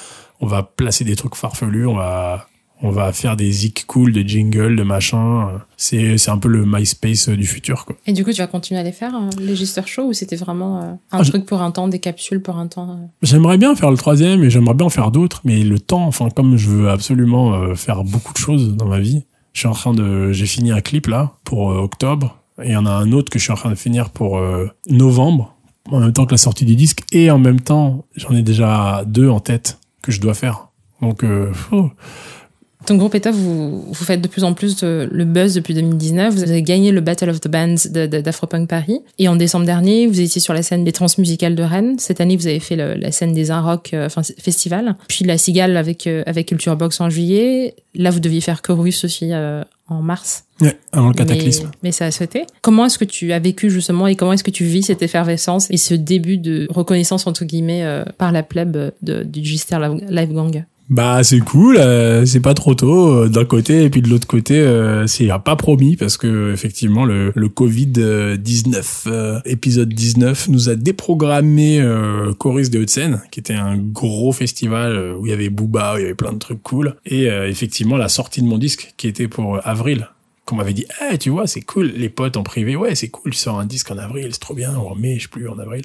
B: on va placer des trucs farfelus on va on va faire des zik cool, des jingles, de machin. C'est c'est un peu le MySpace du futur quoi.
A: Et du coup, tu vas continuer à les faire euh, les Gister Show ou c'était vraiment euh, un
B: Ah,
A: truc pour un temps, des capsules pour un temps euh
B: J'aimerais bien faire le troisième et j'aimerais bien en faire d'autres, mais le temps, enfin comme je veux absolument euh, faire beaucoup de choses dans ma vie, je suis en train de, j'ai fini un clip là pour euh, octobre et il y en a un autre que je suis en train de finir pour euh, novembre, en même temps que la sortie du disque et en même temps j'en ai déjà deux en tête que je dois faire. Donc euh, oh.
A: Ton groupe ETA, vous, vous faites de plus en plus de- le buzz depuis 2019. Vous avez gagné le Battle of the Bands d'Afropunk Paris. Et en décembre dernier, vous étiez sur la scène des Transmusicales de Rennes. Cette année, vous avez fait le- la scène des Un Rock euh, enfin, festival. Puis la Cigale avec, euh, avec Culture Box en juillet. Là, vous deviez faire Chorus aussi euh, en mars.
B: ouais, avant le cataclysme.
A: Mais, mais ça a sauté. Comment est-ce que tu as vécu justement et comment est-ce que tu vis cette effervescence et ce début de reconnaissance entre guillemets euh, par la plèbe euh, de, du Gister Live Gang
B: Bah c'est cool, euh, c'est pas trop tôt euh, d'un côté et puis de l'autre côté euh, c'est pas promis parce que effectivement le, le Covid 19 épisode 19 nous a déprogrammé euh, Chorus des Hauts-de-Seine qui était un gros festival euh, où il y avait Booba, où il y avait plein de trucs cool et euh, effectivement la sortie de mon disque qui était pour euh, avril qu'on m'avait dit eh tu vois c'est cool les potes en privé ouais c'est cool tu sors un disque en avril c'est trop bien en mai je sais plus en avril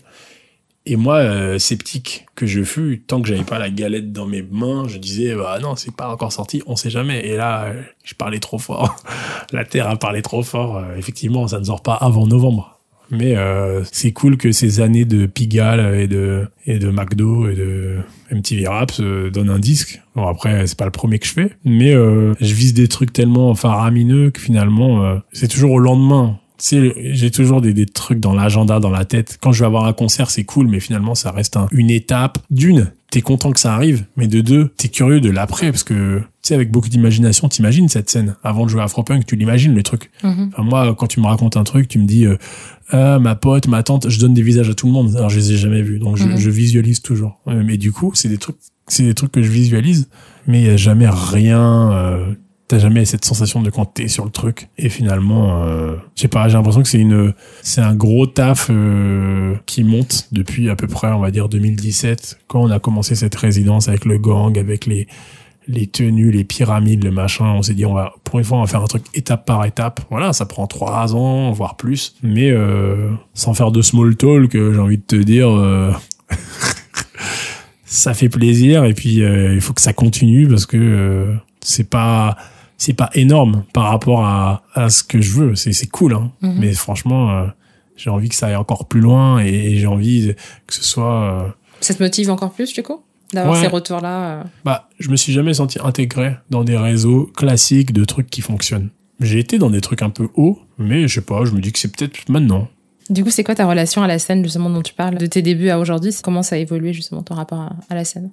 B: et moi, euh, sceptique que je fus, tant que j'avais pas la galette dans mes mains, je disais bah non, c'est pas encore sorti, on sait jamais. Et là, je parlais trop fort. la Terre a parlé trop fort. Euh, effectivement, ça ne sort pas avant novembre. Mais euh, c'est cool que ces années de Pigalle et de et de McDo et de MTV Raps euh, donnent un disque. Bon après, c'est pas le premier que je fais, mais je vise des trucs tellement faramineux que finalement, c'est toujours au lendemain tu sais, j'ai toujours des, des trucs dans l'agenda, dans la tête. Quand je vais avoir un concert, c'est cool, mais finalement, ça reste un- une étape. D'une, t'es content que ça arrive, mais de deux, t'es curieux de l'après, parce que, tu sais, avec beaucoup d'imagination, t'imagines cette scène. Avant de jouer à Afropunk, tu l'imagines, le truc. Enfin, moi, quand tu me racontes un truc, tu me dis, euh, ah, ma pote, ma tante, je donne des visages à tout le monde. Alors, je les ai jamais vus, donc je,
A: Mhm.
B: je visualise toujours. Ouais, Mais du coup, c'est des trucs, c'est des trucs que je visualise, mais il y a jamais rien, euh, T'as jamais cette sensation de quand t'es sur le truc. Et finalement, euh, je sais pas, j'ai l'impression que c'est une, c'est un gros taf euh, qui monte depuis à peu près, on va dire 2017, quand on a commencé cette résidence avec le gang, avec les les tenues, les pyramides, le machin. On s'est dit, on va pour une fois, on va faire un truc étape par étape. Voilà, ça prend trois ans, voire plus. Mais euh, sans faire de small talk, euh, j'ai envie de te dire. euh, ça fait plaisir et puis euh, il faut que ça continue parce que c'est pas c'est pas énorme par rapport à, à ce que je veux c'est c'est cool hein
A: Mhm.
B: mais franchement euh, j'ai envie que ça aille encore plus loin et, et j'ai envie que ce soit euh,
A: Ça te motive encore plus, du coup D'avoir
B: Ouais.
A: ces retours-là euh.
B: bah je me suis jamais senti intégré dans des réseaux classiques de trucs qui fonctionnent j'ai été dans des trucs un peu hauts mais je sais pas je me dis que c'est peut-être maintenant
A: Du coup, c'est quoi ta relation à la scène, justement, dont tu parles De tes débuts à aujourd'hui? Comment ça a évolué, justement, ton rapport à, à la scène?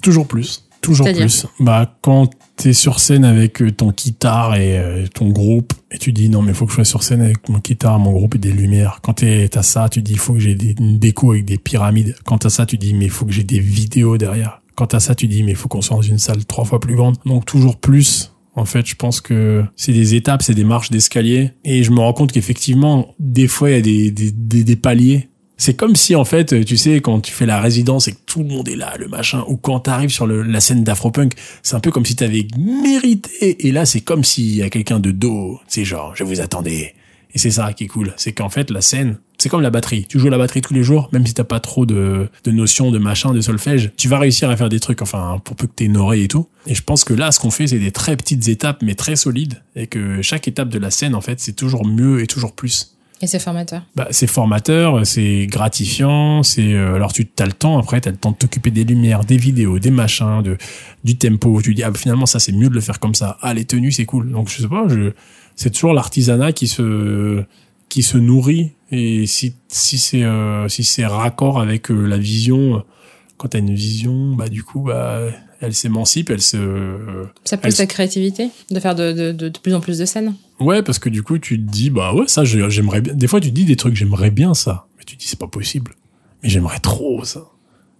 B: Toujours plus. Toujours plus. Bah, quand t'es sur scène avec euh, ton guitare et euh, ton groupe, et tu dis non, mais faut que je sois sur scène avec mon guitare, mon groupe et des lumières. Quand t'es- t'as ça, tu dis il faut que j'ai des, une déco avec des pyramides. Quand t'as ça, tu dis mais il faut que j'ai des vidéos derrière. Quand t'as ça, tu dis mais il faut qu'on soit dans une salle trois fois plus grande. Donc toujours plus. En fait, je pense que c'est des étapes, c'est des marches d'escalier. Et je me rends compte qu'effectivement, des fois, il y a des, des, des, des paliers. C'est comme si, en fait, tu sais, quand tu fais la résidence et que tout le monde est là, le machin, ou quand t'arrives sur la scène d'Afropunk, c'est un peu comme si t'avais mérité. Et là, c'est comme s'il y a quelqu'un de dos, sais, genre, je vous attendais. Et c'est ça qui est cool. C'est qu'en fait, la scène, c'est comme la batterie. Tu joues la batterie tous les jours, même si t'as pas trop de, notions de machin, de solfège, tu vas réussir à faire des trucs, enfin, pour peu que t'aies une et tout. Et je pense que là, ce qu'on fait, c'est des très petites étapes, mais très solides. Et que chaque étape de la scène, en fait, c'est toujours mieux et toujours plus
A: Et c'est formateur.
B: bah, c'est formateur, c'est gratifiant, c'est euh, alors tu as le temps après, tu as le temps de t'occuper des lumières, des vidéos, des machins, du tempo. Tu dis ah finalement ça c'est mieux de le faire comme ça. Ah les tenues c'est cool. Donc je sais pas, c'est toujours l'artisanat qui se qui se nourrit et si si c'est euh, si c'est raccord avec euh, la vision quand t'as une vision, bah du coup, bah elle s'émancipe, elle se.
A: Ça pousse ta créativité de faire de, de, de, de, plus en plus de scènes.
B: Ouais, parce que du coup, tu te dis, bah ouais, ça, j'aimerais bien. Des fois, tu te dis des trucs, j'aimerais bien ça, mais tu te dis c'est pas possible. Mais j'aimerais trop ça.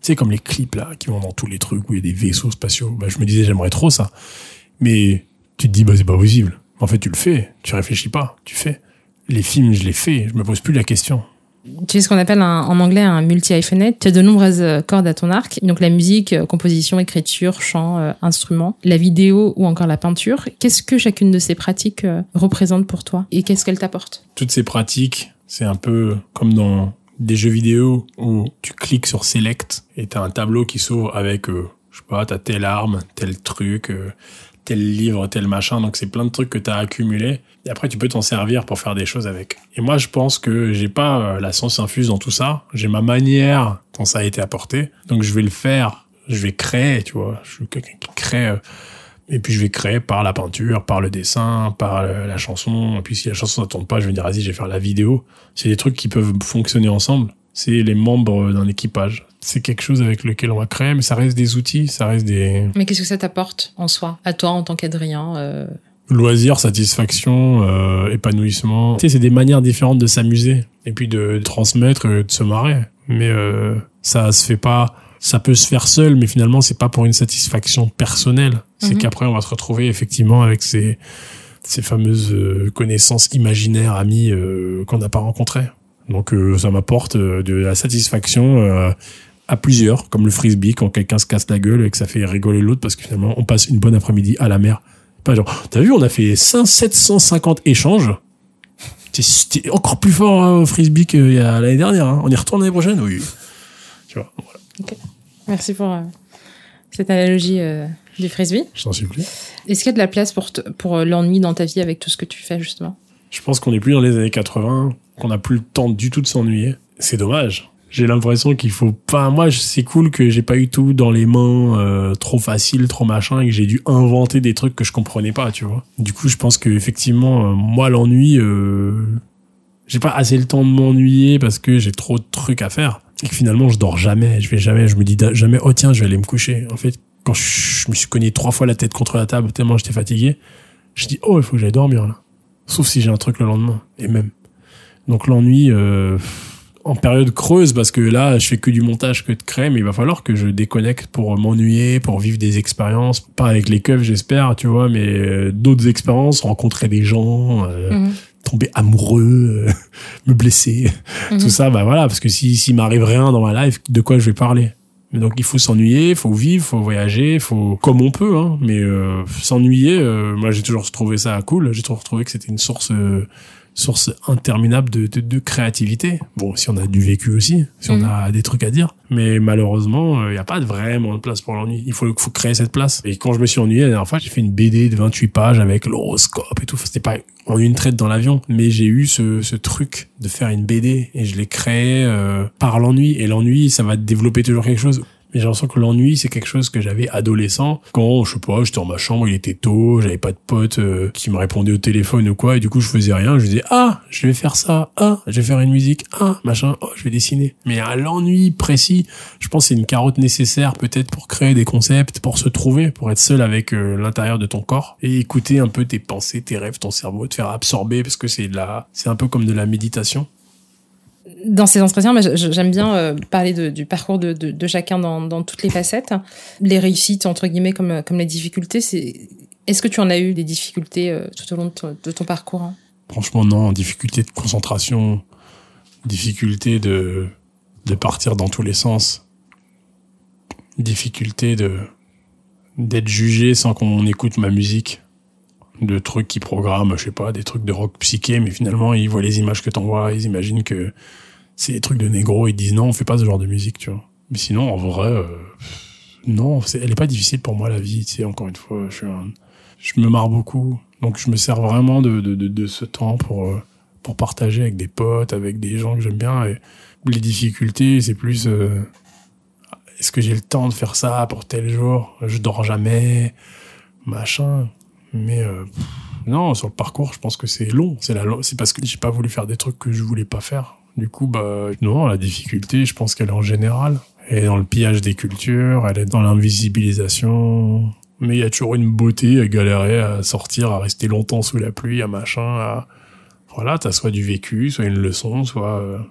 B: Tu sais, comme les clips là qui vont dans tous les trucs où il y a des vaisseaux spatiaux. Bah, je me disais j'aimerais trop ça, mais tu te dis bah c'est pas possible. En fait, tu le fais, tu réfléchis pas, tu fais. Les films, je les fais, je me pose plus la question.
A: Tu es ce qu'on appelle en anglais un multi-hyphenate. Tu as de nombreuses euh, cordes à ton arc. Donc la musique, euh, composition, écriture, chant, euh, instrument, la vidéo ou encore la peinture. Qu'est-ce que chacune de ces pratiques représente pour toi et qu'est-ce qu'elles t'apportent?
B: Toutes ces pratiques, c'est un peu comme dans des jeux vidéo où tu cliques sur Select et tu un tableau qui s'ouvre avec, je sais pas, telle arme, tel truc, tel livre, tel machin. Donc c'est plein de trucs que tu as accumulés. Et après, tu peux t'en servir pour faire des choses avec. Et moi, je pense que j'ai pas euh, la science infuse dans tout ça. J'ai ma manière dont ça a été apporté. Donc je vais le faire. Je vais créer, tu vois. Je suis quelqu'un qui crée. Euh, et puis je vais créer par la peinture, par le dessin, par euh, la chanson. Et puis si la chanson ne tourne pas, je vais dire, vas-y, je vais faire la vidéo. C'est des trucs qui peuvent fonctionner ensemble. C'est les membres d'un équipage c'est quelque chose avec lequel on va créer, mais ça reste des outils, ça reste des.
A: Mais qu'est-ce que ça t'apporte en soi, à toi en tant qu'Adrien euh...
B: Loisir, satisfaction, euh, épanouissement. Tu sais, c'est des manières différentes de s'amuser et puis de transmettre, de se marrer. Mais euh, ça se fait pas. Ça peut se faire seul, mais finalement, c'est pas pour une satisfaction personnelle. C'est mhm. qu'après, on va se retrouver effectivement avec ces ces fameuses euh, connaissances imaginaires, amis euh, qu'on n'a pas rencontrées. Donc euh, ça m'apporte de la satisfaction à plusieurs, comme le frisbee, quand quelqu'un se casse la gueule et que ça fait rigoler l'autre parce que finalement, on passe une bonne après-midi à la mer. Pas genre, t'as vu, on a fait 5, 750 échanges. C'était encore plus fort hein, au frisbee qu'il y a l'année dernière. Hein. On y retourne l'année prochaine, oui. Tu vois, voilà.
A: Merci pour euh, cette analogie euh, du frisbee.
B: Je t'en supplie.
A: Est-ce qu'il y a de la place pour, pour euh, l'ennui dans ta vie avec tout ce que tu fais, justement?
B: Je pense qu'on est plus dans les années 80, qu'on n'a plus le temps du tout de s'ennuyer. C'est dommage j'ai l'impression qu'il faut pas moi c'est cool que j'ai pas eu tout dans les mains euh, trop facile trop machin et que j'ai dû inventer des trucs que je comprenais pas tu vois. Du coup je pense que effectivement euh, moi l'ennui euh, j'ai pas assez le temps de m'ennuyer parce que j'ai trop de trucs à faire et que finalement je dors jamais. Je vais jamais je me dis jamais oh tiens je vais aller me coucher. En fait quand je, me suis cogné trois fois la tête contre la table tellement j'étais fatigué je dis oh il faut que j'aille dormir là. Sauf si j'ai un truc le lendemain. Et même. Donc l'ennui euh, en période creuse parce que là je fais que du montage que de crème il va falloir que je déconnecte pour m'ennuyer pour vivre des expériences pas avec les keufs j'espère tu vois mais euh, d'autres expériences rencontrer des gens euh, mhm. tomber amoureux euh, me blesser mhm. tout ça bah voilà parce que si s'il m'arrive rien dans ma life de quoi je vais parler? Mais donc il faut s'ennuyer, il faut vivre, il faut voyager, il faut comme on peut, hein. Mais s'ennuyer, moi j'ai toujours trouvé ça cool. J'ai toujours trouvé que c'était une source source interminable de, de, de, créativité. Bon, si on a du vécu aussi, si on mm. a des trucs à dire, mais malheureusement, il euh, n'y a pas vraiment de place pour l'ennui. Il faut, faut créer cette place. Et quand je me suis ennuyé la dernière fois, j'ai fait une BD de 28 pages avec l'horoscope et tout. C'était pas en une traite dans l'avion, mais j'ai eu ce, ce truc de faire une BD et je l'ai créé euh, par l'ennui. Et l'ennui, ça va développer toujours quelque chose mais j'ai l'impression que l'ennui c'est quelque chose que j'avais adolescent quand je sais pas j'étais dans ma chambre il était tôt j'avais pas de potes euh, qui me répondaient au téléphone ou quoi et du coup je faisais rien je disais ah je vais faire ça ah je vais faire une musique ah machin oh je vais dessiner mais à l'ennui précis je pense c'est une carotte nécessaire peut-être pour créer des concepts pour se trouver pour être seul avec euh, l'intérieur de ton corps et écouter un peu tes pensées tes rêves ton cerveau te faire absorber parce que c'est de la c'est un peu comme de la méditation
A: dans ces entretiens, j'aime bien euh, parler du parcours de, chacun dans, toutes les facettes. Les réussites, entre guillemets, comme, comme les difficultés. Est-ce que tu en as eu des difficultés euh, tout au long de ton, parcours hein?
B: Franchement, non. Difficulté de concentration, difficulté de, de partir dans tous les sens, difficulté d'être jugé sans qu'on écoute ma musique, de trucs qui programment, je sais pas, des trucs de rock psyché, mais finalement ils voient les images que t'envoies, ils imaginent que c'est des trucs de négro, ils disent non, on fait pas ce genre de musique, tu vois. Mais sinon, en vrai, euh, non, elle est pas difficile pour moi la vie, tu sais, encore une fois, je me marre beaucoup. Donc je me sers vraiment de, de, de, ce temps pour, euh, pour partager avec des potes, avec des gens que j'aime bien. Les difficultés, c'est plus, euh, est-ce que j'ai le temps de faire ça pour tel jour? Je dors jamais, machin. Mais, non, sur le parcours, je pense que c'est long. C'est la, c'est parce que j'ai pas voulu faire des trucs que je voulais pas faire. Du coup, bah, non, la difficulté, je pense qu'elle est en général. Elle est dans le pillage des cultures, elle est dans l'invisibilisation. Mais il y a toujours une beauté à galérer, à sortir, à rester longtemps sous la pluie, à machin, à... Voilà, t'as soit du vécu, soit une leçon, soit...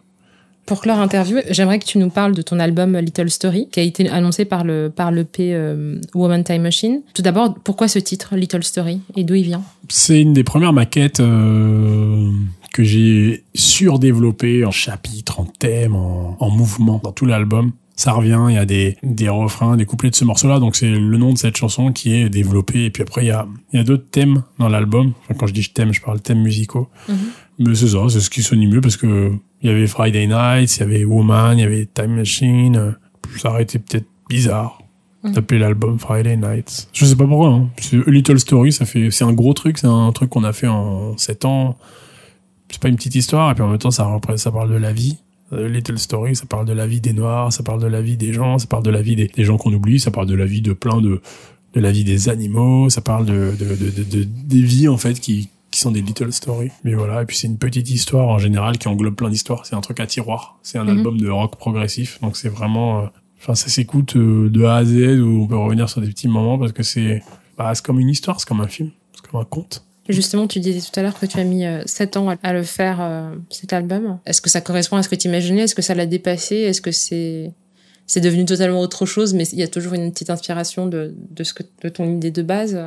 A: Pour clore interview, j'aimerais que tu nous parles de ton album Little Story, qui a été annoncé par le par le P euh, Woman Time Machine. Tout d'abord, pourquoi ce titre Little Story et d'où il vient?
B: C'est une des premières maquettes euh, que j'ai surdéveloppées en chapitres, en thèmes, en, en mouvement dans tout l'album. Ça revient, il y a des, des refrains, des couplets de ce morceau-là, donc c'est le nom de cette chanson qui est développé. Et puis après, il y a, il y a d'autres thèmes dans l'album. Enfin, quand je dis thème, je parle thèmes musicaux.
A: Mhm.
B: Mais c'est ça, c'est ce qui sonne mieux parce que il y avait Friday Nights, il y avait Woman, il y avait Time Machine. euh, Ça aurait été peut-être bizarre d'appeler l'album Friday Nights. Je sais pas pourquoi. Hein. Little Story, ça fait, c'est un gros truc, c'est un truc qu'on a fait en 7 ans. C'est pas une petite histoire, et puis en même temps, ça, ça parle de la vie. Little Story, ça parle de la vie des Noirs, ça parle de la vie des gens, ça parle de la vie des, des gens qu'on oublie, ça parle de la vie de plein de, de la vie des animaux, ça parle de, de- de- des vies, en fait, qui, qui sont des Little Stories. Mais voilà, et puis c'est une petite histoire en général qui englobe plein d'histoires. C'est un truc à tiroir. C'est un
A: Mhm.
B: album de rock progressif, donc c'est vraiment, euh, enfin, ça s'écoute euh, de A à Z où on peut revenir sur des petits moments parce que c'est, bah, c'est comme une histoire, c'est comme un film, c'est comme un conte.
A: Justement, tu disais tout à l'heure que tu as mis 7 ans à- à le faire, euh, cet album. Est-ce que ça correspond à ce que tu imaginais Est-ce que ça l'a dépassé? Est-ce que c'est c'est devenu totalement autre chose? Mais il y a toujours une petite inspiration de, de, ce que, de ton idée de base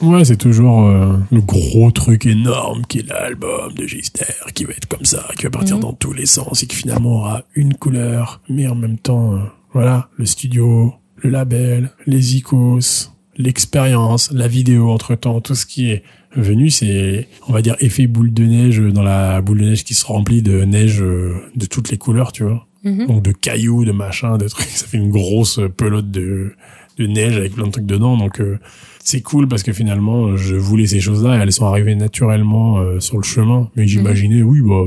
B: Ouais, c'est toujours euh, le gros truc énorme qui est l'album de Gister, qui va être comme ça, qui va partir
A: Mhm.
B: dans tous les sens et qui finalement aura une couleur, mais en même temps, euh, voilà, le studio, le label, les icos, l'expérience, la vidéo entre temps, tout ce qui est venu, c'est, on va dire, effet boule de neige dans la boule de neige qui se remplit de neige euh, de toutes les couleurs, tu vois.
A: Mhm.
B: Donc de cailloux, de machins, de trucs, ça fait une grosse pelote de, de neige avec plein de trucs dedans. Donc euh, c'est cool parce que finalement je voulais ces choses-là et elles sont arrivées naturellement euh, sur le chemin. Mais j'imaginais, oui, bah,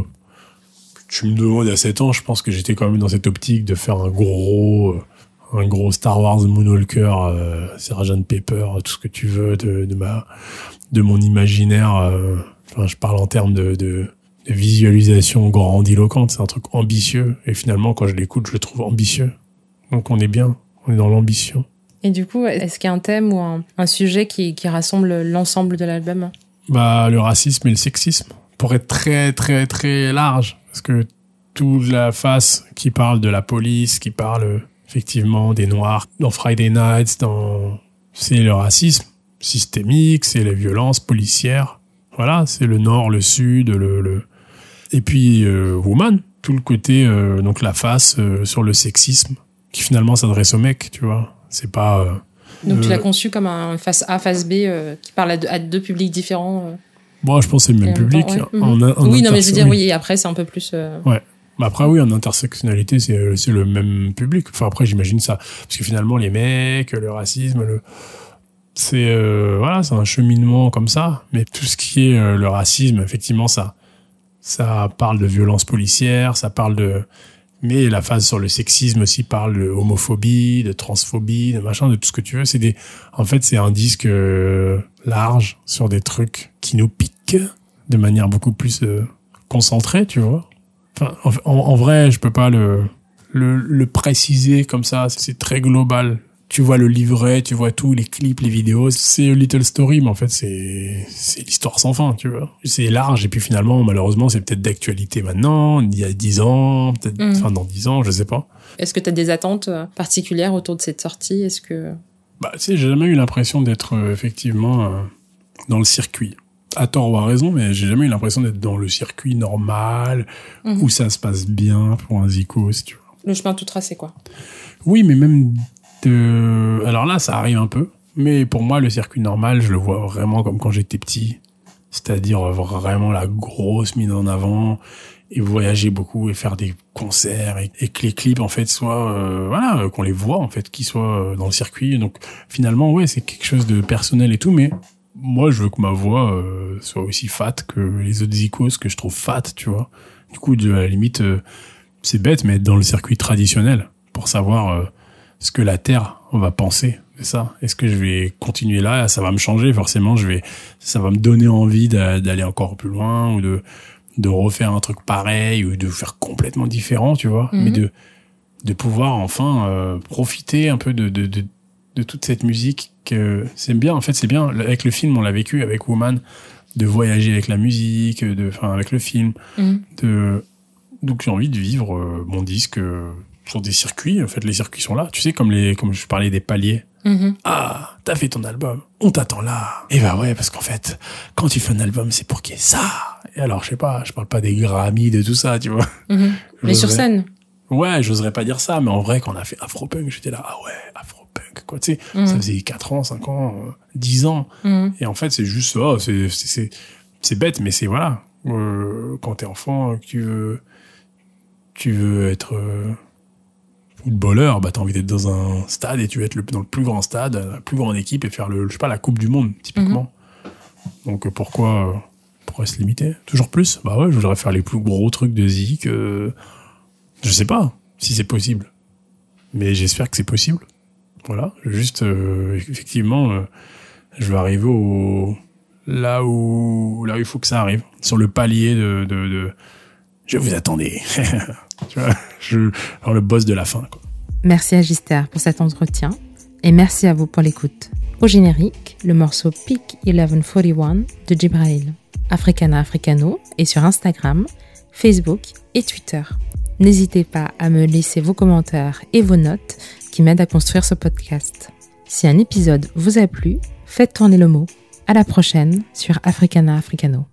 B: tu me demandes à 7 ans, je pense que j'étais quand même dans cette optique de faire un gros, euh, un gros Star Wars Moonwalker, euh, Sgt Pepper, tout ce que tu veux de, de ma, de mon imaginaire. euh, Enfin, je parle en termes de, de, de visualisation grandiloquente. C'est un truc ambitieux. Et finalement, quand je l'écoute, je le trouve ambitieux. Donc on est bien. On est dans l'ambition.
A: Et du coup, est-ce qu'il y a un thème ou un, sujet qui, rassemble l'ensemble de l'album?
B: Bah, le racisme et le sexisme. Pour être très, très, très large. Parce que toute la face qui parle de la police, qui parle effectivement des noirs dans Friday Nights, dans, c'est le racisme systémique, c'est les violences policières. Voilà, c'est le nord, le sud, le, le... et puis euh, Woman, tout le côté euh, donc la face euh, sur le sexisme qui finalement s'adresse aux mecs, tu vois. C'est pas euh,
A: Donc tu
B: euh,
A: l'as conçu comme un face A, face B euh, qui parle à deux, à deux publics différents. euh,
B: Bon, je pense que c'est le même public.
A: temps, ouais.
B: En-
A: Mhm.
B: en
A: oui, non, mais je veux dire, oui, et après c'est un peu plus. euh,
B: Mais après, oui, en intersectionnalité, c'est euh, c'est le même public. Enfin, après, j'imagine ça. Parce que finalement, les mecs, le racisme, le... c'est euh, voilà, c'est un cheminement comme ça. Mais tout ce qui est euh, le racisme, effectivement, ça, ça parle de violence policière, ça parle de. Mais la phase sur le sexisme aussi parle de homophobie, de transphobie, de machin, de tout ce que tu veux. C'est des, en fait, c'est un disque euh, large sur des trucs qui nous piquent de manière beaucoup plus euh, concentrée, tu vois. Enfin, en, vrai, je peux pas le, le, le préciser comme ça. C'est très global. Tu vois le livret, tu vois tout, les clips, les vidéos. C'est Little Story, mais en fait, c'est, c'est l'histoire sans fin, tu vois. C'est large, et puis finalement, malheureusement, c'est peut-être d'actualité maintenant, il y a 10 ans, peut-être,
A: Mhm.
B: enfin, dans 10 ans, je sais pas.
A: Est-ce que tu as des attentes euh, particulières autour de cette sortie? Est-ce que
B: Bah, tu sais, j'ai jamais eu l'impression d'être, euh, effectivement, euh, dans le circuit. À tort ou à raison, mais j'ai jamais eu l'impression d'être dans le circuit normal,
A: Mhm.
B: où ça se passe bien pour un zico, si tu vois.
A: le chemin tout tracé quoi
B: Oui, mais même Alors là, ça arrive un peu. Mais pour moi, le circuit normal, je le vois vraiment comme quand j'étais petit. C'est-à-dire vraiment la grosse mine en avant et voyager beaucoup et faire des concerts et, que les clips en fait soient euh, voilà qu'on les voit en fait qu'ils soient euh, dans le circuit donc finalement ouais c'est quelque chose de personnel et tout mais moi je veux que ma voix euh, soit aussi fat que les autres icos que je trouve fat tu vois du coup de à la limite c'est bête mais être dans le circuit traditionnel pour savoir ce que la terre va penser de ça. Est-ce que je vais continuer là? Ça va me changer forcément je vais ça va me donner envie d'a- d'aller encore plus loin ou de de refaire un truc pareil ou de faire complètement différent tu vois.
A: Mhm.
B: mais de de pouvoir enfin euh, profiter un peu de, de, de, de toute cette musique que c'est bien. En fait c'est bien. Avec le film on l'a vécu avec Woman de voyager avec la musique de enfin avec le film.
A: Mhm.
B: de donc j'ai envie de vivre euh, mon disque euh, sur des circuits en fait les circuits sont là tu sais comme les comme je parlais des paliers
A: Mhm.
B: ah, t'as fait ton album, on t'attend là. Et bah ouais, parce qu'en fait, quand tu fais un album, c'est pour qu'il y ait ça. Et alors, je sais pas, je parle pas des Grammy, de tout ça, tu vois.
A: Mhm. Mais sur scène.
B: Ouais, j'oserais pas dire ça, mais en vrai, quand on a fait Afropunk, j'étais là, ah ouais, Afropunk, quoi, tu sais.
A: Mhm.
B: Ça faisait 4 ans, 5 ans, euh, 10 ans.
A: Mhm.
B: Et en fait, c'est juste ça, c'est, c'est, c'est, c'est bête, mais c'est voilà. Euh, quand t'es enfant, que tu veux, tu veux être euh, footballeur, bah t'as envie d'être dans un stade et tu veux être le, dans le plus grand stade, la plus grande équipe et faire le, je sais pas, la Coupe du Monde, typiquement. Donc euh, pourquoi, euh, pourquoi se limiter? Toujours plus? Bah ouais, je voudrais faire les plus gros trucs de Zik. euh, je sais pas si c'est possible, mais j'espère que c'est possible. Voilà, juste euh, effectivement, je vais arriver au là où là où il faut que ça arrive, sur le palier de de, de je vous attendais. tu vois, je le boss de la fin.
A: Merci à Gister pour cet entretien et merci à vous pour l'écoute. Au générique, le morceau Peak 1141 de Jibrail. Africana Africano est sur Instagram, Facebook et Twitter. N'hésitez pas à me laisser vos commentaires et vos notes qui m'aident à construire ce podcast. Si un épisode vous a plu, faites tourner le mot. À la prochaine sur Africana Africano.